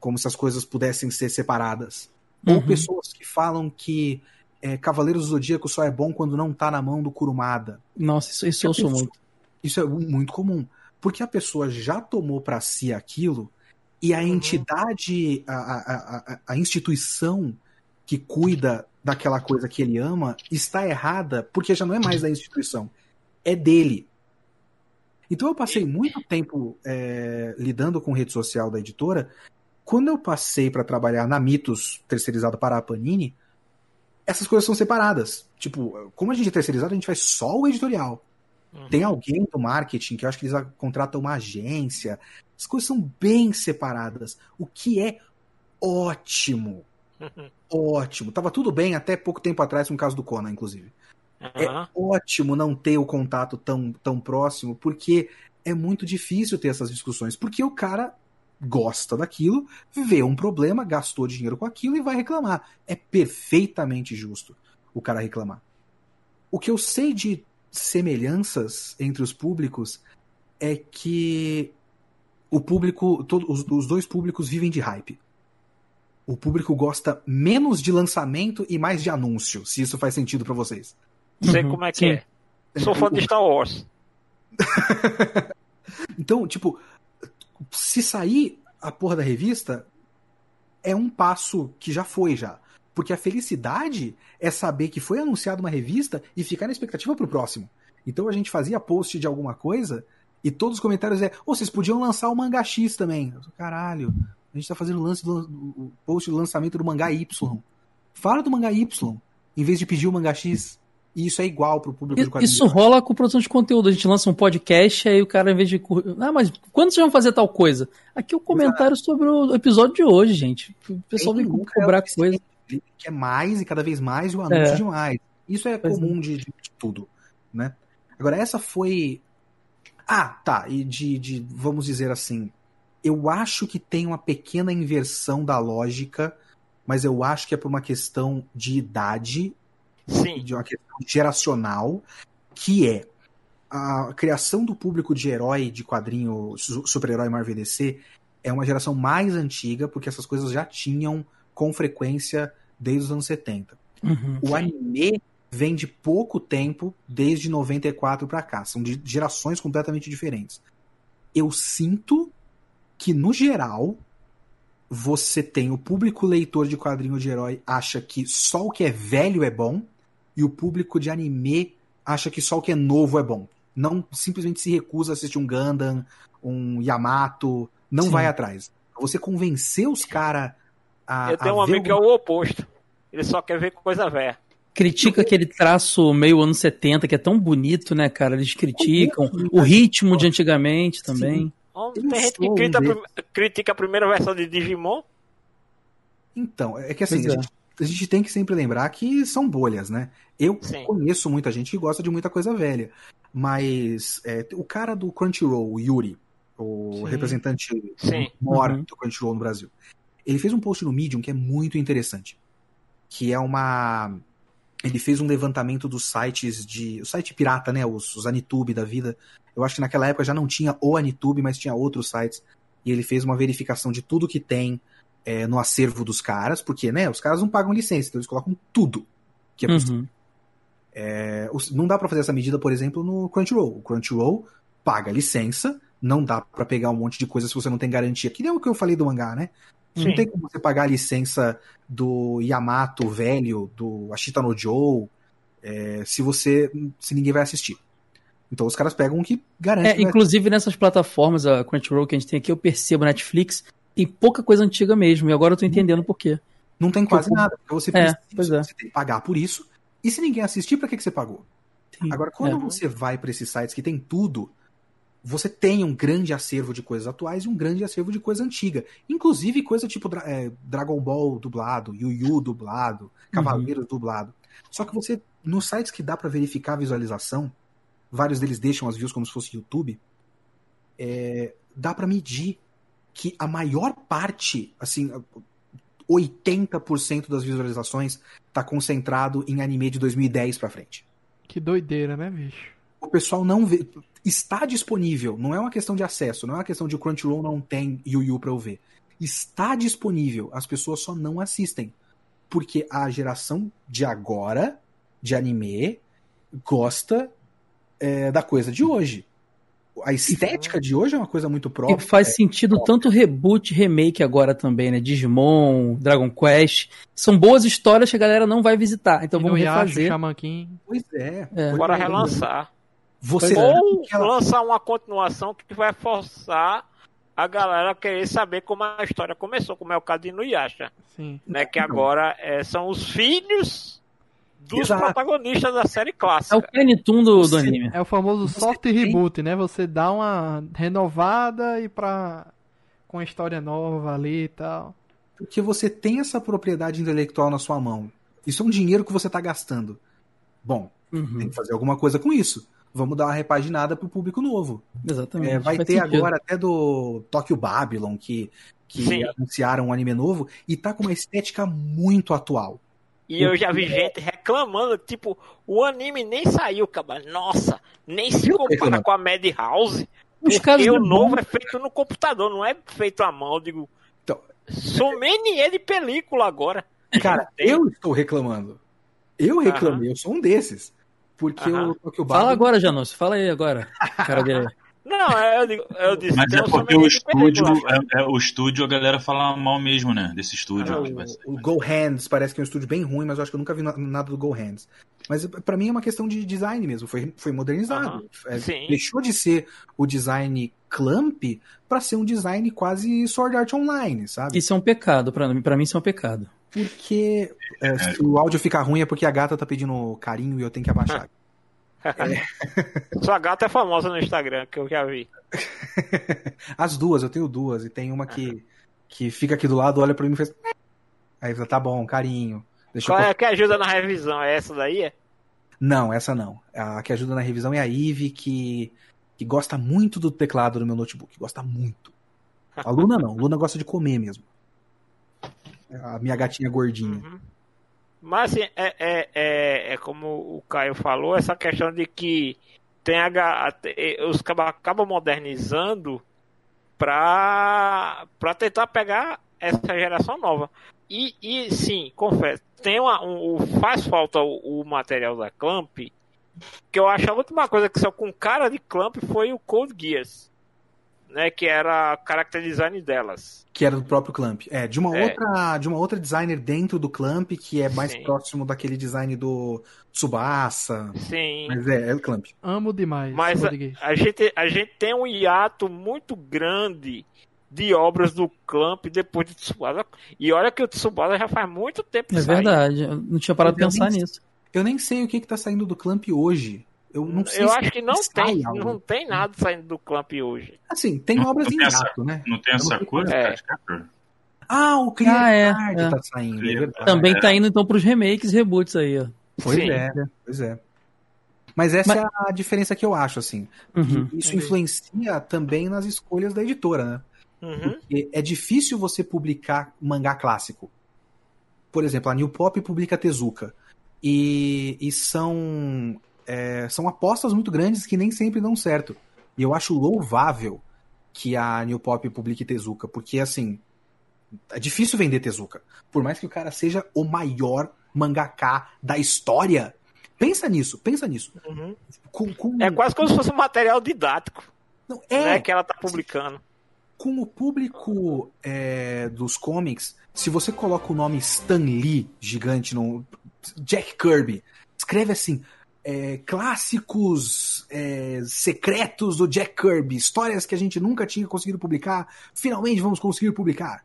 como se as coisas pudessem ser separadas. Ou Uhum. pessoas que falam que é, Cavaleiros do Zodíaco só é bom quando não tá na mão do Kurumada. Nossa, isso, isso eu sou muito. Isso é muito comum. Porque a pessoa já tomou para si aquilo e a Uhum. entidade, a, a, a, a instituição que cuida daquela coisa que ele ama está errada porque já não é mais da instituição, é dele. Então eu passei muito tempo é, lidando com rede social da editora. Quando eu passei para trabalhar na Mitos, terceirizado para a Panini, essas coisas são separadas. Tipo, como a gente é terceirizado, a gente faz só o editorial. Tem alguém do marketing que eu acho que eles contratam uma agência. As coisas são bem separadas, o que é ótimo. (laughs) Ótimo. Tava tudo bem até pouco tempo atrás, no caso do Conan, inclusive. É Aham. ótimo não ter o contato tão, tão próximo, porque é muito difícil ter essas discussões. Porque o cara gosta daquilo, vê um problema, gastou dinheiro com aquilo e vai reclamar. É perfeitamente justo o cara reclamar. O que eu sei de semelhanças entre os públicos é que o público, todo, os, os dois públicos vivem de hype. O público gosta menos de lançamento e mais de anúncio, se isso faz sentido pra vocês. Sei Uhum, como é que sim. é. Sou fã de Star Wars. (laughs) Então, tipo, se sair a porra da revista, é um passo que já foi já. Porque a felicidade é saber que foi anunciada uma revista e ficar na expectativa pro próximo. Então a gente fazia post de alguma coisa e todos os comentários é, ô, vocês podiam lançar o mangá X também. Eu, Caralho, a gente tá fazendo lance do, o post do lançamento do mangá Y. Fala do mangá Y, em vez de pedir o mangá X. E isso é igual pro público de I- quadrinhos. Isso rola com produção de conteúdo. A gente lança um podcast, aí o cara, em vez de. Ah, mas quando vocês vão fazer tal coisa? Aqui é o comentário sobre o episódio de hoje, gente. O pessoal vem cobrar é o coisa. Ele quer mais e cada vez mais e o anúncio É. demais. Isso é Pois comum de, de tudo, né? Agora, essa foi... Ah, tá. E de, de, vamos dizer assim, eu acho que tem uma pequena inversão da lógica, mas eu acho que é por uma questão de idade Sim. de uma questão geracional, que é a criação do público de herói de quadrinho, su- super-herói Marvel DC, é uma geração mais antiga, porque essas coisas já tinham com frequência desde os anos 70. Uhum. O anime vem de pouco tempo, desde 94 pra cá. São de gerações completamente diferentes. Eu sinto que, no geral, você tem o público leitor de quadrinho de herói acha que só o que é velho é bom, e o público de anime acha que só o que é novo é bom. Não simplesmente se recusa a assistir um Gundam, um Yamato, não Sim. vai atrás. Você convencer os caras a. Eu tenho a um amigo que é o oposto. Ele só quer ver coisa velha. Critica aquele traço meio anos 70, que é tão bonito, né, cara? Eles criticam o ritmo de antigamente também. Então, Eu Tem gente que critica, a desses. prim- critica a primeira versão de Digimon. Então, é que assim, a é. gente, a gente tem que sempre lembrar que são bolhas, né? Eu Sim. conheço muita gente que gosta de muita coisa velha, mas é, o cara do Crunchyroll, o Yuri, o Sim. representante Sim. maior Uhum. do Crunchyroll no Brasil, ele fez um post no Medium que é muito interessante, que é uma... Ele fez um levantamento dos sites de... O site pirata, né? Os, os Anitube da vida. Eu acho que naquela época já não tinha o Anitube, mas tinha outros sites. E ele fez uma verificação de tudo que tem é, no acervo dos caras, porque, né, os caras não pagam licença, então eles colocam tudo que é possível. Uhum. É, não dá pra fazer essa medida, por exemplo, no Crunchyroll. O Crunchyroll paga licença, não dá pra pegar um monte de coisa se você não tem garantia. Que nem o que eu falei do mangá, né? Não Sim. tem como você pagar a licença do Yamato velho, do Ashita no Joe, é, se você. se ninguém vai assistir. Então os caras pegam o que garante. É, inclusive nessas plataformas, a Crunchyroll que a gente tem aqui, eu percebo Netflix, tem pouca coisa antiga mesmo, e agora eu tô entendendo por quê. Não tem quase nada. Porque você É, precisa pois é. você tem que pagar por isso. E se ninguém assistir, pra que, que você pagou? Sim. Agora, quando É. você vai pra esses sites que tem tudo, você tem um grande acervo de coisas atuais e um grande acervo de coisa antiga. Inclusive coisa tipo é, Dragon Ball dublado, Yu Yu dublado, Cavaleiros dublado. Só que você, nos sites que dá pra verificar a visualização, vários deles deixam as views como se fosse YouTube, é, dá pra medir que a maior parte, assim, 80% das visualizações tá concentrado em anime de 2010 pra frente Que doideira, né, bicho? o pessoal não vê. Está disponível, não é uma questão de acesso, não é uma questão de o Crunchyroll não tem Yu Yu pra eu ver. Está disponível, as pessoas só não assistem. Porque a geração de agora, de anime, gosta é, da coisa de hoje. A estética de hoje é uma coisa muito E própria. faz sentido tanto reboot, remake agora também, né? Digimon, Dragon Quest. São boas histórias que a galera não vai visitar. Então vamos refazer. Shaman King. Pois é. É. Bora é. relançar. Você Ou que ela- lançar uma continuação que vai forçar a galera a querer saber como a história começou, como é o caso de Inuyasha, Sim. né? Que agora é, são os filhos dos Exato. protagonistas da série É o clássica. Toon do, do anime. É o famoso Você soft tem- reboot, né? Você dá uma renovada e pra. com a história nova ali e tal. Porque você tem essa propriedade intelectual na sua mão. Isso é um dinheiro que você está gastando. Bom, Uhum, tem que fazer alguma coisa com isso. Vamos dar uma repaginada pro público novo. Exatamente. É, vai Faz ter sentido. agora até do Tokyo Babylon, que, que Sim. anunciaram um anime novo, e tá com uma estética muito atual. E eu já vi gente reclamando, tipo, o anime nem saiu, cara. Nossa, nem se compara com a Madhouse. Os Porque o novo é feito no computador, não é feito à mão. Eu digo, Então- sommelier de película agora. Cara, (laughs) eu estou reclamando. Eu reclamei, eu sou um desses. Porque Aham. o Tokyo Fala agora, Janus. Fala aí agora. Cara dele. (laughs) Não, é, eu, digo, eu disse, Mas é porque o estúdio, é, é- o estúdio a galera fala mal mesmo, né? Desse estúdio. Ah, o, o Go Hands parece que é um estúdio bem ruim, mas eu acho que eu nunca vi na- nada do Go Hands. Mas pra mim é uma questão de design mesmo, foi, foi modernizado. Aham, É, sim. deixou de ser o design Clamp pra ser um design quase Sword Art Online, sabe? Isso é um pecado, pra mim, pra mim isso é um pecado. porque é, se o áudio ficar ruim é porque a gata tá pedindo carinho e eu tenho que abaixar. (laughs) Sua gata é famosa no Instagram, que eu já vi. (laughs) As duas, eu tenho duas. E tem uma que, que fica aqui do lado, olha pra mim e faz. Aí fala, tá bom, carinho. Deixa Qual eu... é a que ajuda na revisão? É essa daí? É? Não, essa não. A que ajuda na revisão é a Ive, que, que gosta muito do teclado do meu notebook. Gosta muito. A Luna não. A Luna gosta de comer mesmo. A minha gatinha gordinha. Uhum. Mas assim, é, é, é, é como o Caio falou, essa questão de que tem a, os acabam modernizando pra tentar pegar essa geração nova. E, e sim, confesso, tem uma, um, faz falta o, o material da Clamp, que eu acho a última coisa que saiu com cara de Clamp foi o Cold Geass, né, que era a character design delas. Que era do próprio Clamp. É, de uma, É. Outra, de uma outra designer dentro do Clamp, que é mais Sim. próximo daquele design do Tsubasa. Sim. Mas é, é o Clamp. Amo demais. Mas a, a gente, a gente tem um hiato muito grande de obras do Clamp depois de Tsubasa. E olha que o Tsubasa já faz muito tempo que É saiu. verdade. Eu não tinha parado de pensar nem- nisso. Eu nem sei o que, que tá saindo do Clamp hoje. Eu não sei Eu se acho que não tem, algo. não tem nada saindo do Clamp hoje. Assim, tem Não- obras não em tem essa- hiato, né? Não tem essa coisa, é. Ah, o Clear Ah, é, Card é. tá saindo, é Clear verdade. Também é. tá indo então pros remakes e reboots aí, ó. Pois Sim. é, pois é. Mas essa é a diferença que eu acho, assim. Uhum. Isso entendi. influencia também nas escolhas da editora, né? Uhum. Porque é difícil você publicar mangá clássico. Por exemplo, a New Pop publica Tezuka. E, e são, é, são apostas muito grandes que nem sempre dão certo. E eu acho louvável que a New Pop publique Tezuka, porque assim, é difícil vender Tezuka. Por mais que o cara seja o maior mangaká da história. Pensa nisso, pensa nisso. Uhum. Com, com- É quase como se fosse um material didático Não, é, né, que ela tá publicando. com o público é, dos comics, se você coloca o nome Stan Lee gigante no Jack Kirby, escreve assim é, clássicos é, secretos do Jack Kirby, histórias que a gente nunca tinha conseguido publicar, finalmente vamos conseguir publicar.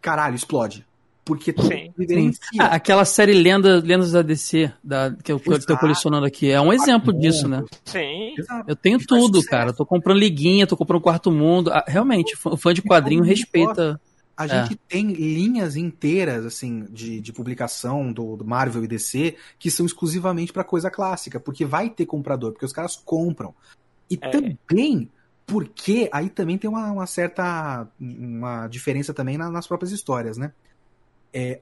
Caralho, explode. Porque tu Sim. evidencia. Ah, aquela série Lenda, Lendas da DC, da, que eu, que eu tô Exato. colecionando aqui, é um exemplo disso, né? Sim. Eu tenho tudo, cara. Eu tô comprando liguinha, tô comprando quarto mundo. Ah, realmente, fã fã de quadrinho respeita. A É. gente tem linhas inteiras, assim, de, de publicação do, do Marvel e DC que são exclusivamente pra coisa clássica, porque vai ter comprador, porque os caras compram. E É. também porque aí também tem uma, uma certa uma diferença também na- nas próprias histórias, né? É,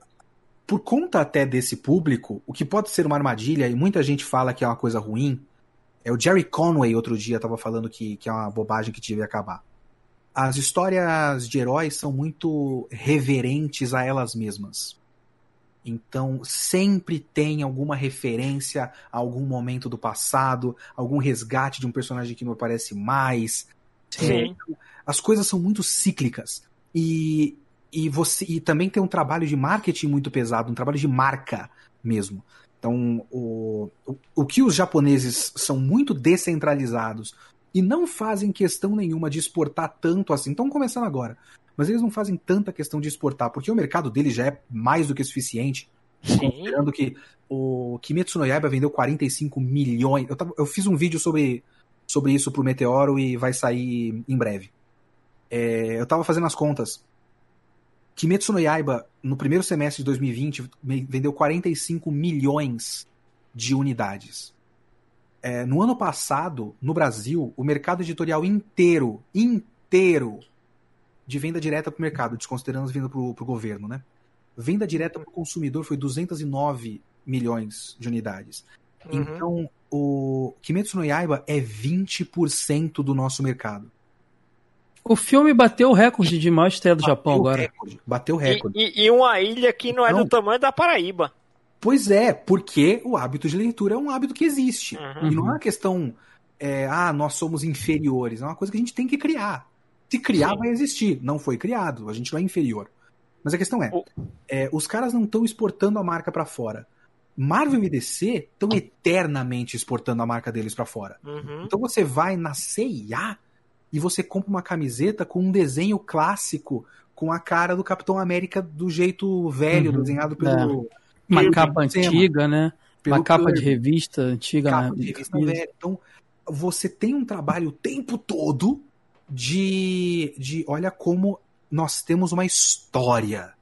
por conta até desse público, o que pode ser uma armadilha, e muita gente fala que é uma coisa ruim, é o Jerry Conway outro dia estava falando que, que é uma bobagem que devia acabar as histórias de heróis são muito reverentes a elas mesmas. Então, sempre tem alguma referência a algum momento do passado, algum resgate de um personagem que não aparece mais. Sim. As coisas são muito cíclicas. E, e, você, e também tem um trabalho de marketing muito pesado, um trabalho de marca mesmo. Então, o, o, o que os japoneses são muito descentralizados e não fazem questão nenhuma de exportar tanto assim. Estão começando agora. Mas eles não fazem tanta questão de exportar, porque o mercado deles já é mais do que suficiente. Sim. Considerando que o Kimetsu no Yaiba vendeu 45 milhões. Eu, tava- eu fiz um vídeo sobre, sobre isso pro Meteoro e vai sair em breve. É, eu tava fazendo as contas. Kimetsu no Yaiba, no primeiro semestre de 2020, me- vendeu 45 milhões de unidades. É, no ano passado, no Brasil, o mercado editorial inteiro, inteiro, de venda direta para o mercado, desconsiderando as vendas para o governo, né? Venda direta para o consumidor foi 209 milhões de unidades. Uhum. Então, o Kimetsu no Yaiba é 20% do nosso mercado. O filme bateu o recorde de maior estreia do Japão Bateu agora. recorde, bateu E, recorde. e- e uma ilha que não é Não. do tamanho da Paraíba. Pois é, porque o hábito de leitura é um hábito que existe. Uhum. E não é uma questão, é, ah, nós somos inferiores. É uma coisa que a gente tem que criar. Se criar, Sim. vai existir. Não foi criado, a gente não é inferior. Mas a questão é, O- é, os caras não estão exportando a marca pra fora. Marvel e DC estão eternamente exportando a marca deles pra fora. Uhum. Então você vai na CIA, e você compra uma camiseta com um desenho clássico com a cara do Capitão América do jeito velho, Uhum. desenhado pelo. Uma capa antiga, né? pelo Uma capa de revista antiga, capa né? de revista velha. Então, você tem um trabalho o tempo todo de, de olha como nós temos uma história.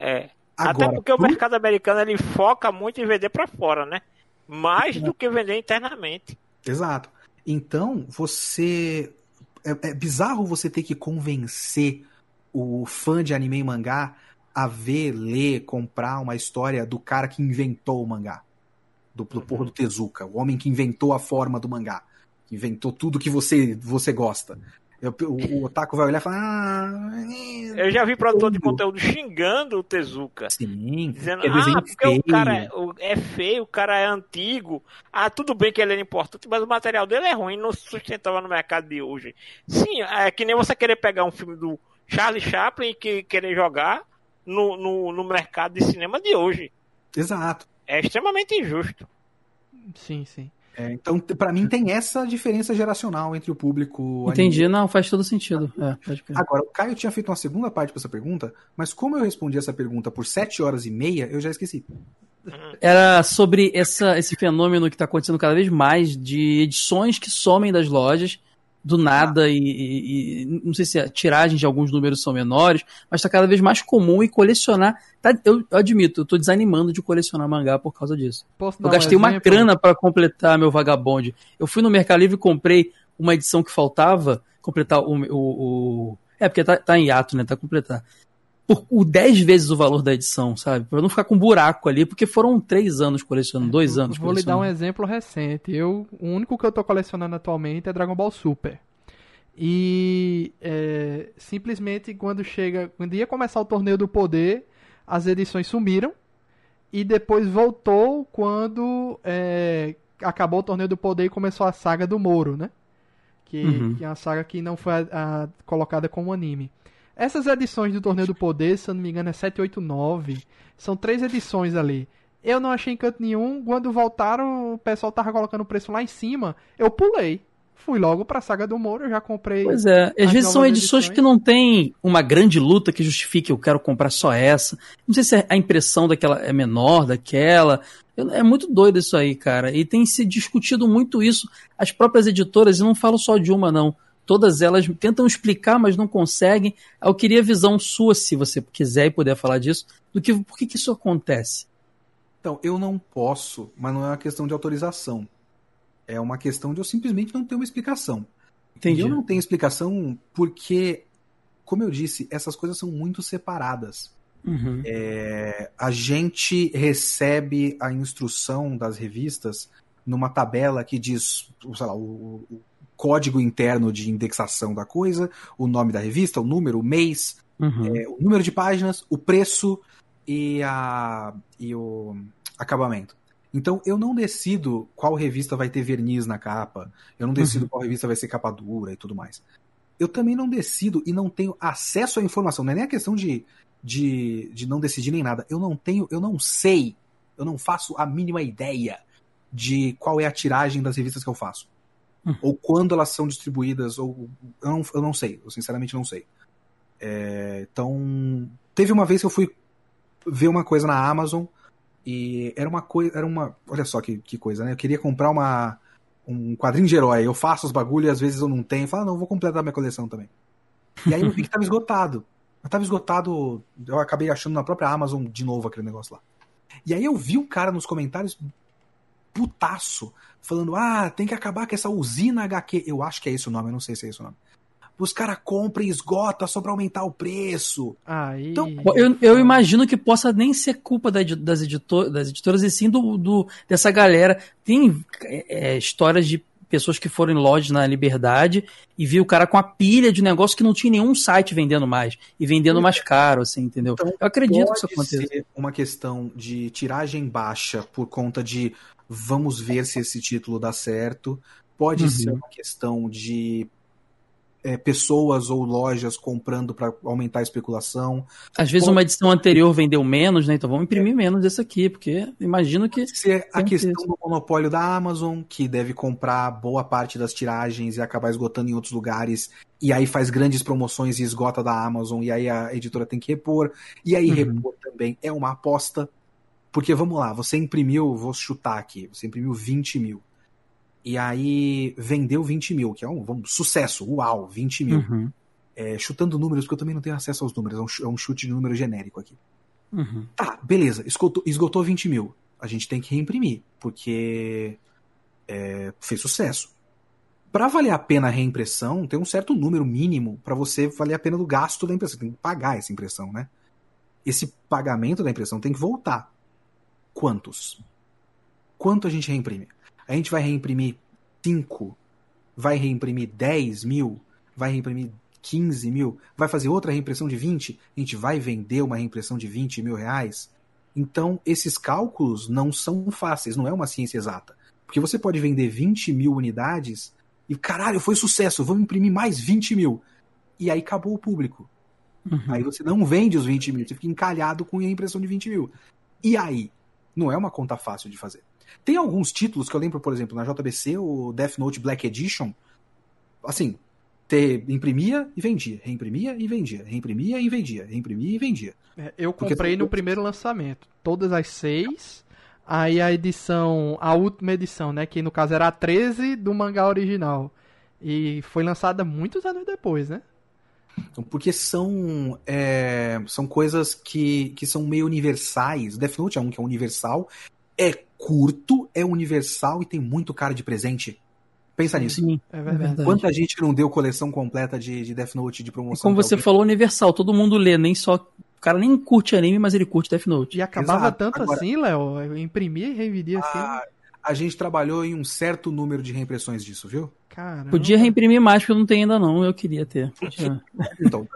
É. Agora, Até porque o pro- mercado americano ele foca muito em vender pra fora, né? Mais do que vender internamente. Exato. Então, você. É, é bizarro você ter que convencer o fã de anime e mangá a ver, ler, comprar uma história do cara que inventou o mangá. Do, do porra do Tezuka, o homem que inventou a forma do mangá. Que inventou tudo que você, você gosta. Eu- o, o (laughs) Otaku vai olhar e falar. Ah, Eu já vi produtor de tudo." conteúdo xingando o Tezuka. Sim, Dizendo, é ah, porque o feio. cara é- o- é feio, o cara é antigo. Ah, tudo bem que ele é importante, mas o material dele é ruim, não se sustentava no mercado de hoje. Sim, é que nem você querer pegar um filme do Charlie Chaplin e que, querer jogar no, no, no mercado de cinema de hoje. Exato. É extremamente injusto. Sim, sim. É, então, pra mim, tem essa diferença geracional entre o público. Entendi, anime. não, faz todo sentido. É. Agora, o Caio tinha feito uma segunda parte para essa pergunta, mas como eu respondi essa pergunta por sete horas e meia, eu já esqueci. Era sobre essa, esse fenômeno que está acontecendo cada vez mais de edições que somem das lojas do nada e, e- e não sei se a tiragem de alguns números são menores, mas está cada vez mais comum e colecionar. tá- eu, eu admito, eu tô desanimando de colecionar mangá por causa disso. Posso Eu dar um gastei uma grana para completar meu vagabonde. Eu fui no Mercado Livre e comprei uma edição que faltava, completar o. o, o- é, porque tá, tá em hiato, né? Tá completar. Por, o 10 vezes o valor da edição, sabe? Pra não ficar com buraco ali, porque foram três anos colecionando, dois Eu anos Vou lhe dar um colecionando. exemplo recente. Eu, o único que eu tô colecionando atualmente é Dragon Ball Super. E é, simplesmente quando chega, quando ia começar o torneio do poder, as edições sumiram e depois voltou quando é, acabou o torneio do poder e começou a saga do Moro, né? Que, Uhum. que é uma saga que não foi a- a- colocada como anime. Essas edições do Torneio do Poder, se eu não me engano, é 7, 8, 9. São três edições ali. Eu não achei em canto nenhum. Quando voltaram, o pessoal tava colocando o preço lá em cima. Eu pulei. Fui logo pra saga do Moro, eu já comprei. Pois é, às vezes são edições edições. que não tem uma grande luta que justifique eu quero comprar só essa. Não sei se a impressão daquela é menor daquela. É muito doido isso aí, cara. E tem se discutido muito isso. As próprias editoras, e não falo só de uma, não. Todas elas tentam explicar, mas não conseguem. Eu queria a visão sua, se você quiser e puder falar disso, do que por que, que isso acontece. Então, eu não posso, mas não é uma questão de autorização. É uma questão de eu simplesmente não ter uma explicação. Entendi. E eu não tenho explicação porque, como eu disse, essas coisas são muito separadas. Uhum. É, a gente recebe a instrução das revistas numa tabela que diz, sei lá, o, o código interno de indexação da coisa, o nome da revista, o número, o mês, Uhum. é, o número de páginas, o preço e, a, e o acabamento. Então eu não decido qual revista vai ter verniz na capa, eu não decido Uhum. qual revista vai ser capa dura e tudo mais. Eu também não decido e não tenho acesso à informação, não é nem a questão de, de, de não decidir nem nada. Eu não tenho, eu não sei, eu não faço a mínima ideia de qual é a tiragem das revistas que eu faço. Uhum. Ou quando elas são distribuídas, ou eu não, eu não sei, eu sinceramente não sei. É, então, teve uma vez que eu fui ver uma coisa na Amazon e era uma coisa, era uma, olha só que, que coisa, né? Eu queria comprar uma um quadrinho de herói, eu faço os bagulho e às vezes eu não tenho, eu falo, ah, não, vou completar minha coleção também. E aí eu vi que tava esgotado. Eu tava esgotado, eu acabei achando na própria Amazon de novo aquele negócio lá. E aí eu vi um cara nos comentários putaço, falando: ah, tem que acabar com essa usina HQ. Eu acho que é esse o nome, eu não sei se é esse o nome. Os caras compram e esgota só pra aumentar o preço. Aí. Então, Eu, eu imagino que possa nem ser culpa da das, editor, das editoras, e sim do, do- dessa galera. Tem é, é, histórias de pessoas que foram em lojas na Liberdade e viu o cara com a pilha de negócio que não tinha nenhum site vendendo mais e vendendo mais caro, assim, entendeu? Então, eu acredito que isso Pode aconteça. ser uma questão de tiragem baixa por conta de vamos ver se esse título dá certo. Pode Uhum. ser uma questão de é, pessoas ou lojas comprando para aumentar a especulação. Às vezes Pode- uma edição anterior vendeu menos, né? Então vamos imprimir menos desse aqui, porque imagino que. ser a questão isso. do monopólio da Amazon, que deve comprar boa parte das tiragens e acabar esgotando em outros lugares, e aí faz grandes promoções e esgota da Amazon, e aí a editora tem que repor, e aí Uhum. repor também é uma aposta, porque vamos lá, você imprimiu, vou chutar aqui, você imprimiu 20 mil, e aí vendeu 20 mil, que é um, vamos, sucesso, uau, 20 mil. Uhum, É, chutando números, porque eu também não tenho acesso aos números, é um é um chute de número genérico aqui. uhum. Tá, beleza, esgotou, esgotou 20 mil. A gente tem que reimprimir, porque é, fez sucesso. Para valer a pena a reimpressão, tem um certo número mínimo para você valer a pena do gasto da impressão. Tem que pagar essa impressão, né? Esse pagamento da impressão tem que voltar. Quantos? Quanto a gente reimprime? A gente vai reimprimir 5? Vai reimprimir 10 mil? Vai reimprimir 15 mil? Vai fazer outra reimpressão de 20? A gente vai vender uma reimpressão de 20 mil reais? Então, esses cálculos não são fáceis, não é uma ciência exata. Porque você pode vender 20 mil unidades e, caralho, foi sucesso, vamos imprimir mais 20 mil. E aí acabou o público. Uhum. Aí você não vende os 20 mil, você fica encalhado com a impressão de 20 mil. E aí? Não é uma conta fácil de fazer. Tem alguns títulos que eu lembro, por exemplo, na JBC, o Death Note Black Edition, assim, te imprimia e vendia, reimprimia e vendia, reimprimia e vendia, reimprimia e vendia. É, Eu Porque comprei são no primeiro lançamento. Todas as seis. Aí a edição, a última edição, né? Que no caso era a 13 do mangá original. E foi lançada muitos anos depois, né? Então, porque são, é, são coisas que, que são meio universais. Death Note é um que é universal, é curto, é universal e tem muito cara de presente. Pensa nisso. Sim, É é verdade. Quanta gente que não deu coleção completa de, de Death Note de E promoção? como pra você alguém? falou, universal, todo mundo lê, nem só. O cara nem curte anime, mas ele curte Death Note. E acabava Exato. tanto Agora- assim, Léo. Eu imprimia e revendia assim. A gente trabalhou em um certo número de reimpressões disso, viu? Caramba. Podia reimprimir mais, porque eu não tenho ainda não, eu queria ter. Podia. (laughs) Então,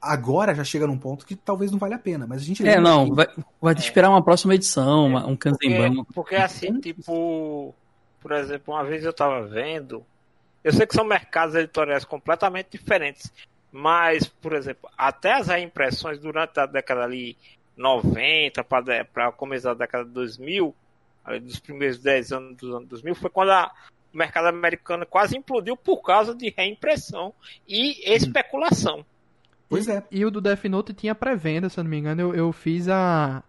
agora já chega num ponto que talvez não valha a pena, mas a gente É, não, que- vai, vai esperar uma próxima edição, uma- um Kanzenban. Porque, porque assim, tipo, por exemplo, uma vez eu tava vendo, eu sei que são mercados editoriais completamente diferentes, mas, por exemplo, até as reimpressões durante a década ali 90 para começar a década de 2000, ali dos primeiros 10 anos dos anos 2000, foi quando a- o mercado americano quase implodiu por causa de reimpressão e especulação. Pois é. E o do Death Note tinha pré-venda, se eu não me engano. Eu, eu fiz a,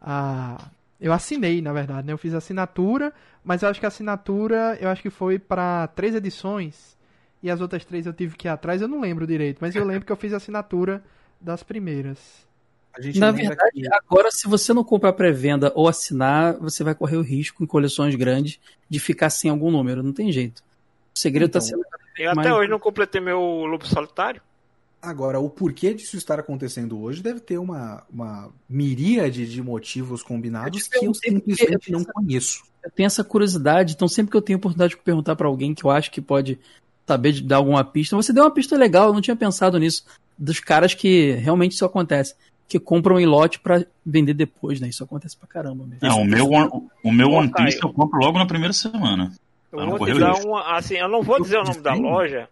a. Eu assinei, na verdade, né? Eu fiz a assinatura, mas eu acho que a assinatura eu acho que foi para três edições. E as outras três eu tive que ir atrás, eu não lembro direito, mas eu lembro que eu fiz a assinatura das primeiras. A gente Na verdade, que- agora, se você não comprar pré-venda ou assinar, você vai correr o risco em coleções grandes de ficar sem algum número. Não tem jeito. O segredo Então, tá sendo. Eu até Mas- hoje não completei meu Lobo Solitário. Agora, o porquê disso estar acontecendo hoje deve ter uma, uma miríade de motivos combinados Eu que eu simplesmente eu não conheço. Eu tenho essa curiosidade, então sempre que eu tenho oportunidade de perguntar pra alguém que eu acho que pode saber de dar alguma pista, você deu uma pista legal, eu não tinha pensado nisso. Dos caras que realmente isso acontece. Que compram em lote pra vender depois, né? Isso acontece pra caramba mesmo. É, o meu, One- o meu One Piece eu compro logo na primeira semana. Eu Ah, não vou te dar uma. Assim, eu não vou dizer o nome da loja,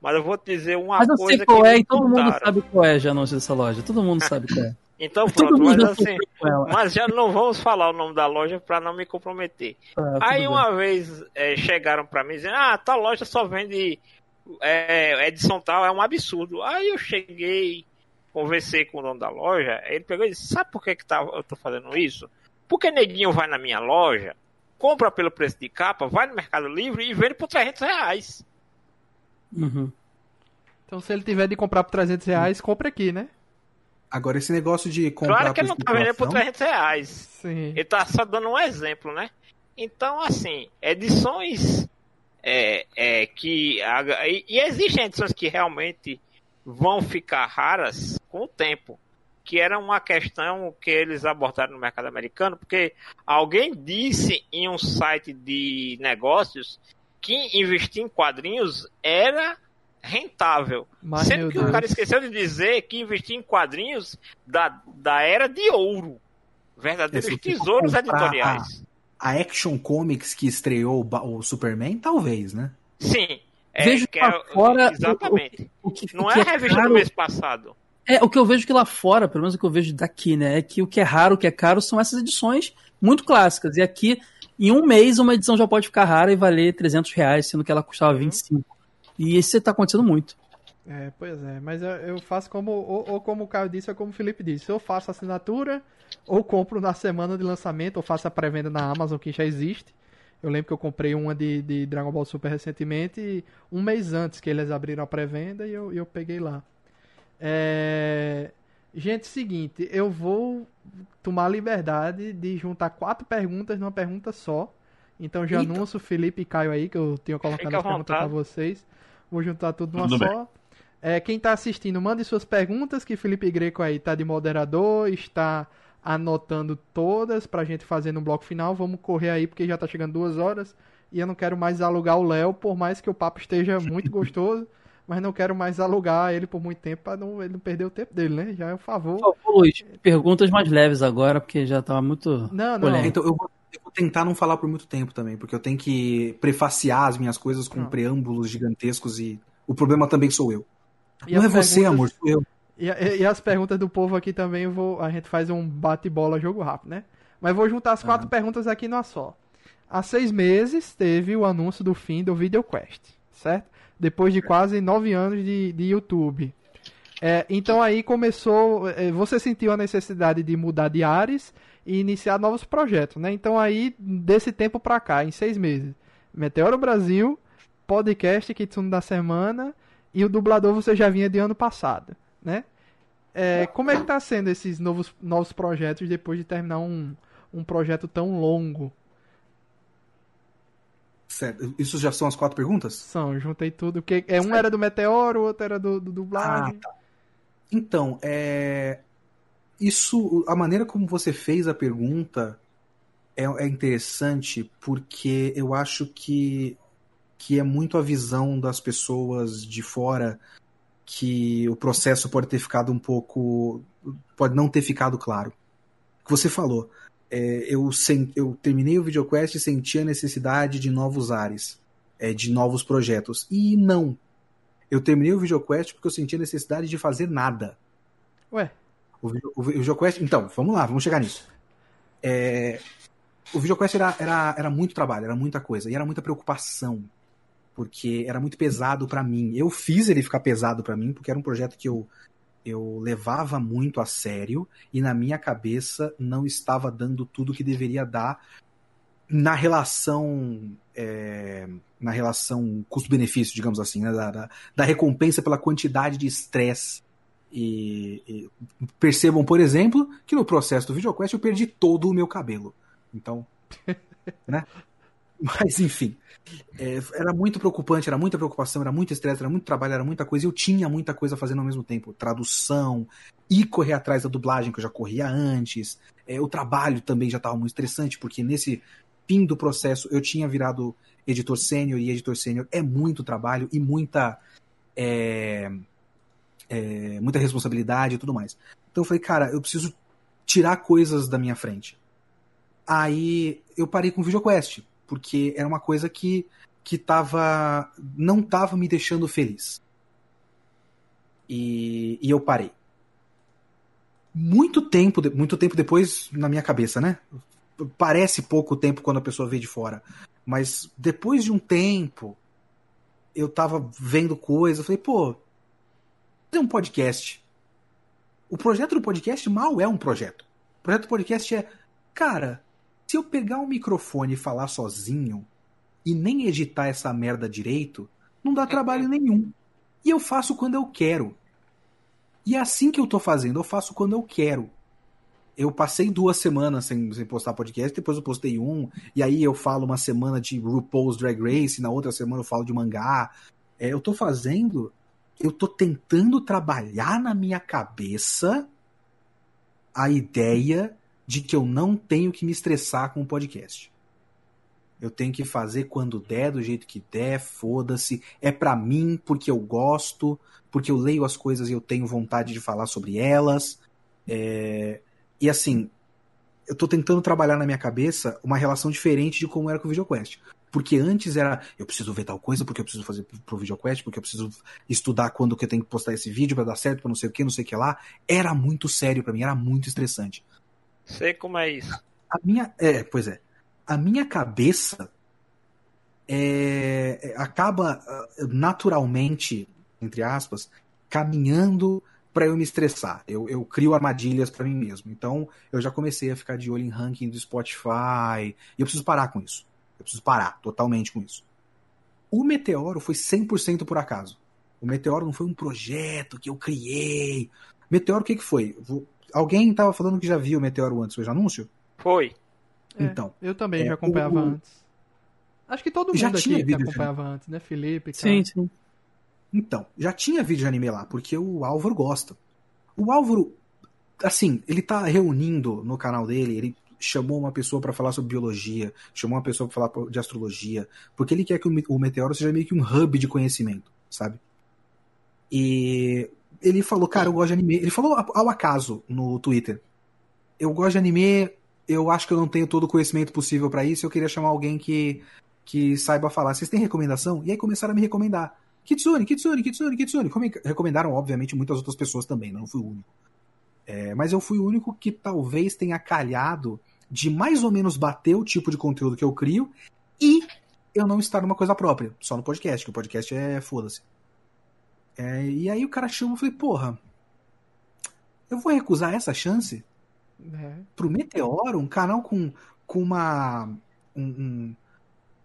mas eu vou te dizer uma Mas eu coisa sei qual que é e todo mundo sabe qual é já anúncio dessa loja. Todo mundo sabe qual é. (laughs) Então Todo pronto, mundo mas já assim. Mas já não vamos falar o nome da loja pra não me comprometer. Tudo Aí bem. uma vez é, chegaram pra mim dizendo, ah, tal loja só vende é, edição tal, é um absurdo. Aí eu cheguei, conversei com o dono da loja, ele pegou e disse, sabe por que, que tá, eu tô fazendo isso? Porque neguinho vai na minha loja, compra pelo preço de capa, vai no Mercado Livre e vende por 300 reais. Uhum. Então se ele tiver de comprar por 300 reais, compra aqui, né? Agora, esse negócio de comprar Claro que ele não tá vendendo por especulação, 300 reais. Sim. Ele tá só dando um exemplo, né? Então, assim, edições é, é, que. E, e existem edições que realmente vão ficar raras com o tempo. Que era uma questão que eles abordaram no mercado americano, porque alguém disse em um site de negócios que investir em quadrinhos era rentável. Mas, Sendo que Deus. o cara esqueceu de dizer que investir em quadrinhos da, da era de ouro. Verdadeiros Esse tipo tesouros editoriais. A Action Comics que estreou o o Superman, talvez, né? Sim, É, Vejo que lá é- fora o- Exatamente. O que, Não o é que a revista caro- do mês passado. É, o que eu vejo que lá fora, pelo menos o que eu vejo daqui, né, é que o que é raro, o que é caro são essas edições muito clássicas. E aqui, em um mês, uma edição já pode ficar rara e valer 300 reais, sendo que ela custava 25. E isso tá acontecendo muito. É, pois é, mas eu, eu faço como, ou, ou como o Caio disse, ou como o Felipe disse. Eu faço assinatura, ou compro na semana de lançamento, ou faço a pré-venda na Amazon, que já existe. Eu lembro que eu comprei uma de, de Dragon Ball Super recentemente, um mês antes que eles abriram a pré-venda, e eu, eu peguei lá. É... Gente, seguinte, eu vou tomar a liberdade de juntar quatro perguntas numa pergunta só. Então já Eita. anuncio Felipe e Caio aí, que eu tenho colocado Fica as perguntas pra vocês. Vou juntar tudo numa Tudo só. É, quem tá assistindo, mande suas perguntas, que Felipe Greco aí tá de moderador, está anotando todas pra gente fazer no bloco final. Vamos correr aí, porque já tá chegando duas horas. E eu não quero mais alugar o Léo, por mais que o papo esteja muito (laughs) gostoso. Mas não quero mais alugar ele por muito tempo pra não, ele não perder o tempo dele, né? Já é um favor. Por favor, Luiz, perguntas mais leves agora, porque já tava muito. Não, não. Então eu vou, eu vou tentar não falar por muito tempo também, porque eu tenho que prefaciar as minhas coisas com Não. preâmbulos gigantescos e o problema também sou eu. E não é você, amor, sou eu. E, e- e as perguntas do povo aqui também, vou, a gente faz um bate-bola jogo rápido, né? Mas vou juntar as quatro perguntas aqui numa só. Há seis meses teve o anúncio do fim do VideoQuest, certo? Depois de quase nove anos de, de YouTube. É, então aí começou. é, Você sentiu a necessidade de mudar de ares e iniciar novos projetos, né? Então aí, desse tempo pra cá, em seis meses, Meteoro Brasil, podcast Kitsune da Semana e o dublador você já vinha de ano passado, né? É, como é que tá sendo esses novos, novos projetos depois de terminar um, um projeto tão longo? Certo. Isso já são as quatro perguntas? São, juntei tudo. Porque é, um era do Meteoro, o outro era do, do dublagem. Ah, tá. Então, é... isso, a maneira como você fez a pergunta é, é interessante porque eu acho que, que é muito a visão das pessoas de fora que o processo pode ter ficado um pouco. pode não ter ficado claro. O que você falou. é, eu, sen- eu terminei o VideoQuest e senti a necessidade de novos ares, é, de novos projetos. E não. Eu terminei o VideoQuest porque eu senti a necessidade de fazer nada. Ué, O, o, o VideoQuest. Então, vamos lá, vamos chegar nisso. É, o VideoQuest era, era, era muito trabalho, era muita coisa, e era muita preocupação. Porque era muito pesado pra mim. Eu fiz ele ficar pesado pra mim, porque era um projeto que eu, eu levava muito a sério, e na minha cabeça não estava dando tudo que deveria dar na relação. é, na relação custo-benefício, digamos assim, né, da, da, da recompensa pela quantidade de estresse e, e percebam, por exemplo, que no processo do VideoQuest eu perdi todo o meu cabelo. Então, (laughs) né? Mas enfim, é, era muito preocupante, era muita preocupação, era muito estresse, era muito trabalho, era muita coisa. e Eu tinha muita coisa fazendo ao mesmo tempo, tradução e correr atrás da dublagem que eu já corria antes. É, o trabalho também já estava muito estressante porque nesse fim do processo eu tinha virado editor sênior e editor sênior é muito trabalho e muita é, é, muita responsabilidade e tudo mais. Então eu falei, cara, eu preciso tirar coisas da minha frente. Aí eu parei com o VideoQuest, porque era uma coisa que, que tava, não tava me deixando feliz. E, e eu parei. Muito tempo, muito tempo depois na minha cabeça, né? Parece pouco tempo quando a pessoa vê de fora. Mas depois de um tempo, eu tava vendo coisas, eu falei, pô, fazer um podcast. O projeto do podcast mal é um projeto. O projeto do podcast é, cara, se eu pegar um microfone e falar sozinho e nem editar essa merda direito, não dá trabalho (laughs) nenhum. E eu faço quando eu quero. E é assim que eu tô fazendo, eu faço quando eu quero. Eu passei duas semanas sem, sem postar podcast, depois eu postei um, e aí eu falo uma semana de RuPaul's Drag Race, na outra semana eu falo de mangá. É, eu tô fazendo, eu tô tentando trabalhar na minha cabeça a ideia de que eu não tenho que me estressar com o podcast. Eu tenho que fazer quando der, do jeito que der, foda-se. É pra mim, porque eu gosto, porque eu leio as coisas e eu tenho vontade de falar sobre elas. É, E assim, eu tô tentando trabalhar na minha cabeça uma relação diferente de como era com o VideoQuest. Porque antes era, eu preciso ver tal coisa, porque eu preciso fazer pro VideoQuest, porque eu preciso estudar quando que eu tenho que postar esse vídeo para dar certo, para não sei o que, não sei o que lá. Era muito sério para mim, era muito estressante. Sei como é isso. A minha, é, pois é. A minha cabeça é, é acaba naturalmente, entre aspas, caminhando para eu me estressar. Eu, eu crio armadilhas para mim mesmo. Então, eu já comecei a ficar de olho em ranking do Spotify. E eu preciso parar com isso. Eu preciso parar totalmente com isso. O Meteoro foi 100% por acaso. O Meteoro não foi um projeto que eu criei. Meteoro, o que, que foi? Alguém estava falando que já viu o Meteoro antes, foi anúncio? Foi. É, então. Eu também é, já acompanhava o... antes. Acho que todo mundo já aqui tinha vídeo acompanhava antes, né? Felipe, cara. Sim, sim. Então, já tinha vídeo de anime lá, porque o Álvaro gosta. O Álvaro, assim, ele tá reunindo no canal dele, ele chamou uma pessoa para falar sobre biologia, chamou uma pessoa para falar de astrologia, porque ele quer que o meteoro seja meio que um hub de conhecimento, sabe? E ele falou, cara, eu gosto de anime. Ele falou ao acaso no Twitter. Eu gosto de anime, eu acho que eu não tenho todo o conhecimento possível para isso, eu queria chamar alguém que, que saiba falar. Vocês têm recomendação? E aí começaram a me recomendar. Kitsune, Kitsune, Kitsune, Kitsune. Recomendaram, obviamente, muitas outras pessoas também, não fui o único. É, mas eu fui o único que talvez tenha calhado de mais ou menos bater o tipo de conteúdo que eu crio e eu não estar numa coisa própria, só no podcast, que o podcast é foda-se. É, e aí o cara chama e falei, porra, eu vou recusar essa chance é. pro Meteoro, um canal com, com uma. Um,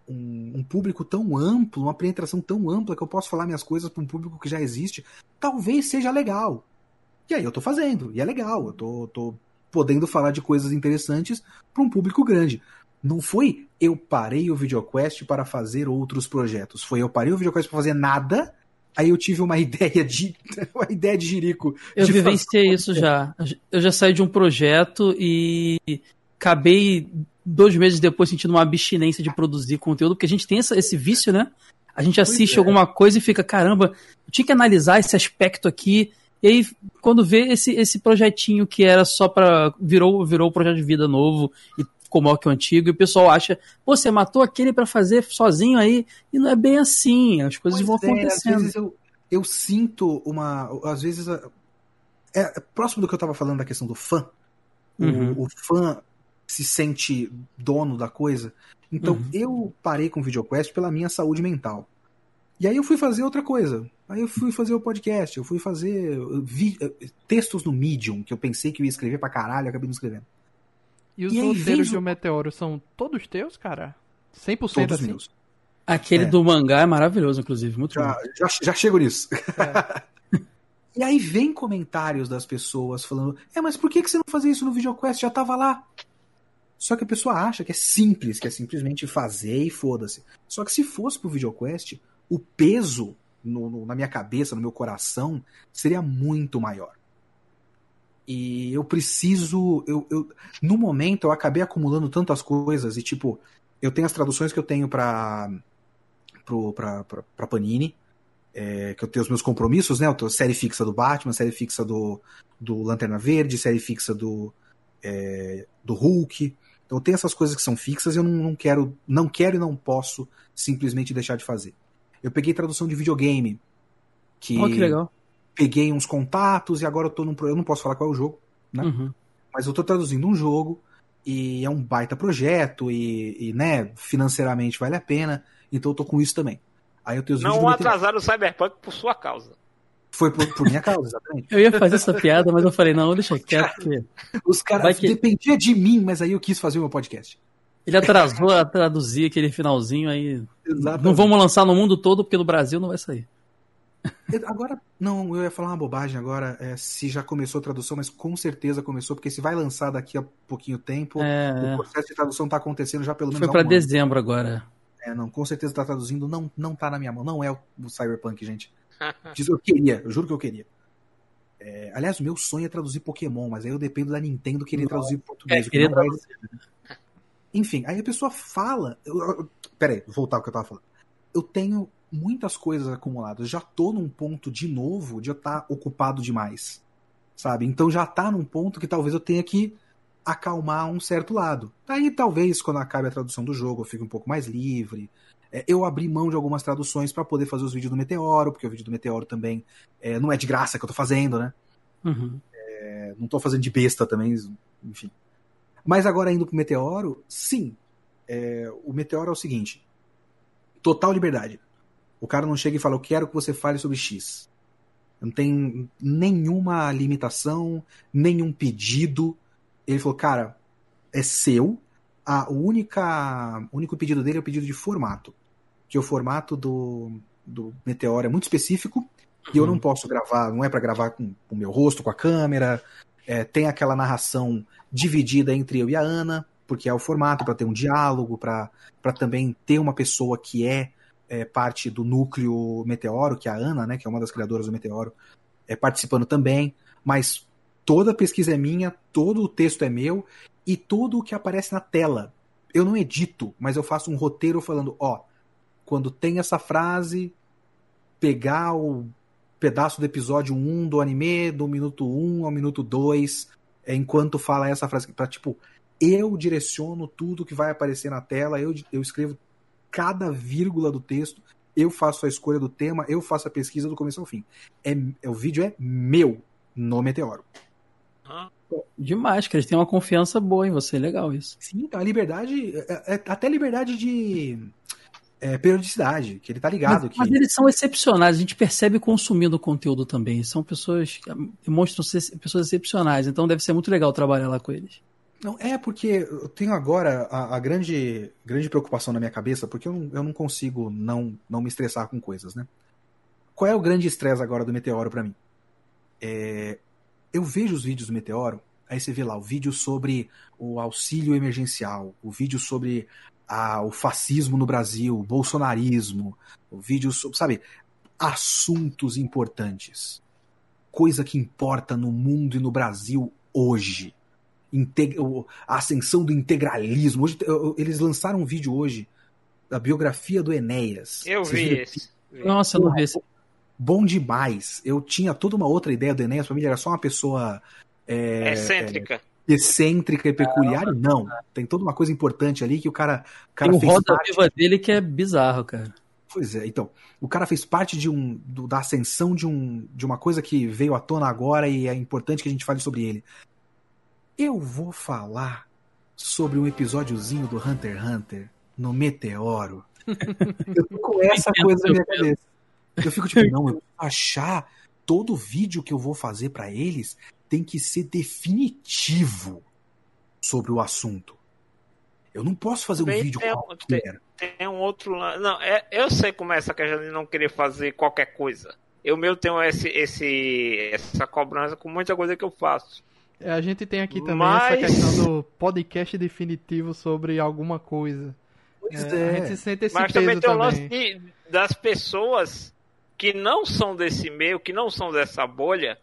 um, um, público tão amplo, uma penetração tão ampla que eu posso falar minhas coisas para um público que já existe, talvez seja legal. E aí eu tô fazendo, e é legal, eu tô, tô podendo falar de coisas interessantes para um público grande. Não foi eu parei o VideoQuest para fazer outros projetos. Foi eu parei o VideoQuest para fazer nada. Aí eu tive uma (laughs) ideia de uma ideia de jirico. Eu de vivenciei isso já. Eu já saí de um projeto e acabei dois meses depois sentindo uma abstinência de produzir conteúdo, porque a gente tem essa, esse vício, né? A gente assiste é. alguma coisa e fica, caramba, eu tinha que analisar esse aspecto aqui. E aí, quando vê esse, esse projetinho que era só para virou virou um projeto de vida novo e ficou maior que o antigo, e o pessoal acha, pô, você matou aquele para fazer sozinho aí, e não é bem assim, as coisas pois vão é, acontecendo. Às vezes eu, eu sinto uma. Às vezes. É, é próximo do que eu tava falando da questão do fã. Uhum. O, o, fã se sente dono da coisa. Então uhum. eu parei com o VideoQuest pela minha saúde mental. E aí eu fui fazer outra coisa. Aí eu fui fazer o podcast, eu fui fazer vi, eh, textos no Medium, que eu pensei que eu ia escrever pra caralho, acabei não escrevendo. E os e roteiros de um meteoro são todos teus, cara? 100% todos assim? meus. Aquele é. do mangá é maravilhoso, inclusive, muito já, bom. Já, já chego nisso. É. (laughs) e aí vem comentários das pessoas falando: É, mas por que, que você não fazia isso no VideoQuest? Já tava lá. Só que a pessoa acha que é simples, que é simplesmente fazer e foda-se. Só que se fosse pro VideoQuest, o peso no, no, na minha cabeça, no meu coração, seria muito maior. E eu preciso. Eu, eu, no momento, eu acabei acumulando tantas coisas, e tipo, eu tenho as traduções que eu tenho pra, pra Panini, é, que eu tenho os meus compromissos, né? Eu tenho série fixa do Batman, série fixa do, do Lanterna Verde, série fixa do, é, do Hulk. Então tem essas coisas que são fixas e eu não, não, quero, não quero e não posso simplesmente deixar de fazer. Eu peguei tradução de videogame. Que, oh, que legal. Peguei uns contatos e agora eu tô num. Eu não posso falar qual é o jogo, né? Uhum. Mas eu tô traduzindo um jogo e é um baita projeto e, e, né, financeiramente vale a pena. Então eu tô com isso também. Aí eu tenho os Não atrasaram o Cyberpunk por sua causa. Foi por, por minha causa, exatamente. eu ia fazer essa piada, mas eu falei, não, deixa quieto. Porque... Os caras que... dependia de mim, mas aí eu quis fazer o meu podcast. Ele atrasou a traduzir aquele finalzinho aí. (laughs) Exatamente. Não vamos lançar no mundo todo, porque no Brasil não vai sair. Agora, não, eu ia falar uma bobagem agora, é, se já começou a tradução, mas com certeza começou, porque se vai lançar daqui a pouquinho tempo, é, o é. processo de tradução está acontecendo já pelo menos Foi para um dezembro agora. É, não, com certeza está traduzindo, não, não tá na minha mão, não é o, o Cyberpunk, gente. (laughs) Diz, eu queria, eu juro que eu queria. É, aliás, o meu sonho é traduzir Pokémon, mas aí eu dependo da Nintendo querer não. traduzir português. É, queria traduzir. Vai... Enfim, aí a pessoa fala. Eu, eu, peraí, vou voltar ao que eu tava falando. Eu tenho muitas coisas acumuladas. Já tô num ponto de novo de eu estar tá ocupado demais. Sabe? Então já tá num ponto que talvez eu tenha que acalmar um certo lado. Aí talvez quando acabe a tradução do jogo eu fique um pouco mais livre. É, eu abri mão de algumas traduções para poder fazer os vídeos do Meteoro, porque o vídeo do Meteoro também é, não é de graça que eu tô fazendo, né? Uhum. É, não tô fazendo de besta também, enfim. Mas agora indo pro Meteoro, sim. É, o Meteoro é o seguinte: total liberdade. O cara não chega e fala, eu quero que você fale sobre X. Não tem nenhuma limitação, nenhum pedido. Ele falou, cara, é seu. A única, o único pedido dele é o pedido de formato. Que o formato do, do Meteoro é muito específico uhum. e eu não posso gravar, não é para gravar com o meu rosto, com a câmera. É, tem aquela narração dividida entre eu e a Ana, porque é o formato para ter um diálogo, para também ter uma pessoa que é, é, parte do núcleo Meteoro, que é a Ana, né, que é uma das criadoras do Meteoro, é participando também. Mas toda a pesquisa é minha, todo o texto é meu e tudo o que aparece na tela. Eu não edito, mas eu faço um roteiro falando, ó, quando tem essa frase, pegar o pedaço do episódio 1 do anime, do minuto 1 ao minuto 2, é, enquanto fala essa frase, para tipo, eu direciono tudo que vai aparecer na tela, eu, eu escrevo cada vírgula do texto, eu faço a escolha do tema, eu faço a pesquisa do começo ao fim. É, é o vídeo é meu no Meteoro. Demais, que eles têm uma confiança boa em você, legal isso. Sim, a liberdade, é, é, até liberdade de é, periodicidade, que ele tá ligado. Mas, que... mas, eles são excepcionais, a gente percebe consumindo o conteúdo também. São pessoas que demonstram ser pessoas excepcionais, então deve ser muito legal trabalhar lá com eles. Não, é porque eu tenho agora a, a grande, grande preocupação na minha cabeça, porque eu não, eu não consigo não, não me estressar com coisas, né? Qual é o grande estresse agora do Meteoro para mim? É, eu vejo os vídeos do Meteoro, aí você vê lá o vídeo sobre o auxílio emergencial, o vídeo sobre a, o fascismo no Brasil, o bolsonarismo, o vídeo sobre, sabe, assuntos importantes. Coisa que importa no mundo e no Brasil hoje. A ascensão do integralismo. Hoje, eles lançaram um vídeo hoje da biografia do Enéas. Eu vi esse. Nossa, eu não vi esse bom demais. Eu tinha toda uma outra ideia do Enéas, pra mim ele era só uma pessoa. É, excêntrica. É, excêntrica e peculiar, não. Tem toda uma coisa importante ali que o cara. O cara Tem um roda parte... viva dele que é bizarro, cara. Pois é, então. O cara fez parte de um. Do, da ascensão de, um, de uma coisa que veio à tona agora e é importante que a gente fale sobre ele. Eu vou falar sobre um episódiozinho do Hunter x Hunter no Meteoro. (laughs) Eu tô com essa coisa na minha cabeça. Eu fico tipo, não, eu achar todo vídeo que eu vou fazer para eles tem que ser definitivo sobre o assunto. Eu não posso fazer um vídeo tem, qualquer. Tem, tem um outro Não, é, eu sei como é essa questão de não querer fazer qualquer coisa. Eu meu tenho esse, esse, essa cobrança com muita coisa que eu faço. É, a gente tem aqui também Mas... essa questão do podcast definitivo sobre alguma coisa. Pois É, é. A gente sente esse Mas peso também tem o lance de- das pessoas que não são desse meio, que não são dessa bolha,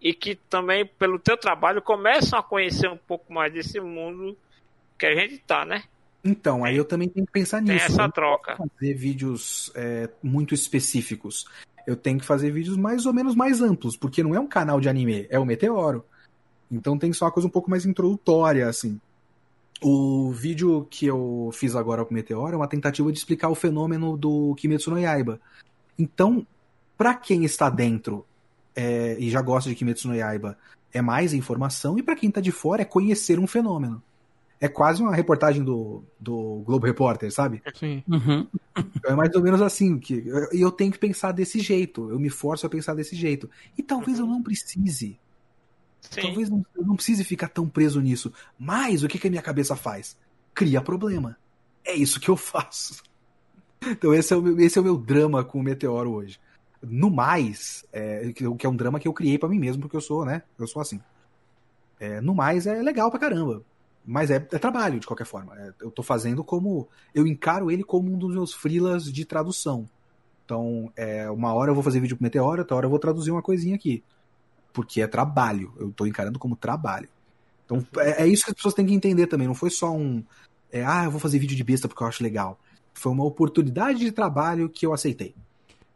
e que também, pelo teu trabalho, começam a conhecer um pouco mais desse mundo que a gente tá, né? Então, aí eu também tenho que pensar Tem nisso. essa Eu não troca. fazer vídeos é, muito específicos. Eu tenho que fazer vídeos mais ou menos mais amplos, porque não é um canal de anime, é o Meteoro. Então tem só uma coisa um pouco mais introdutória, assim. O vídeo que eu fiz agora com o Meteoro é uma tentativa de explicar o fenômeno do Kimetsu no Yaiba. Então, pra quem está dentro é, e já gosta de Kimetsu no Yaiba, é mais informação, e pra quem tá de fora é conhecer um fenômeno. É quase uma reportagem do, do Globo Repórter, sabe? Sim. Uhum. (laughs) É mais ou menos assim. que E eu tenho que pensar desse jeito. Eu me forço a pensar desse jeito. E talvez eu não precise. Sim. Talvez não, eu não precise ficar tão preso nisso. Mas o que, que a minha cabeça faz? Cria problema. É isso que eu (laughs) faço. Então esse é o meu, esse é o meu drama com o Meteoro hoje. No mais, é, que é um drama que eu criei pra mim mesmo, porque eu sou, né? Eu sou assim. É, no mais, é legal pra caramba. Mas é, é trabalho, de qualquer forma. É, eu tô fazendo como. Eu encaro ele como um dos meus freelas de tradução. Então, é, uma hora eu vou fazer vídeo pro Meteoro, outra hora eu vou traduzir uma coisinha aqui. Porque é trabalho. Eu tô encarando como trabalho. Então, é, é isso que as pessoas têm que entender também. Não foi só um. é, ah, eu vou fazer vídeo de besta porque eu acho legal. Foi uma oportunidade de trabalho que eu aceitei.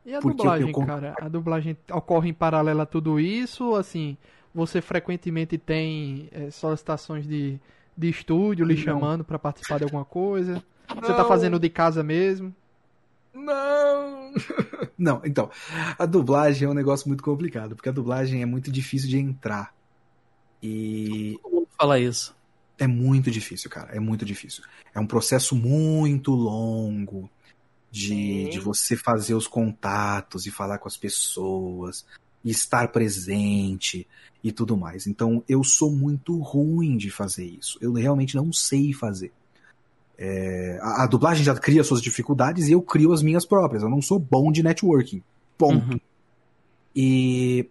E a Porque eu- dublagem, eu con- cara? A dublagem ocorre em paralelo a tudo isso? Assim, você frequentemente tem é, solicitações de, de estúdio lhe Não. chamando pra participar de alguma coisa? Você tá Não. fazendo de casa mesmo? Não! Não, então, a dublagem é um negócio muito complicado, porque a dublagem é muito difícil de entrar. E Todo mundo fala isso. é muito difícil, cara, é muito difícil. É um processo muito longo de, de você fazer os contatos e falar com as pessoas, e estar presente e tudo mais. Então, eu sou muito ruim de fazer isso. Eu realmente não sei fazer. É, a, a dublagem já cria suas dificuldades e eu crio as minhas próprias. Eu não sou bom de networking. Ponto. Uhum. E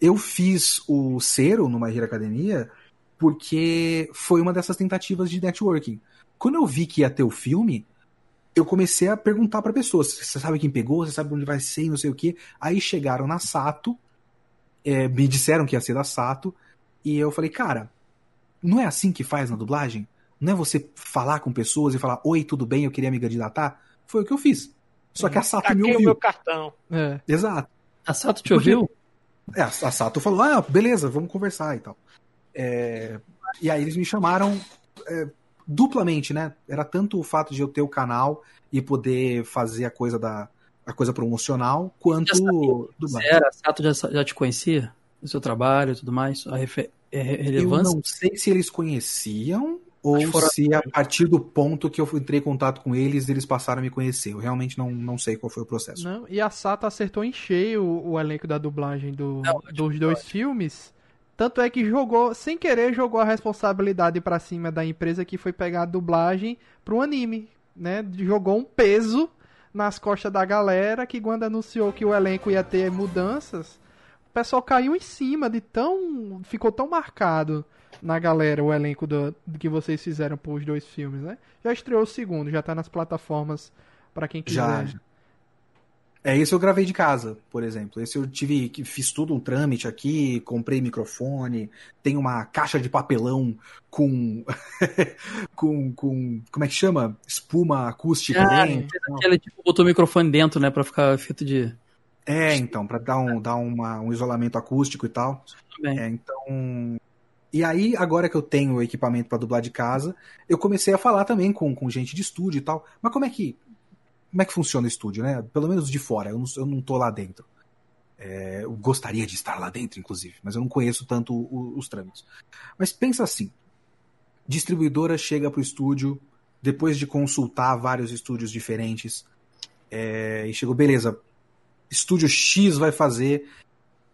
eu fiz o Cero no My Hero Academia porque foi uma dessas tentativas de networking. Quando eu vi que ia ter o filme, eu comecei a perguntar para pessoas: você sabe quem pegou? Você sabe onde vai ser? Não sei o quê. Aí chegaram na Sato, é, me disseram que ia ser da Sato, e eu falei: cara, não é assim que faz na dublagem? Não é você falar com pessoas e falar: oi, tudo bem? Eu queria me candidatar? Foi o que eu fiz. Só que a Sato me Aqui o ouviu. meu cartão. É. Exato. A Sato te ouviu? É, a Sato falou, ah, beleza, vamos conversar e tal. É, e aí eles me chamaram é, duplamente, né? Era tanto o fato de eu ter o canal e poder fazer a coisa da a coisa promocional, quanto sabia dublagem. Era, a Sato já, já te conhecia? O seu trabalho e tudo mais? A refe- é re- Eu relevância? não sei se eles conheciam ou fora- se a partir do ponto que eu entrei em contato com eles, eles passaram a me conhecer. Eu realmente não, não sei qual foi o processo. Não, e a Sato acertou em cheio o, o elenco da dublagem do- Não, dos dois filmes. Tanto é que jogou, sem querer, jogou a responsabilidade pra cima da empresa que foi pegar a dublagem pro anime, né? Jogou um peso nas costas da galera que quando anunciou que o elenco ia ter mudanças, o pessoal caiu em cima de tão, ficou tão marcado na galera o elenco do, do que vocês fizeram pros dois filmes, né? Já estreou o segundo, já tá nas plataformas pra quem quiser. Já. É, esse eu gravei de casa, por exemplo. Esse eu tive que fiz tudo um trâmite aqui, comprei microfone, tem uma caixa de papelão com (laughs) com, com como é que chama? Espuma acústica Ah, dentro. Ele tipo, botou o microfone dentro, né? Pra ficar efeito de. É, então, para dar um dar uma, um isolamento acústico e tal. Também. É, então. E aí, agora que eu tenho o equipamento para dublar de casa, eu comecei a falar também com, com gente de estúdio e tal. Mas como é que. Como é que funciona o estúdio, né? Pelo menos de fora, eu não, eu não tô lá dentro. É, eu gostaria de estar lá dentro, inclusive, mas eu não conheço tanto o- os trâmites. Mas pensa assim: distribuidora chega pro estúdio, depois de consultar vários estúdios diferentes, é, e chegou, beleza, estúdio X vai fazer,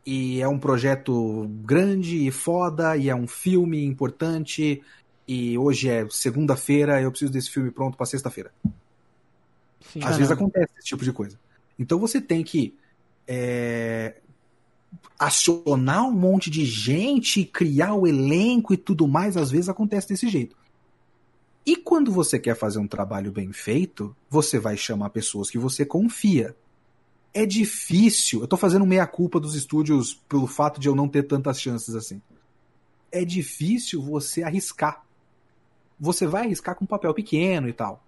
e é um projeto grande e foda, e é um filme importante, e hoje é segunda-feira, eu preciso desse filme pronto pra sexta-feira. Às vezes acontece esse tipo de coisa. Então você tem que é, acionar um monte de gente, criar o elenco e tudo mais, às vezes acontece desse jeito. E quando você quer fazer um trabalho bem feito, você vai chamar pessoas que você confia. É difícil. Eu tô fazendo meia-culpa dos estúdios pelo fato de eu não ter tantas chances assim. É difícil você arriscar. Você vai arriscar com papel pequeno e tal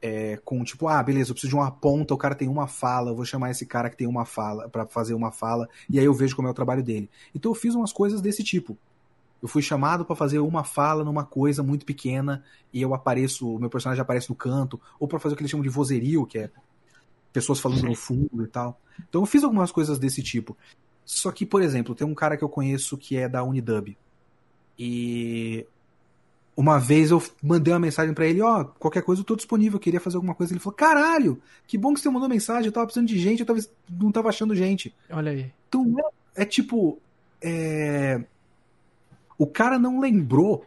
é, com tipo, ah, beleza, eu preciso de uma ponta, o cara tem uma fala, eu vou chamar esse cara que tem uma fala pra fazer uma fala, e aí eu vejo como é o trabalho dele. Então eu fiz umas coisas desse tipo. Eu fui chamado pra fazer uma fala numa coisa muito pequena e eu apareço, o meu personagem aparece no canto, ou pra fazer o que eles chamam de vozerio, que é pessoas falando no fundo e tal. Então eu fiz algumas coisas desse tipo. Só que, por exemplo, tem um cara que eu conheço que é da Unidub. E uma vez eu mandei uma mensagem pra ele, ó, qualquer coisa eu tô disponível, eu queria fazer alguma coisa. Ele falou, caralho, que bom que você mandou mensagem, eu tava precisando de gente, eu tava, não tava achando gente. Olha aí. Então é, é tipo, é... o cara não lembrou,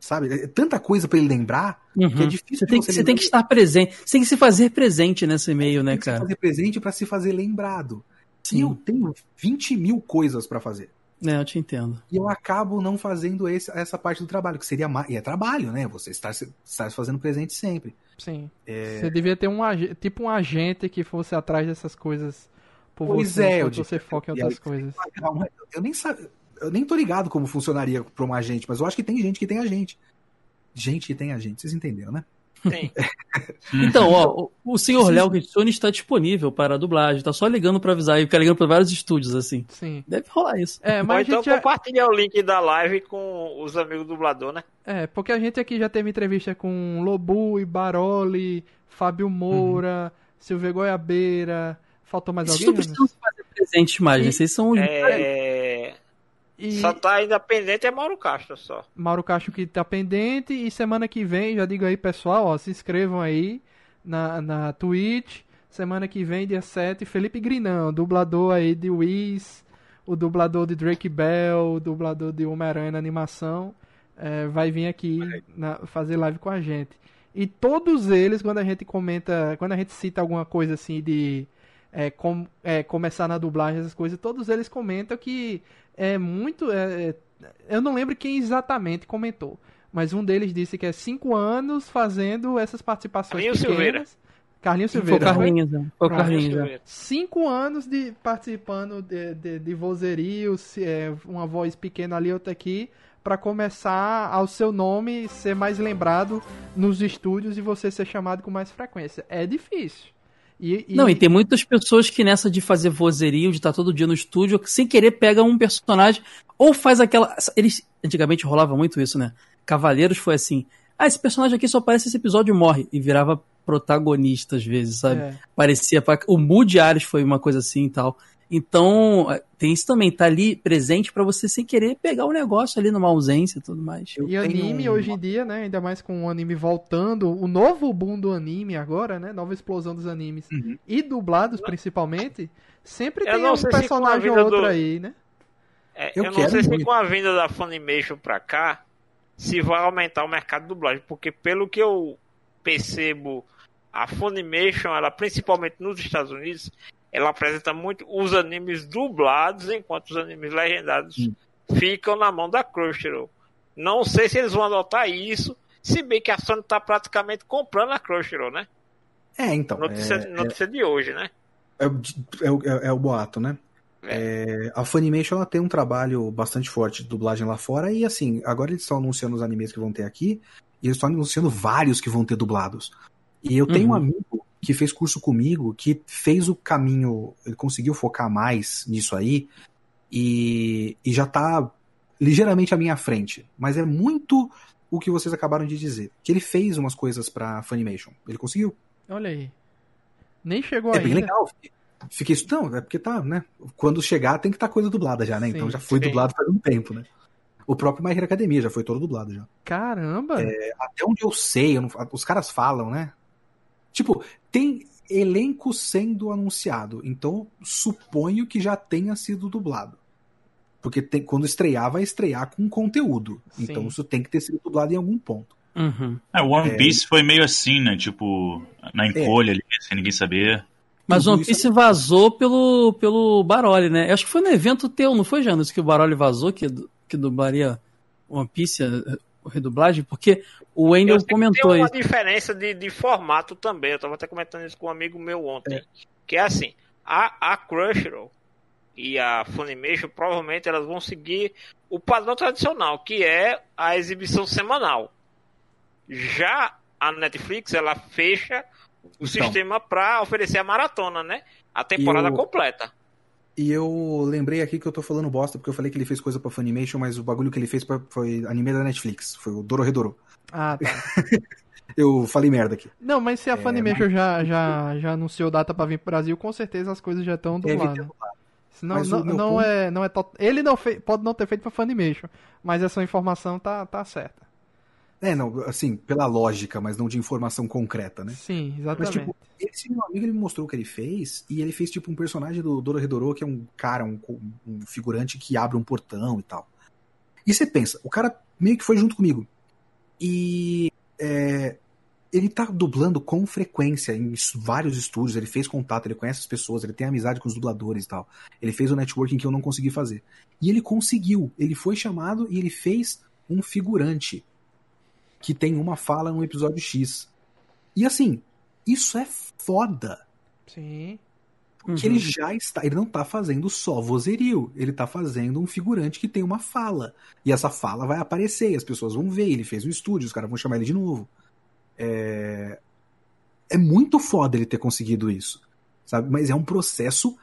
sabe? É tanta coisa pra ele lembrar que é Uhum. difícil Você tem, você que, você tem que estar presente. Você tem que se fazer presente nesse meio, né, tem que se cara? fazer presente pra se fazer lembrado. E Sim. eu tenho 20 mil coisas pra fazer. É, eu te entendo. E eu acabo não fazendo esse, essa parte do trabalho, que seria mais. E é trabalho, né? Você estar, se- estar fazendo presente sempre. Sim. É. Você devia ter um tipo um agente que fosse atrás dessas coisas por Pois você, é, eu enquanto digo. você foca em outras você coisas. um- Eu nem sabe, eu nem tô ligado como funcionaria pra um agente, mas eu acho que tem gente que tem agente. Gente que tem agente, vocês entenderam, né? Sim. (laughs) Então, ó, o, o senhor Léo Kitsune está disponível para a dublagem. Tá só ligando para avisar. E fica ligando para vários estúdios, assim. Sim. Deve rolar isso. É, Ou mas a então gente já... compartilha o link da live com os amigos do dublador, né? É, porque a gente aqui já teve entrevista com Lobu e Baroli, Fábio Moura, Silvio Goiabeira. Faltou mais Esses alguém? não precisam fazer presentes mais, né? E- Vocês são os. É... E Só tá independente é Mauro Castro só. Mauro Castro que tá pendente. E semana que vem, já digo aí, pessoal, ó, se inscrevam aí na, na Twitch. Semana que vem, dia 7, Felipe Grinão, dublador aí de Wiz, o dublador de Drake Bell, o dublador de Homem-Aranha na animação, é, vai vir aqui na- fazer live com a gente. E todos eles, quando a gente comenta, quando a gente cita alguma coisa assim de é, com- é, começar na dublagem, essas coisas, todos eles comentam que é muito. é, é, eu não lembro quem exatamente comentou, mas um deles disse que é cinco anos fazendo essas participações Carlinhos pequenas. Silveira. Carlinhos Foi Silveira. Carlinhos, né? Foi o Pronto. Carlinhos, né? Cinco anos de participando de, de, de vozerio, se- é, uma voz pequena ali, outra aqui, para começar ao seu nome ser mais lembrado nos estúdios e você ser chamado com mais frequência. É difícil. E, e- Não, e tem muitas pessoas que nessa de fazer vozerio, de estar todo dia no estúdio, sem querer pega um personagem ou faz aquela. Eles antigamente rolava muito isso, né? Cavaleiros foi assim. Ah, esse personagem aqui só aparece esse episódio e morre. E virava protagonista às vezes, sabe? é, Parecia. pra- O Moody Ares foi uma coisa assim e tal. Então, é, tem isso também, tá ali presente pra você sem querer pegar o negócio ali numa ausência e tudo mais. Eu E anime tenho- hoje em dia, né? Ainda mais com o anime voltando, o novo boom do anime agora, né? Nova explosão dos animes. Uhum. E dublados, principalmente, sempre Eu tem um se personagem ou outro do- aí, né? É, Eu eu, não sei se muito. com a vinda da Funimation pra cá, se vai aumentar o mercado de dublagem, porque pelo que eu percebo, a Funimation, ela principalmente nos Estados Unidos, ela apresenta muito os animes dublados, enquanto os animes legendados Hum. ficam na mão da Crunchyroll. Não sei se eles vão adotar isso, se bem que a Sony tá praticamente comprando a Crunchyroll, né? É, então. Notícia, é- notícia de hoje, né? É, o- é é- é o boato, né? É, a Funimation ela tem um trabalho bastante forte de dublagem lá fora e assim, agora eles estão anunciando os animes que vão ter aqui e eles estão anunciando vários que vão ter dublados. E eu tenho um Uhum. amigo que fez curso comigo que fez o caminho, ele conseguiu focar mais nisso aí e, e já tá ligeiramente à minha frente. Mas é muito o que vocês acabaram de dizer. Que ele fez umas coisas pra Funimation. Ele conseguiu. Olha aí. Nem chegou É ainda. bem legal. Fiquei- isso. Não, é porque tá, né? Quando chegar tem que estar coisa dublada já, né? Sim, então já foi sim. dublado faz um tempo, né? O próprio My Hero Academia já foi todo dublado já. Caramba! Até onde eu sei, eu não- os caras falam, né? Tipo, tem elenco sendo anunciado, então suponho que já tenha sido dublado. Porque tem- quando estrear, vai estrear com conteúdo. Sim. Então isso tem que ter sido dublado em algum ponto. Uhum. É, o One É. Piece foi meio assim, né? Tipo, na encolha ali, sem ninguém saber. Mas One é Piece vazou pelo, pelo Baroli, né? Eu acho que foi no evento teu, não foi, Janus, que o Baroli vazou, que, que dublaria One Piece, redublagem? Porque o Wendel comentou tem uma isso. diferença de, de formato também. Eu tava até comentando isso com um amigo meu ontem. Que é assim, a, a Crunchyroll e a Funimation provavelmente elas vão seguir o padrão tradicional, que é a exibição semanal. Já a Netflix, ela fecha o Então. sistema para oferecer a maratona, né? A temporada o- completa. E eu lembrei aqui que eu tô falando bosta, porque eu falei que ele fez coisa pra Funimation, mas o bagulho que ele fez pra- foi anime da Netflix. Foi o Dororedoro. Ah, tá. (laughs) Eu falei merda aqui. Não, mas se a Funimation já, já, já anunciou data pra vir pro Brasil, com certeza as coisas já estão Deve ter dubladas. dublado. Senão, Mas não, meu não ponto- é, não é Ele não pode não ter feito pra Funimation, mas essa informação tá, tá certa. É, não, assim, pela lógica, mas não de informação concreta, né? Sim, Mas, exatamente. tipo, esse meu amigo ele me mostrou o que ele fez, e ele fez, tipo, um personagem do Dororedoro, que é um cara, um, um figurante que abre um portão e tal. E você pensa, o cara meio que foi junto comigo. E é, ele tá dublando com frequência em vários estúdios, ele fez contato, ele conhece as pessoas, ele tem amizade com os dubladores e tal. Ele fez o networking que eu não consegui fazer. E ele conseguiu, ele foi chamado e ele fez um figurante que tem uma fala no episódio X. E assim, isso é foda. Sim. Porque Uhum. ele já está. Ele não tá fazendo só vozerio. Ele tá fazendo um figurante que tem uma fala. E essa fala vai aparecer, as pessoas vão ver. Ele fez um estúdio, os caras vão chamar ele de novo. É, é muito foda ele ter conseguido isso, sabe? Mas é um processo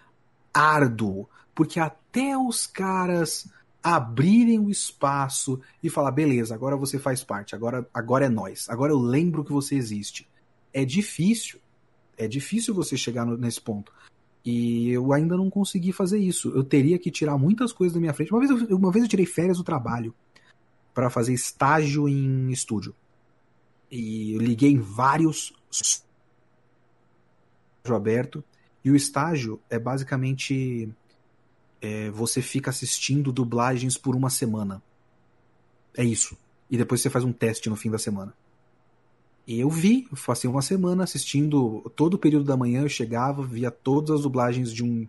árduo, porque até os caras abrirem o espaço e falar, beleza, agora você faz parte, agora, agora é nós, agora eu lembro que você existe. É difícil, é difícil você chegar no, nesse ponto. E eu ainda não consegui fazer isso. Eu teria que tirar muitas coisas da minha frente. Uma vez eu, uma vez eu tirei férias do trabalho para fazer estágio em estúdio. E eu liguei em vários aberto. E o estágio é basicamente é, você fica assistindo dublagens por uma semana. É isso. E depois você faz um teste no fim da semana. E eu vi, passei uma semana assistindo todo o período da manhã, eu chegava, via todas as dublagens de um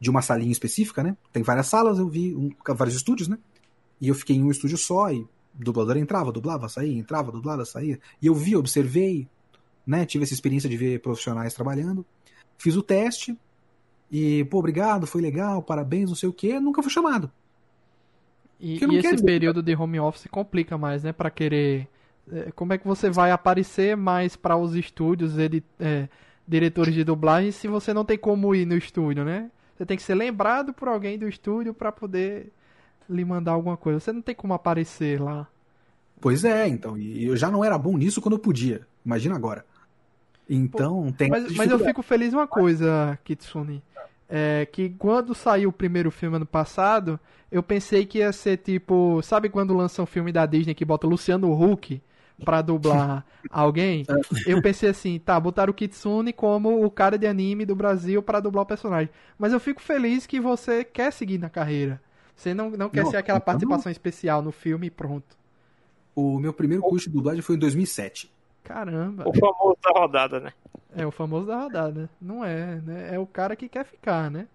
de uma salinha específica, né? Tem várias salas, eu vi um, vários estúdios, né? E eu fiquei em um estúdio só e o dublador entrava, dublava, saía, entrava, dublava, saía. E eu vi, observei, né? Tive essa experiência de ver profissionais trabalhando. Fiz o teste e, pô, obrigado, foi legal, parabéns, não sei o quê. Nunca fui chamado. E, e esse período de home office complica mais, né? Para querer é, como é que você vai aparecer mais para os estúdios, ele, é, diretores de dublagem, se você não tem como ir no estúdio, né? Você tem que ser lembrado por alguém do estúdio para poder lhe mandar alguma coisa. Você não tem como aparecer lá. Pois é, então. E eu já não era bom nisso quando eu podia. Imagina agora. Então, Pô, tem. Mas, mas eu fico feliz uma coisa, Kitsune. É que quando saiu o primeiro filme ano passado, eu pensei que ia ser tipo. Sabe quando lança um filme da Disney que bota Luciano Huck? para dublar (laughs) alguém, eu pensei assim, tá, botaram o Kitsune como o cara de anime do Brasil para dublar o personagem. Mas eu fico feliz que você quer seguir na carreira. Você não, não quer não, ser aquela então participação não. especial no filme e pronto. O meu primeiro curso de dublagem foi em 2007. Caramba. O famoso da rodada, né? É, o famoso da rodada. Não é, né? É o cara que quer ficar, né?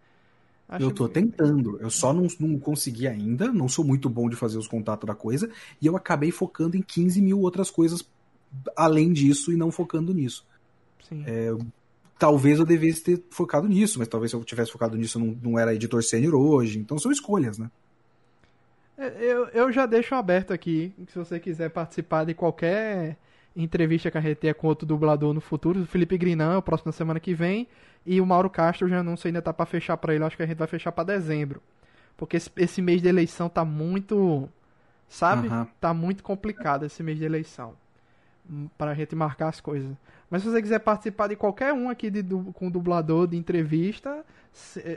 Acho eu tô tentando, eu só não, não consegui ainda, não sou muito bom de fazer os contatos da coisa, e eu acabei focando em 15 mil outras coisas além disso e não focando nisso. É, talvez eu devesse ter focado nisso, mas talvez se eu tivesse focado nisso eu não, não era editor sênior hoje, então são escolhas, né? É, eu, eu já deixo aberto aqui, se você quiser participar de qualquer entrevista que a gente tenha com outro dublador no futuro, o Felipe Grinan, o próximo semana que vem, e o Mauro Castro já não sei ainda tá para fechar para ele, acho que a gente vai fechar para dezembro. Porque esse, esse, mês de eleição tá muito, sabe? Uhum. Tá muito complicado esse mês de eleição. Hum, para a gente marcar as coisas. Mas se você quiser participar de qualquer um aqui de, com dublador de entrevista,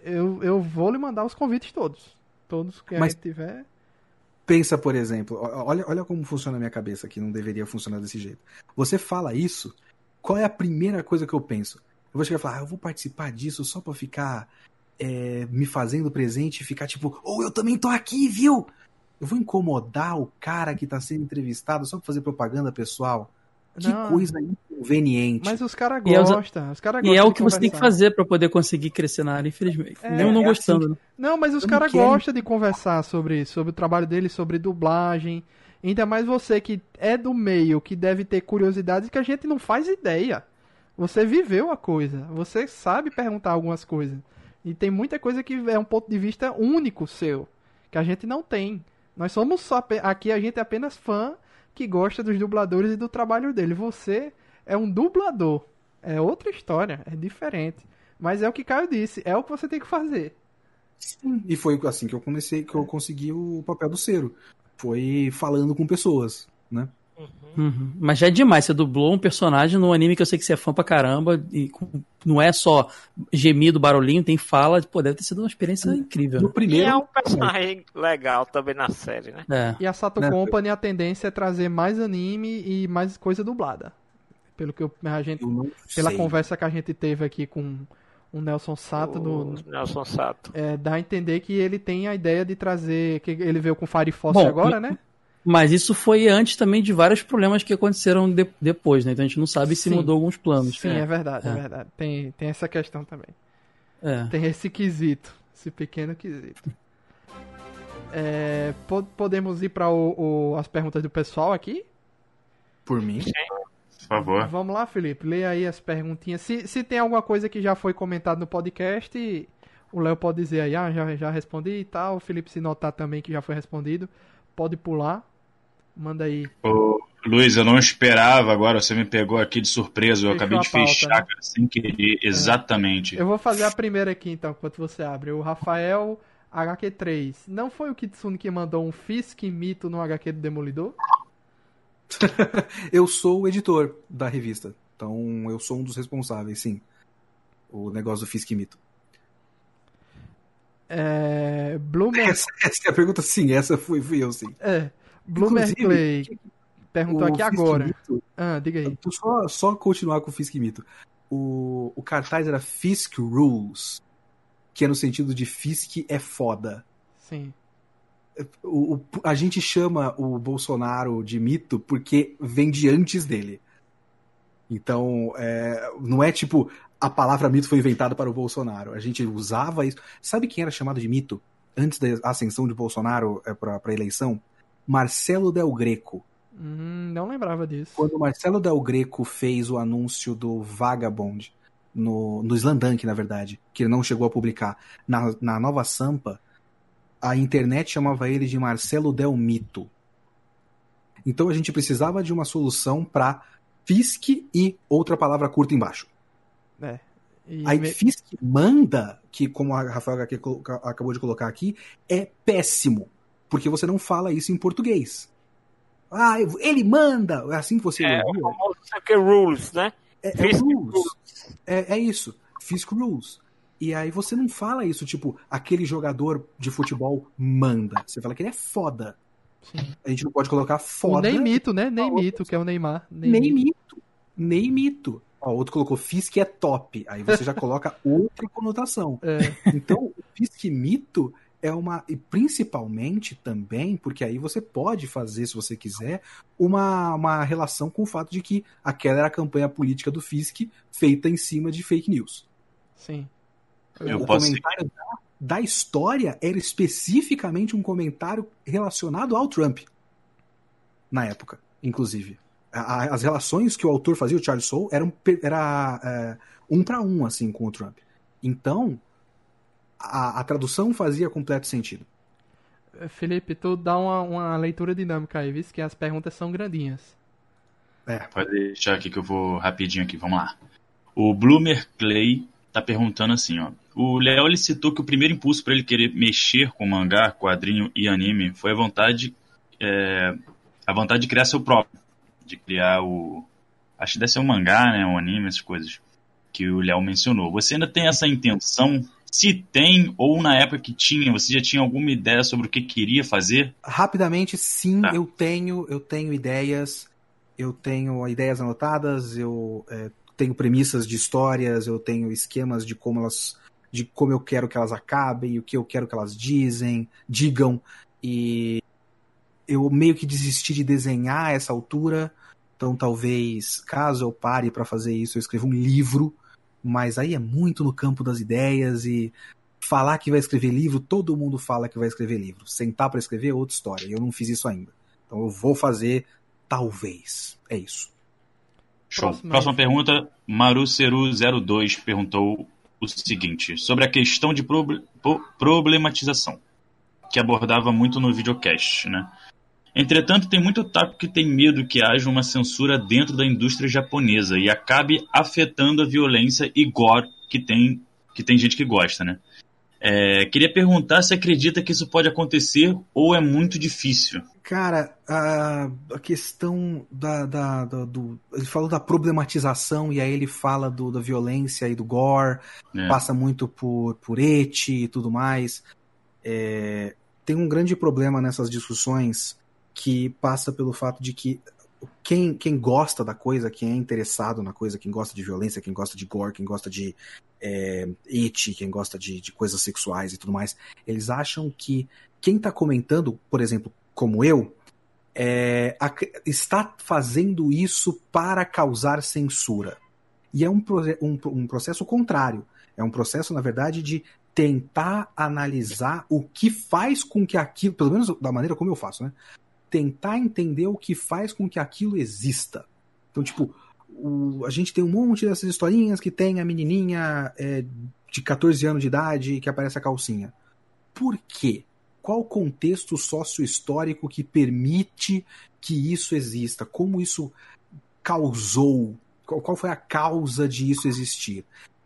eu, eu vou lhe mandar os convites todos. Todos que Mas... a gente tiver. Pensa, por exemplo, olha, olha como funciona a minha cabeça, que não deveria funcionar desse jeito. Você fala isso, qual é a primeira coisa que eu penso? Eu vou chegar e falar, ah, eu vou participar disso só pra ficar é, me fazendo presente e ficar tipo, ou oh, eu também tô aqui, viu? Eu vou incomodar o cara que tá sendo entrevistado só pra fazer propaganda pessoal? Que não. coisa inconveniente. Mas os caras gostam. Os cara e é o que você tem que fazer para poder conseguir crescer na área, infelizmente. É, Mesmo não é gostando. Assim. Não, mas os caras gostam de conversar sobre sobre o trabalho deles, sobre dublagem. Ainda mais você que é do meio, que deve ter curiosidades que a gente não faz ideia. Você viveu a coisa. Você sabe perguntar algumas coisas. E tem muita coisa que é um ponto de vista único seu. Que a gente não tem. Nós somos só. Aqui a gente é apenas fã que gosta dos dubladores e do trabalho dele. Você é um dublador. É outra história, é diferente. Mas é o que Caio disse, é o que você tem que fazer. Sim, e foi assim que eu comecei, que eu consegui o papel do Cero. Foi falando com pessoas, né? Uhum. Mas já é demais, você dublou um personagem num anime que eu sei que você é fã pra caramba, e não é só gemido, barulhinho, tem fala, pô, deve ter sido uma experiência incrível. No primeiro... E é um (laughs) personagem legal também na série, né? É. E a Sato né? Company, a tendência é trazer mais anime e mais coisa dublada. Pelo que eu, a gente, eu pela conversa que a gente teve aqui com o Nelson Sato. O do, Nelson Sato. É, dá a entender que ele tem a ideia de trazer, que ele veio com Fire Force Bom, agora, né? Mas isso foi antes também de vários problemas que aconteceram de, depois, né? Então a gente não sabe se mudou alguns planos. Sim, é, é verdade, é. é. verdade. Tem, tem essa questão também. É. Tem esse quesito, esse pequeno quesito. É, podemos ir para as perguntas do pessoal aqui? Por mim? Por favor. Vamos lá, Felipe. Leia aí as perguntinhas. Se, se tem alguma coisa que já foi comentado no podcast, o Léo pode dizer aí, ah, já, já respondi e tal. O Felipe, se notar também que já foi respondido, pode pular. Manda aí. O Luiz, eu não esperava agora, você me pegou aqui de surpresa. Eu Fechou acabei de pauta, fechar, né? cara, sem querer. Exatamente. Eu vou fazer a primeira aqui então, enquanto você abre. O Rafael HQ3. Não foi o Kitsune que mandou um Fisk mito no HQ do Demolidor? (laughs) Eu sou o editor da revista. Então eu sou um dos responsáveis, sim. O negócio do Fisk Mito. É. Bloomer. Essa, essa é a pergunta, sim. Essa fui, fui eu, sim. É. Bloomer Clay perguntou aqui Fisk agora. Mito, Ah, diga aí. Só, só continuar com o Fisk Mito. O, o cartaz era Fisk Rules, que é no sentido de Fisk é foda. Sim. O, o- a gente chama o Bolsonaro de mito porque vem de antes dele. Então, é, não é tipo a palavra mito foi inventada para o Bolsonaro. A gente usava isso. Sabe quem era chamado de mito antes da ascensão de Bolsonaro para a eleição? Marcelo Del Greco. Hum, não lembrava disso. Quando Marcelo Del Greco fez o anúncio do Vagabond, no, no Slandunk, na verdade, que ele não chegou a publicar, na, na Nova Sampa, a internet chamava ele de Marcelo Del Mito. Então a gente precisava de uma solução para Fisk e outra palavra curta embaixo. É. E Aí me- Fisk manda, que como a Rafael acabou de colocar aqui, é péssimo. Porque você não fala isso em português. Ah, ele manda! É assim que você É, o elogia? famoso Sucker Rules, né? É, é rules. É, é isso. Fisk rules. E aí você não fala isso, tipo, aquele jogador de futebol manda. Você fala que ele é foda. Sim. A gente não pode colocar foda. Ney Mito, né? Ney Mito, que é o Neymar. Ney Nem Mito. Nem mito. Ó, outro colocou Fisk é top. Aí você já coloca (laughs) outra conotação. É, Então, o Fisk mito é uma. E principalmente também, porque aí você pode fazer, se você quiser, uma, uma relação com o fato de que aquela era a campanha política do Fisk feita em cima de fake news. sim. Eu o posso comentário da, da história era especificamente um comentário relacionado ao Trump. Na época, inclusive. A- a- as relações que o autor fazia, o Charles Soule, eram era é, um para um, assim, com o Trump. Então, a, a tradução fazia completo sentido. Felipe, tu dá uma, uma leitura dinâmica aí, viu? Que as perguntas são grandinhas. Pode deixar aqui que eu vou rapidinho aqui, vamos lá. O Bloomer Clay tá perguntando assim, ó. O Léo ele citou que o primeiro impulso para ele querer mexer com mangá, quadrinho e anime foi a vontade, é, a vontade de criar seu próprio, de criar o, acho que deve ser um mangá, né, um anime, essas coisas que o Léo mencionou. Você ainda tem essa intenção? Se tem ou na época que tinha, você já tinha alguma ideia sobre o que queria fazer? Rapidamente, sim, Tá. eu tenho, eu tenho ideias, eu tenho ideias anotadas, eu é, tenho premissas de histórias, eu tenho esquemas de como elas, de como eu quero que elas acabem, o que eu quero que elas dizem, digam, e eu meio que desisti de desenhar a essa altura, então talvez, caso eu pare para fazer isso, eu escreva um livro, mas aí é muito no campo das ideias e falar que vai escrever livro, todo mundo fala que vai escrever livro. Sentar para escrever é outra história. Eu não fiz isso ainda. Então eu vou fazer, talvez. É isso. Show. Próxima. Próxima pergunta, Maruceru02 perguntou o seguinte, sobre a questão de proble- po- problematização, que abordava muito no videocast, né? Entretanto, tem muito otaku que tem medo que haja uma censura dentro da indústria japonesa e acabe afetando a violência e gore que tem, que tem gente que gosta, né? É, queria perguntar se acredita que isso pode acontecer ou é muito difícil. Cara, a, a questão da, da- da- do. Ele falou da problematização e aí ele fala do, da violência e do gore, É. passa muito por, por eti e tudo mais. É, tem um grande problema nessas discussões que passa pelo fato de que quem, quem gosta da coisa, quem é interessado na coisa, quem gosta de violência, quem gosta de gore, quem gosta de é, eti, quem gosta de, de coisas sexuais e tudo mais, eles acham que quem tá comentando, por exemplo, como eu, é, ac- está fazendo isso para causar censura. E é um, um, um processo contrário. É um processo, na verdade, de tentar analisar o que faz com que aquilo, pelo menos da maneira como eu faço, né? Tentar entender o que faz com que aquilo exista. Então, tipo, o- a gente tem um monte dessas historinhas que tem a menininha é, de 14 anos de idade que aparece a calcinha. Por quê? qual o contexto sócio-histórico que permite que isso exista? Como isso causou? Qual foi a causa de isso existir?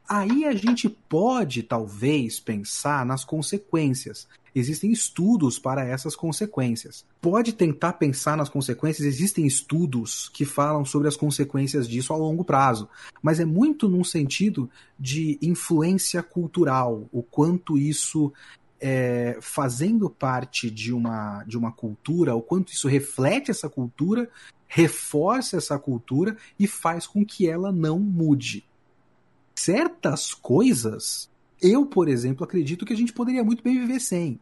Aí a gente pode, talvez, pensar nas consequências. Existem estudos para essas consequências. Pode tentar pensar nas consequências, existem estudos que falam sobre as consequências disso a longo prazo, mas é muito num sentido de influência cultural, o quanto isso é, fazendo parte de uma, de uma cultura, o quanto isso reflete essa cultura, reforça essa cultura e faz com que ela não mude. Certas coisas, eu, por exemplo, acredito que a gente poderia muito bem viver sem.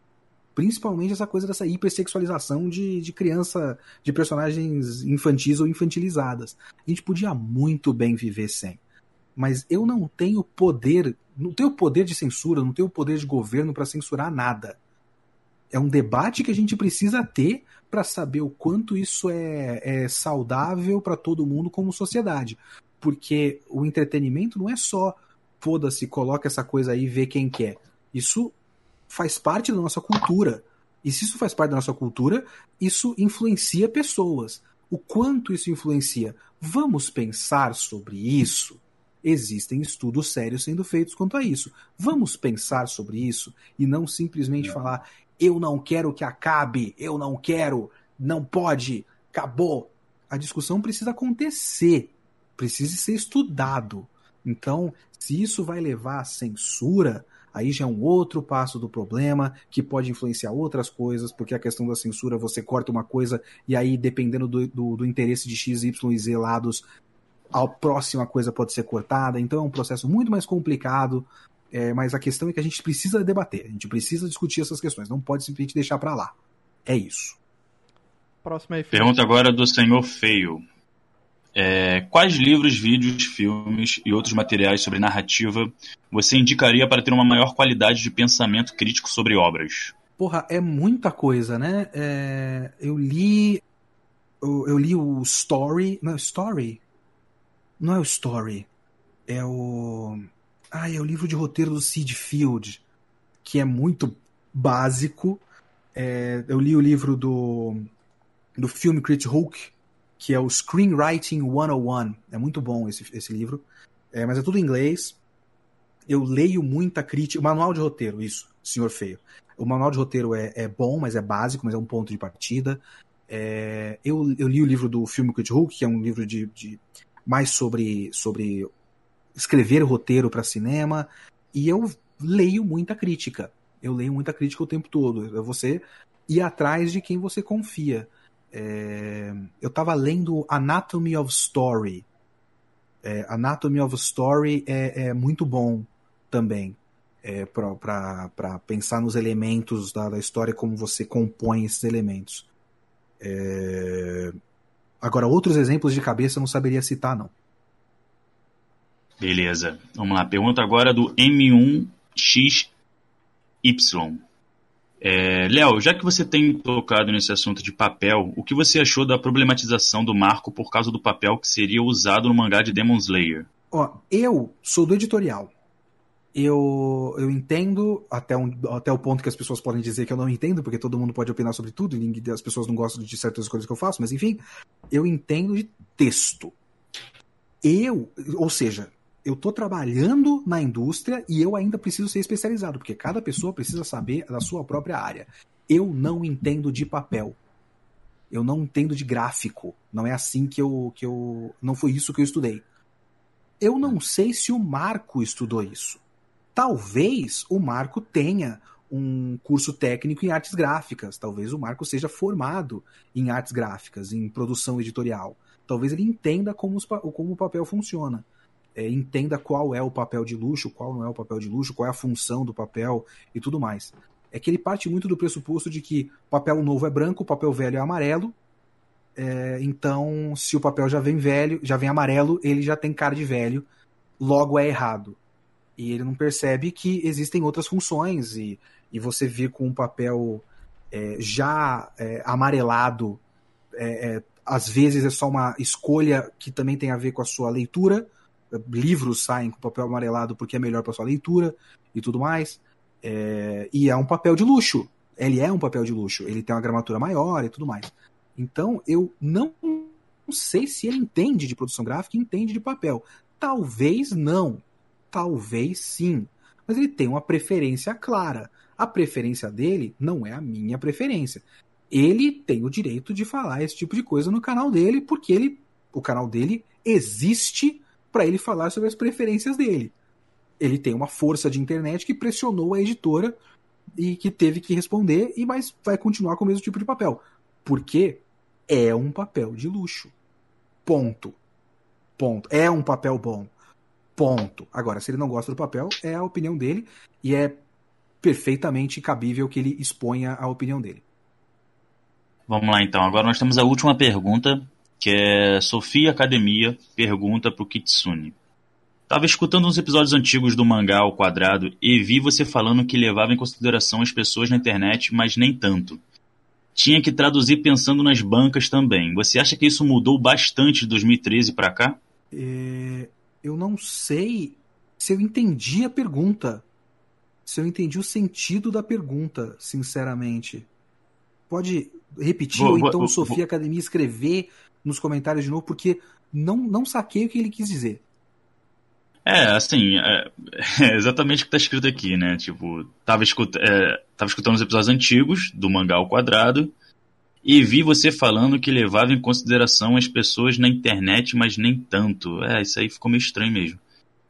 Principalmente essa coisa dessa hipersexualização de, de criança, de personagens infantis ou infantilizadas. A gente podia muito bem viver sem. Mas eu não tenho poder, não tenho poder de censura, não tenho poder de governo para censurar nada. É um debate que a gente precisa ter para saber o quanto isso é, é saudável para todo mundo como sociedade. Porque o entretenimento não é só foda-se, coloca essa coisa aí e vê quem quer. Isso faz parte da nossa cultura. E se isso faz parte da nossa cultura, isso influencia pessoas. O quanto isso influencia? Vamos pensar sobre isso? Existem estudos sérios sendo feitos quanto a isso. Vamos pensar sobre isso e não simplesmente é. falar eu não quero que acabe, eu não quero, não pode, acabou. A discussão precisa acontecer, precisa ser estudado. Então, se isso vai levar à censura, aí já é um outro passo do problema que pode influenciar outras coisas, porque a questão da censura você corta uma coisa e aí, dependendo do, do, do interesse de X, Y e Z lados, a próxima coisa pode ser cortada. Então é um processo muito mais complicado. É, mas a questão é que a gente precisa debater, a gente precisa discutir essas questões, não pode simplesmente deixar para lá. É isso. Próxima aí, Pergunta agora do senhor Feio. É, quais livros, vídeos, filmes e outros materiais sobre narrativa você indicaria para ter uma maior qualidade de pensamento crítico sobre obras? Porra, é muita coisa, né? É, eu li. Eu, eu, li o Story. Não, Story? Não é o Story. É o. Ah, é o livro de roteiro do Sid Field, que é muito básico. É, eu li o livro do, do filme Crit Hulk, que é o Screenwriting 101. É muito bom esse, esse livro. É, mas é tudo em inglês. Eu leio muita crítica. O manual de roteiro, isso, senhor feio. O manual de roteiro é, é bom, mas é básico, mas é um ponto de partida. É, eu, eu, li o livro do filme Crit Hulk, que é um livro de, de mais sobre, sobre escrever roteiro para cinema. E eu leio muita crítica. Eu leio muita crítica o tempo todo. É você ir atrás de quem você confia. É, eu estava lendo Anatomy of Story. É, Anatomy of Story é, é muito bom também. É, para pensar nos elementos da, da, história, como você compõe esses elementos. É... Agora, outros exemplos de cabeça eu não saberia citar, não. Beleza. Vamos lá. Pergunta agora do M1XY. É, Léo, já que você tem tocado nesse assunto de papel, o que você achou da problematização do marco por causa do papel que seria usado no mangá de Demon Slayer? Ó, eu sou do editorial. Eu, eu entendo até, um, até o ponto que as pessoas podem dizer que eu não entendo, porque todo mundo pode opinar sobre tudo e as pessoas não gostam de certas coisas que eu faço, mas enfim, eu entendo de texto. Eu, ou seja, eu estou trabalhando na indústria e eu ainda preciso ser especializado, porque cada pessoa precisa saber da sua própria área. Eu não entendo de papel. Eu não entendo de gráfico. Não é assim que eu, que eu. Não foi isso que eu estudei. Eu não sei se o Marco estudou isso. Talvez o Marco tenha um curso técnico em artes gráficas. Talvez o Marco seja formado em artes gráficas, em produção editorial. Talvez ele entenda como, os, como o papel funciona é, entenda qual é o papel de luxo, qual não é o papel de luxo, qual é a função do papel e tudo mais. É que ele parte muito do pressuposto de que papel novo é branco, papel velho é amarelo. É, então, se o papel já vem velho, já vem amarelo, ele já tem cara de velho, logo é errado. E ele não percebe que existem outras funções e, e você vir com um papel é, já é, amarelado, é, é, às vezes é só uma escolha que também tem a ver com a sua leitura, livros saem com papel amarelado porque é melhor para sua leitura e tudo mais. É, e é um papel de luxo. Ele é um papel de luxo, ele tem uma gramatura maior e tudo mais. Então, eu não sei se ele entende de produção gráfica e entende de papel. Talvez não. Talvez sim. Mas ele tem uma preferência clara. A preferência dele não é a minha preferência. Ele tem o direito de falar esse tipo de coisa no canal dele, porque ele, o canal dele existe para ele falar sobre as preferências dele. Ele tem uma força de internet que pressionou a editora e que teve que responder, e mas vai continuar com o mesmo tipo de papel. Porque é um papel de luxo. Ponto. Ponto. É um papel bom. Ponto. Agora, se ele não gosta do papel, é a opinião dele e é perfeitamente cabível que ele exponha a opinião dele. Vamos lá então. Agora nós temos a última pergunta, que é Sofia Academia pergunta pro Kitsune. Tava escutando uns episódios antigos do mangá ao quadrado e vi você falando que levava em consideração as pessoas na internet, mas nem tanto. Tinha que traduzir pensando nas bancas também. Você acha que isso mudou bastante de 2013 para cá? É, eu não sei se eu entendi a pergunta. Se eu entendi o sentido da pergunta, sinceramente. Pode repetir, vou, ou então, vou, Sofia vou. Academia, escrever nos comentários de novo, porque não, não saquei o que ele quis dizer. É, assim, é, (laughs) é exatamente o que tá escrito aqui, né? Tipo, tava, escut, é, tava escutando os episódios antigos do Mangá ao Quadrado e vi você falando que levava em consideração as pessoas na internet, mas nem tanto. É, isso aí ficou meio estranho mesmo.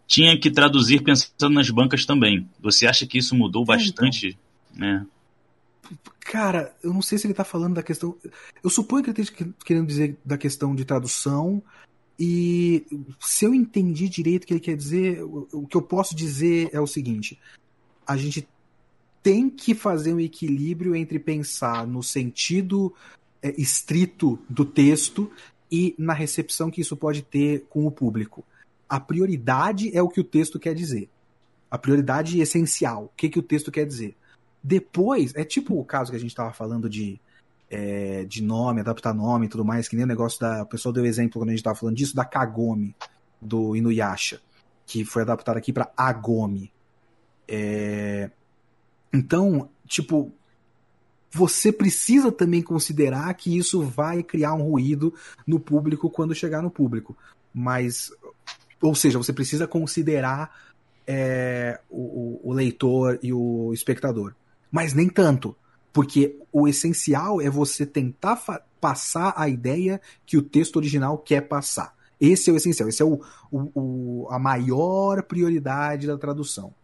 Tinha que traduzir pensando nas bancas também. Você acha que isso mudou então. bastante? É, então. Cara, eu não sei se ele tá falando da questão. Eu suponho que ele esteja querendo dizer da questão de tradução. E se eu entendi direito o que ele quer dizer, o que eu posso dizer é o seguinte: a gente tem que fazer um equilíbrio entre pensar no sentido é, estrito do texto e na recepção que isso pode ter com o público. A prioridade é o que o texto quer dizer. A prioridade essencial. O que, que o texto quer dizer? Depois, é tipo o caso que a gente estava falando de, é, de nome, adaptar nome e tudo mais, que nem o negócio da. O pessoal deu exemplo quando a gente estava falando disso, da Kagome, do Inuyasha, que foi adaptado aqui para Agome. É, então, tipo, você precisa também considerar que isso vai criar um ruído no público quando chegar no público. Mas, ou seja, você precisa considerar é, o, o, leitor e o espectador mas nem tanto. Porque o essencial é você tentar passar a ideia que o texto original quer passar. Esse é o essencial, esse é o, o, o a maior prioridade da tradução.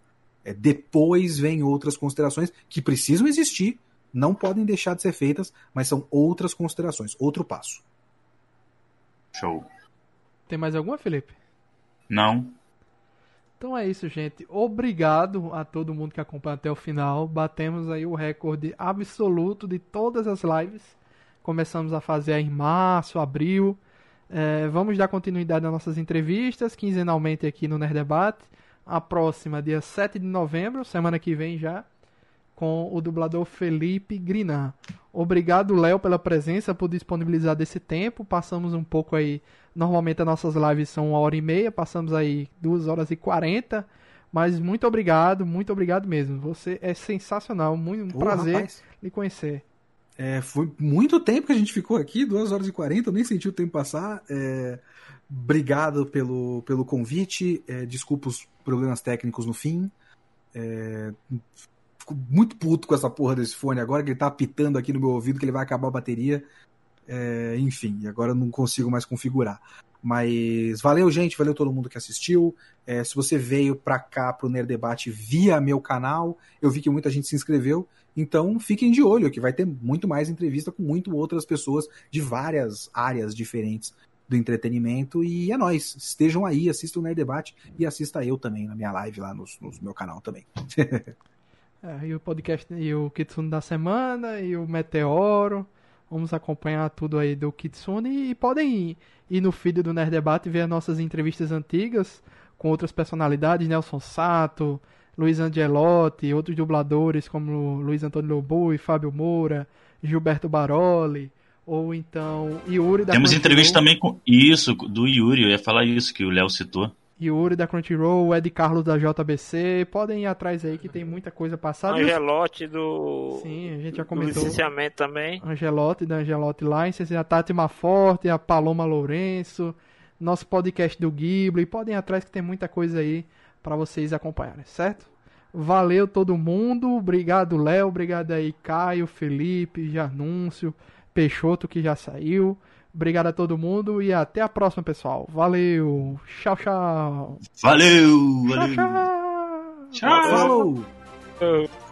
É, depois vem outras considerações que precisam existir, não podem deixar de ser feitas, mas são outras considerações, outro passo. Show. Tem mais alguma, Felipe? Não. Então é isso, gente. Obrigado a todo mundo que acompanha até o final. Batemos aí o recorde absoluto de todas as lives. Começamos a fazer em março, abril. É, vamos dar continuidade às nossas entrevistas, quinzenalmente aqui no Nerd Debate. A próxima, dia 7 de novembro, semana que vem já, com o dublador Felipe Grinan. Obrigado, Léo, pela presença, por disponibilizar desse tempo. Passamos um pouco aí Normalmente as nossas lives são uma hora e meia, passamos aí duas horas e quarenta. Mas muito obrigado, muito obrigado mesmo. Você é sensacional, muito um prazer rapaz. lhe conhecer. É, foi muito tempo que a gente ficou aqui, duas horas e quarenta, eu nem senti o tempo passar. É, obrigado pelo, pelo convite, é, desculpa os problemas técnicos no fim. É, fico muito puto com essa porra desse fone agora, que ele tá apitando aqui no meu ouvido que ele vai acabar a bateria. É, enfim, agora eu não consigo mais configurar. Mas valeu, gente, valeu todo mundo que assistiu. É, se você veio pra cá pro Nerd Debate via meu canal, eu vi que muita gente se inscreveu. Então fiquem de olho, que vai ter muito mais entrevista com muito outras pessoas de várias áreas diferentes do entretenimento. E é nóis. Estejam aí, assistam o Nerd Debate e assista eu também na minha live lá no, no meu canal também. (laughs) é, e o podcast e o Kitsune da semana, e o Meteoro. Vamos acompanhar tudo aí do Kitsune e podem ir, ir no feed do Nerd Debate e ver as nossas entrevistas antigas com outras personalidades, Nelson Sato, Luiz Angelotti, outros dubladores como Luiz Antônio Lobo e Fábio Moura, Gilberto Baroli, ou então Yuri da Temos entrevista também com isso, do Yuri, eu ia falar isso que o Léo citou. Yuri da Crunchyroll, Ed Carlos da JBC. Podem ir atrás aí que tem muita coisa passada. Angelote do. Sim, a gente já do comentou. licenciamento também. Angelote da Angelote License, a Tati Maforte, a Paloma Lourenço, nosso podcast do Ghibli. Podem ir atrás que tem muita coisa aí para vocês acompanharem, certo? Valeu todo mundo, obrigado Léo, obrigado aí Caio, Felipe, Janúncio, Peixoto que já saiu. Obrigado a todo mundo e até a próxima, pessoal. Valeu. Tchau, tchau. Valeu! Tchau, Valeu! tchau. Tchau! Falou!